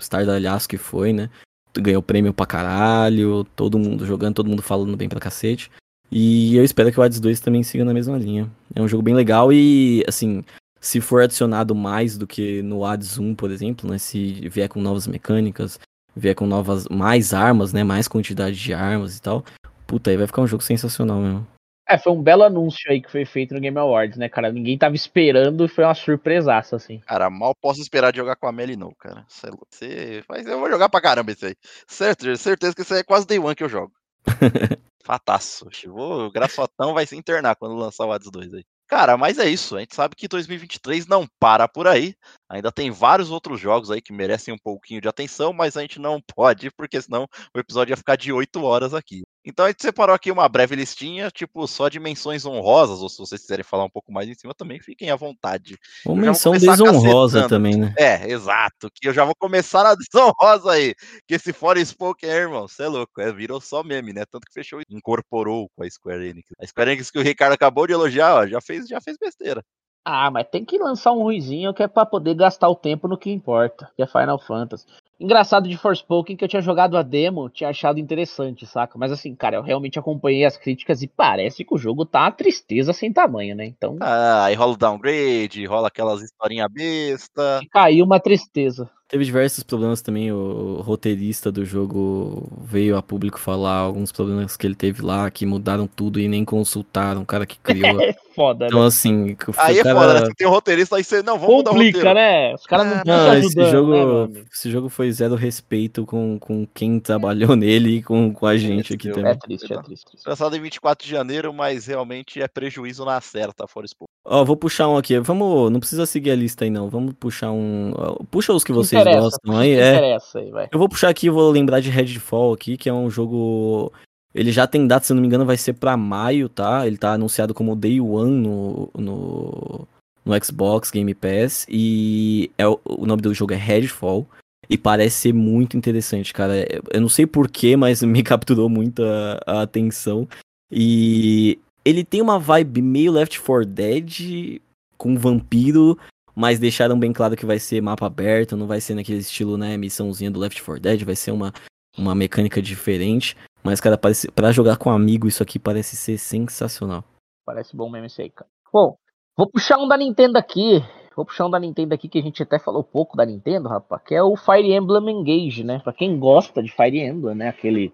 Stardalhaço que foi, né? Ganhou prêmio pra caralho, todo mundo jogando, todo mundo falando bem pra cacete. E eu espero que o Hades 2 também siga na mesma linha. É um jogo bem legal e, assim, se for adicionado mais do que no Hades 1, por exemplo, né? Se vier com novas mecânicas, vier com novas, mais armas, né? Mais quantidade de armas e tal. Puta, aí vai ficar um jogo sensacional mesmo. É, foi um belo anúncio aí que foi feito no Game Awards, né, cara? Ninguém tava esperando e foi uma surpresaça, assim. Cara, mal posso esperar de jogar com a Melly, não, cara. Cê é Mas eu vou jogar pra caramba esse aí. Certo, certeza que esse aí é quase Day One que eu jogo. [laughs] Fataço. Vou, o Graçotão vai se internar quando lançar o Hades 2 aí. Cara, mas é isso. A gente sabe que 2023 não para por aí. Ainda tem vários outros jogos aí que merecem um pouquinho de atenção, mas a gente não [laughs] pode, porque senão o episódio ia ficar de 8 horas aqui. Então a gente separou aqui uma breve listinha, tipo, só de menções honrosas, ou se vocês quiserem falar um pouco mais em cima também, fiquem à vontade. Uma menção desonrosa também, né? É, exato. Que eu já vou começar na [laughs] desonrosa aí. Que esse fora Spoke é, irmão, você é louco. É, virou só meme, né? Tanto que fechou e incorporou com a Square Enix. A Square Enix que o Ricardo acabou de elogiar, ó, já fez, já fez besteira. Ah, mas tem que lançar um ruizinho que é pra poder gastar o tempo no que importa, que é Final Fantasy. Engraçado de Forspoken que eu tinha jogado a demo, tinha achado interessante, saca? Mas assim, cara, eu realmente acompanhei as críticas e parece que o jogo tá uma tristeza sem tamanho, né? Então. Ah, aí rola o downgrade, rola aquelas historinhas besta. Caiu uma tristeza. Teve diversos problemas também. O roteirista do jogo veio a público falar alguns problemas que ele teve lá, que mudaram tudo e nem consultaram o cara que criou. [laughs] É foda, então, né? assim. Aí é cara... foda, né? Você tem um roteirista, aí você. Não, vamos mudar o Complica, roteiro. né? Os caras não Não, estão esse ajudando, jogo, né, esse jogo foi zero respeito com, com quem trabalhou nele e com, com a gente aqui Esse também. É triste, é triste. Lançado em 24 de janeiro, mas realmente é prejuízo na certa, Forspoken. Ó, vou puxar um aqui. Vamos, não precisa seguir a lista aí não. Vamos puxar um. Puxa os que vocês gostam aí, é. interessa aí, vai. Eu vou puxar aqui, vou lembrar de Redfall aqui, que é um jogo. Ele já tem data, se eu não me engano, vai ser pra maio, tá? Ele tá anunciado como Day One no, no, no Xbox Game Pass. E é, o o nome do jogo é Redfall. E parece ser muito interessante, cara. Eu não sei porquê, mas [laughs] me capturou muito a, a atenção. E ele tem uma vibe meio Left 4 Dead com vampiro, mas deixaram bem claro que vai ser mapa aberto, não vai ser naquele estilo, né, missãozinha do Left 4 Dead, vai ser uma, uma mecânica diferente. Mas, cara, parece, pra jogar com amigo, isso aqui parece ser sensacional. Parece bom mesmo esse aí, cara. Bom, vou puxar um da Nintendo aqui. Vou puxar um da Nintendo aqui que a gente até falou pouco da Nintendo, rapaz, que é o Fire Emblem Engage, né? Pra quem gosta de Fire Emblem, né? Aquele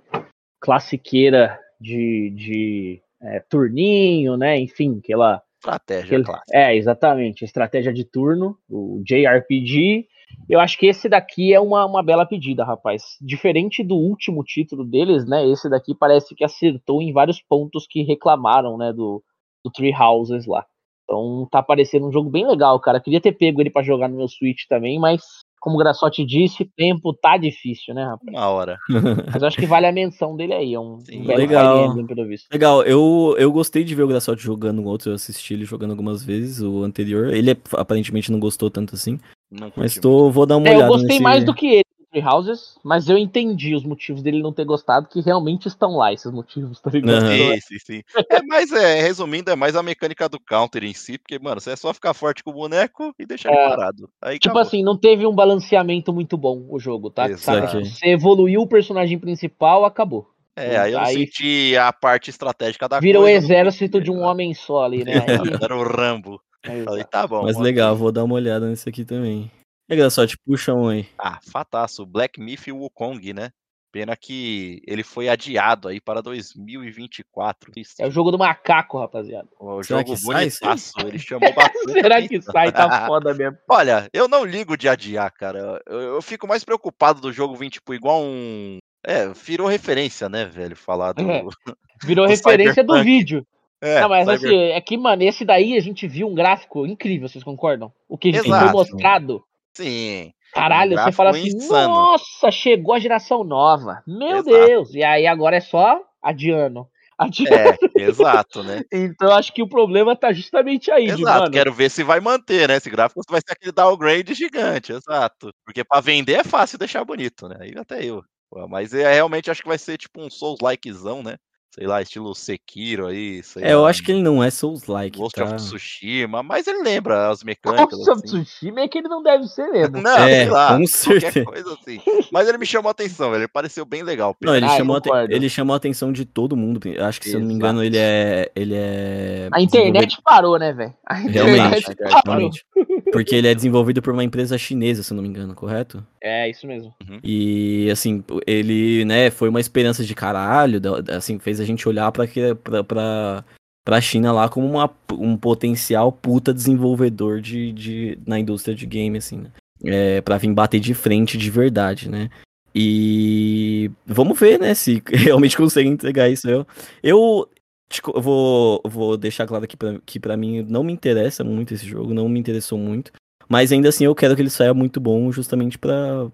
classiqueira de, de é, turninho, né? Enfim, aquela Estratégia, Aquele-. É, exatamente. Estratégia de turno, o JRPG. Eu acho que esse daqui é uma, uma bela pedida, rapaz. Diferente do último título deles, né? Esse daqui parece que acertou em vários pontos que reclamaram, né? Do, do Three Houses lá. Então tá parecendo um jogo bem legal, cara. Queria ter pego ele pra jogar no meu Switch também, mas como o Graçote disse, tempo tá difícil, né, rapaz? Uma hora. [laughs] Mas eu acho que vale a menção dele aí. É um, Sim, um belo legal. Pelo visto. Legal, eu, eu gostei de ver o Graçote jogando um outro, eu assisti ele jogando algumas vezes, o anterior. Ele aparentemente não gostou tanto assim, Não mas tô, vou dar uma É, eu olhada gostei nesse... mais do que ele Three Houses, mas eu entendi os motivos dele não ter gostado, que realmente estão lá, esses motivos, tá ligado? Aham. Sim, sim, sim. É mais, é, resumindo, é mais a mecânica do counter em si, porque, mano, você é só ficar forte com o boneco e deixar ele É. parado. Aí Tipo acabou. assim, não teve um balanceamento muito bom o jogo, tá? Exato. Você evoluiu o personagem principal, acabou. É, aí eu aí- senti a parte estratégica da Vira o coisa. não exército de um homem só ali, né? [laughs] Aí- Era o Rambo. é, Falei, tá bom. Mas ok. legal, vou dar uma olhada nesse aqui também. E Graçote, puxa um aí. Ah, fataço. Black Myth Wukong, né? Pena que ele foi adiado aí para 2024. é o jogo do macaco, rapaziada. O Será jogo que sai bonitaço, ele chamou bastante. [laughs] Será que sai? Tá [laughs] foda mesmo. Olha, eu não ligo de adiar, cara. Eu, eu fico mais preocupado do jogo vir, tipo, igual um. É, virou referência, né, velho? Falar do. É. [laughs] Virou O referência do Cyberpunk. vídeo. É, não, mas Cyber- assim, é que, mano, esse daí a gente viu um gráfico incrível, vocês concordam? O que, que foi Exato. mostrado. Sim. Caralho, você fala assim, insano. nossa, chegou a geração nova. Meu Exato. Deus. E aí agora é só adiando. [laughs] Adiando. É, exato, né? Então acho que o problema tá justamente aí, de, Exato, mano. quero ver se vai manter, né? Esse gráfico vai ser aquele downgrade gigante, exato. Porque pra vender é fácil deixar bonito, né? Aí até eu. Mas é, realmente acho que vai ser tipo um Souls-likezão, né? Sei lá, estilo Sekiro aí. Sei É, eu lá, acho que ele não é Souls-like, Ghost tá? of Tsushima, mas ele lembra as mecânicas. Nossa, assim. Tsushima é que ele não deve ser [laughs] mesmo. Não, É, sei lá, com qualquer certeza. coisa assim. Mas ele me [laughs] chamou a atenção, velho. Ele pareceu bem legal. Não, ele, Ah, chamou a te- ele chamou a atenção de todo mundo. Acho que, se eu não me engano, ele é. Ele é A internet parou, né, velho? Realmente. Realmente. Porque ele é desenvolvido por uma empresa chinesa, se eu não me engano, correto? É, isso mesmo. E assim, ele, né, foi uma esperança de caralho, assim, fez a gente olhar que- pra, pra, pra China lá como uma, um potencial puta desenvolvedor de, de, na indústria de game, assim, né? É, pra vir bater de frente de verdade, né? E vamos ver, né, se [laughs] realmente consegue entregar isso. Eu, eu, Tipo, vou, vou deixar claro aqui pra, que pra mim não me interessa muito esse jogo, não me interessou muito. Mas ainda assim eu quero que ele saia muito bom, justamente pra,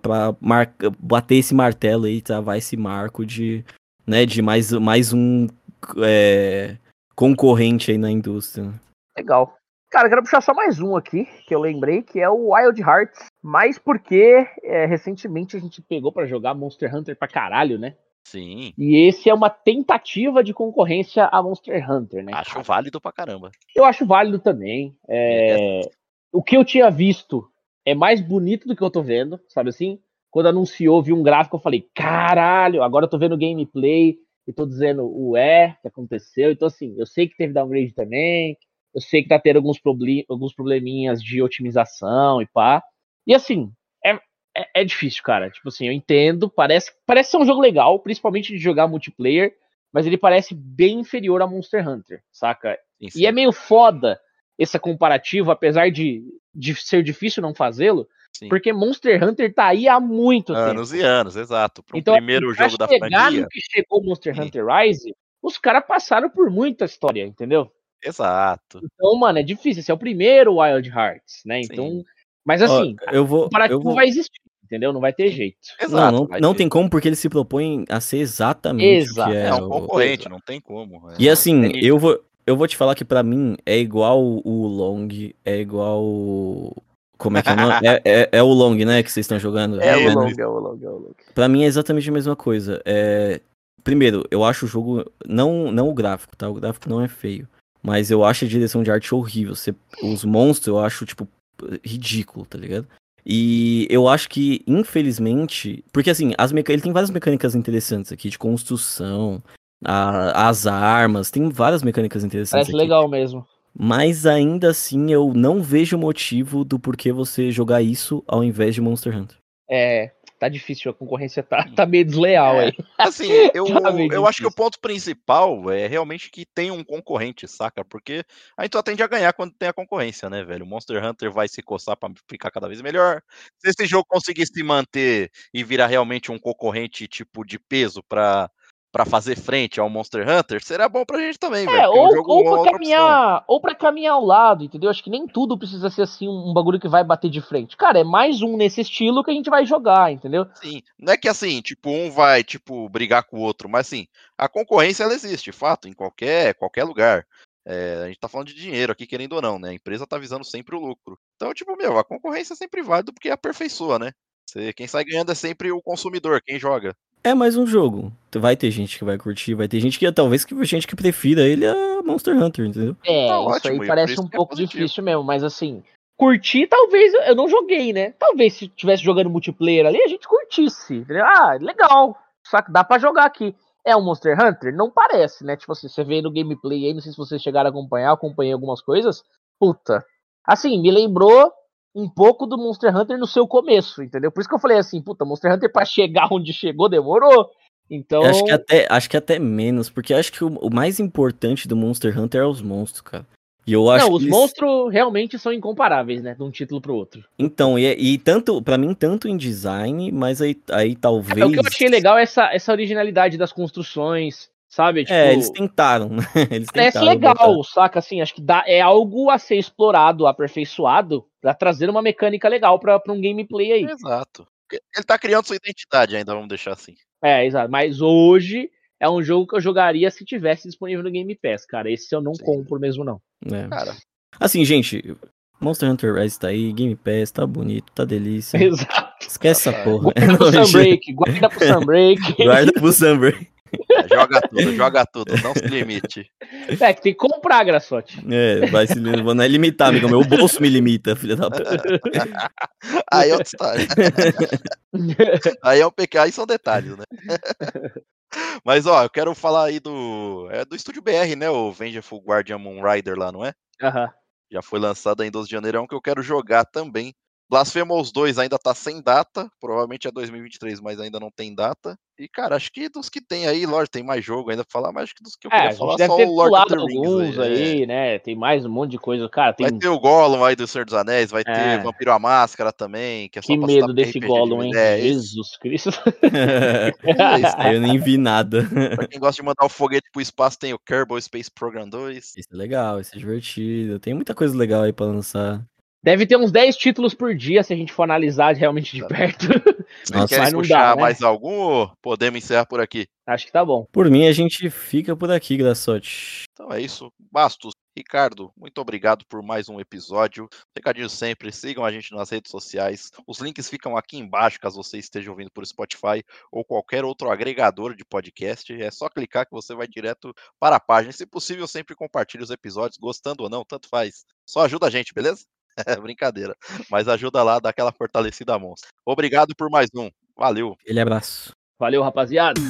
pra mar, bater esse martelo aí, travar esse marco de, né, de mais, mais um é, concorrente aí na indústria. Legal. Cara, eu quero puxar só mais um aqui, que eu lembrei, que é o Wild Hearts. Mas porque é, recentemente a gente pegou pra jogar Monster Hunter pra caralho, né? Sim, E esse é uma tentativa de concorrência a Monster Hunter, né? acho cara? válido pra caramba. Eu acho válido também. É, O que eu tinha visto é mais bonito do que eu tô vendo, sabe assim? Quando anunciou, vi um gráfico, eu falei, caralho, agora eu tô vendo gameplay e tô dizendo, o que aconteceu? Então, assim, eu sei que teve downgrade também, eu sei que tá tendo alguns, proble alguns probleminhas de otimização e pá. E assim, é, é, é difícil, cara. Tipo assim, eu entendo, parece, parece ser um jogo legal, principalmente de jogar multiplayer, mas ele parece bem inferior a Monster Hunter, saca? Sim, E é meio foda esse comparativo, apesar de, de ser difícil não fazê-lo, sim. porque Monster Hunter tá aí há muito Anos tempo. e anos, exato. Pro Então, primeiro pra jogo da chegar franquia. no que chegou Monster Sim. Hunter Rise, os caras passaram por muita história, entendeu? Exato. Então, mano, é difícil. Esse é o primeiro Wild Hearts, né? Então, Sim. mas assim, Ó, eu o vou, eu vou... vai existir, entendeu? Não vai ter jeito. Exato. Não, não, não ter- tem como, porque ele se propõe a ser exatamente Exato. o que é. É um o- concorrente, não tem como. É. E assim, eu vou, eu vou te falar que pra mim é igual o Long, é igual. Como é que é o nome? É, é, é o Long, né? Que vocês estão jogando. É, É, o né? long, é o long, é o long. Pra mim é exatamente a mesma coisa. É... Primeiro, eu acho o jogo. Não, não o gráfico, tá? O gráfico não é feio. Mas eu acho a direção de arte horrível. Você... Os monstros eu acho, tipo, ridículo, tá ligado? E eu acho que, infelizmente. Porque assim, as meca... ele tem várias mecânicas interessantes aqui, de construção, a- as armas, tem várias mecânicas interessantes Parece aqui. legal mesmo. Mas ainda assim eu não vejo motivo do porquê você jogar isso ao invés de Monster Hunter. É, tá difícil, a concorrência tá, tá meio desleal aí. [laughs] Assim, eu, [laughs] Tá eu acho que o ponto principal é realmente que tem um concorrente, saca? Porque a gente só tende a ganhar quando tem a concorrência, né, velho? O Monster Hunter vai se coçar pra ficar cada vez melhor. Se esse jogo conseguir se manter e virar realmente um concorrente tipo de peso pra, pra fazer frente ao Monster Hunter, será bom pra gente também, velho. É, porque o ou, ou é pra opção. caminhar, ou para caminhar ao lado, entendeu? Acho que nem tudo precisa ser assim um, bagulho que vai bater de frente. Cara, é mais um nesse estilo que a gente vai jogar, entendeu? Sim, não é que assim, tipo, um vai, tipo, brigar com o outro, mas assim, a concorrência ela existe, fato, em qualquer, qualquer lugar. É, a gente tá falando de dinheiro aqui, querendo ou não, né? A empresa tá visando sempre o lucro. Então, tipo, meu, a concorrência é sempre válida porque aperfeiçoa, né? Você, quem sai ganhando é sempre o consumidor, quem joga. É mais um jogo. Vai ter gente que vai curtir, vai ter gente que talvez que gente que prefira ele a Monster Hunter, entendeu? É, Tá isso ótimo, aí parece um que é pouco positivo. difícil mesmo, mas assim, curtir talvez eu não joguei, né? Talvez se tivesse jogando multiplayer ali, a gente curtisse. entendeu? Ah, legal. Saca, dá pra jogar aqui. É um Monster Hunter? Não parece, né? Tipo assim, você vê no gameplay aí, não sei se vocês chegaram a acompanhar, acompanhei algumas coisas. Puta. Assim, me lembrou um pouco do Monster Hunter no seu começo, entendeu? Por isso que eu falei assim, puta, Monster Hunter pra chegar onde chegou demorou. Então, Eu Acho que até, acho que até menos, porque acho que o, o mais importante do Monster Hunter é os monstros, cara. E eu acho não, os eles- monstros realmente são incomparáveis, né? De um título pro outro. Então, e, e tanto, para mim, tanto em design, mas aí, aí talvez. É, o que eu achei legal é essa, essa originalidade das construções, sabe? Tipo, É, eles tentaram, né? [laughs] Eles parece tentaram legal, botar. saca? Assim, acho que dá, é algo a ser explorado, aperfeiçoado, pra trazer uma mecânica legal pra, pra um gameplay aí. Exato. Ele tá criando sua identidade ainda, vamos deixar assim. É, exato. Mas hoje é um jogo que eu jogaria se tivesse disponível no Game Pass, cara. Esse eu não Sim. compro mesmo, não. É. Cara, Assim, gente, Monster Hunter Rise tá aí, Game Pass, tá bonito, tá delícia. [laughs] Exato. Esquece essa Rapaz. porra. Guarda pro. [laughs] Sunbreak, guarda pro Sunbreak. Guarda pro Sunbreak. Joga tudo, joga tudo, não se limite. É, que tem que comprar, Graçote. É, vai se vou não é limitar, amigo. Meu bolso me limita, filha da puta. [laughs] Aí é outra história. [laughs] Aí é um pecado, aí são detalhes, né? [laughs] Mas ó, eu quero falar aí do. É do estúdio BR, né? O Vengeful Guardian Moon Rider lá, não é? Aham. Já foi lançado em 12 de janeiro, é um que eu quero jogar também. Blasphemous 2 ainda tá sem data, provavelmente é 2023, mas ainda não tem data. E, cara, acho que dos que tem aí, lógico, tem mais jogo ainda pra falar, mas acho que dos que eu É, a queria gente falar, deve só ter o Lord of the Rings aí, é. né? Tem mais um monte de coisa. Cara, tem Vai ter o Gollum aí do Senhor dos Anéis, vai É. ter Vampiro à Máscara também, que é só que medo desse RPG de Gollum, hein? é, Jesus Cristo. [laughs] é eu nem vi nada. Pra quem gosta de mandar o foguete pro espaço, tem o Kerbal Space Program 2. Isso é legal, isso é divertido. Tem muita coisa legal aí pra lançar. Deve ter uns 10 títulos por dia se a gente for analisar realmente de perto. Vocês Nossa, querem puxar dá, né? mais algum ou podemos encerrar por aqui? Acho que tá bom. Por mim, a gente fica por aqui, Graçote. Então é isso. Bastos. Ricardo, muito obrigado por mais um episódio. Recadinho sempre, sigam a gente nas redes sociais. Os links ficam aqui embaixo, caso você esteja ouvindo por Spotify ou qualquer outro agregador de podcast. É só clicar que você vai direto para a página. Se possível, sempre compartilhe os episódios, gostando ou não, tanto faz. Só ajuda a gente, beleza? [laughs] É brincadeira. Mas ajuda lá, dá aquela fortalecida monstro. Obrigado por mais um. Valeu. Aquele abraço. Valeu, rapaziada.